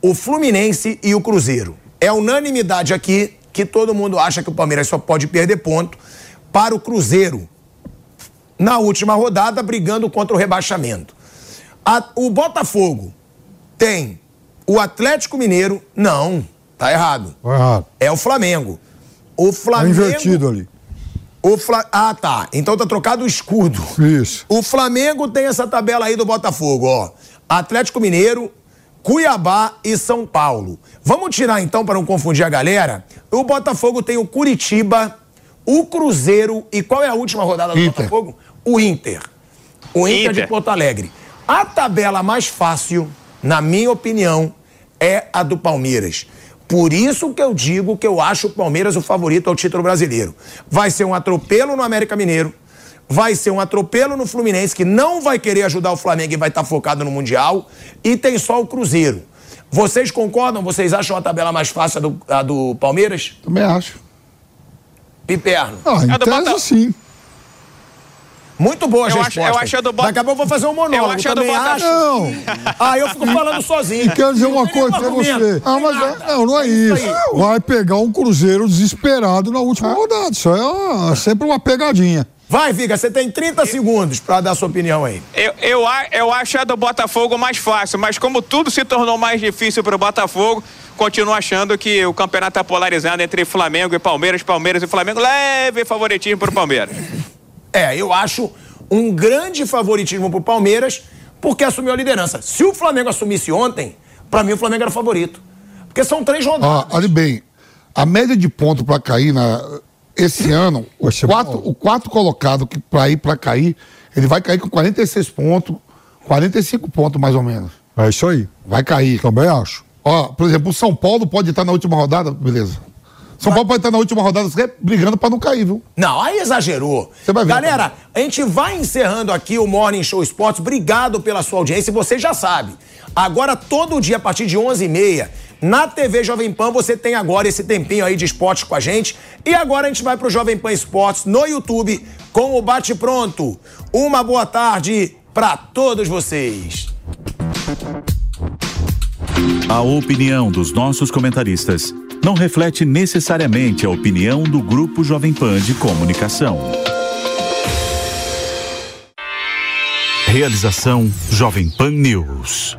o Fluminense e o Cruzeiro. É unanimidade aqui que todo mundo acha que o Palmeiras só pode perder ponto para o Cruzeiro na última rodada, brigando contra o rebaixamento. A- o Botafogo tem o Atlético Mineiro. Não, tá errado. Tá errado. É o Flamengo. O Tá Flamengo. invertido ali. O Fla... Ah, tá. Então tá trocado o escudo. Isso. O Flamengo tem essa tabela aí do Botafogo, ó. Atlético Mineiro, Cuiabá e São Paulo. Vamos tirar então, para não confundir a galera. O Botafogo tem o Curitiba, o Cruzeiro e qual é a última rodada do Inter. Botafogo? O Inter. O Inter, de Inter. Porto Alegre. A tabela mais fácil, na minha opinião, é a do Palmeiras. Por isso que eu digo que eu acho o Palmeiras o favorito ao título brasileiro. Vai ser um atropelo no América Mineiro, vai ser um atropelo no Fluminense, que não vai querer ajudar o Flamengo e vai estar focado no Mundial, e tem só o Cruzeiro. Vocês concordam? Vocês acham a tabela mais fácil a do, a do Palmeiras? Também acho. Piperno. Ah, em tese, sim. Muito boa a Eu acho- eu acho a do Bota- Daqui a pouco eu vou fazer um monólogo. Eu acho a do Bota- acho. Não. Ah, eu fico falando sozinho. E quero dizer uma coisa pra você. Ah, mas é- não, não é isso. Vai pegar um Cruzeiro desesperado na última rodada. Isso é uma- sempre uma pegadinha. Vai, Viga, você tem 30 segundos para dar sua opinião aí. Eu, eu, eu acho a do Botafogo mais fácil, mas como tudo se tornou mais difícil para o Botafogo, continuo achando que o campeonato está polarizado entre Flamengo e Palmeiras, Palmeiras e Flamengo. Leve favoritismo para o Palmeiras. É, eu acho um grande favoritismo para o Palmeiras, porque assumiu a liderança. Se o Flamengo assumisse ontem, para mim o Flamengo era favorito. Porque são três rodadas. Ah, olha bem, a média de ponto para cair na, esse ano, o quarto, o quarto colocado que para ir para cair, ele vai cair com 46 pontos, 45 pontos mais ou menos. É isso aí. Vai cair. Também acho. Ó, por exemplo, o São Paulo pode estar na última rodada, beleza. São Paulo pode estar na última rodada brigando para não cair, viu? Não, aí exagerou. Você vai ver. Galera, a gente vai encerrando aqui o Morning Show Esportes. Obrigado pela sua audiência. Você já sabe. Agora, todo dia, a partir de 11h30, na TV Jovem Pan, você tem agora esse tempinho aí de esportes com a gente. E agora a gente vai pro Jovem Pan Esportes no YouTube com o Bate Pronto. Uma boa tarde para todos vocês. A opinião dos nossos comentaristas não reflete necessariamente a opinião do Grupo Jovem Pan de Comunicação. Realização Jovem Pan News.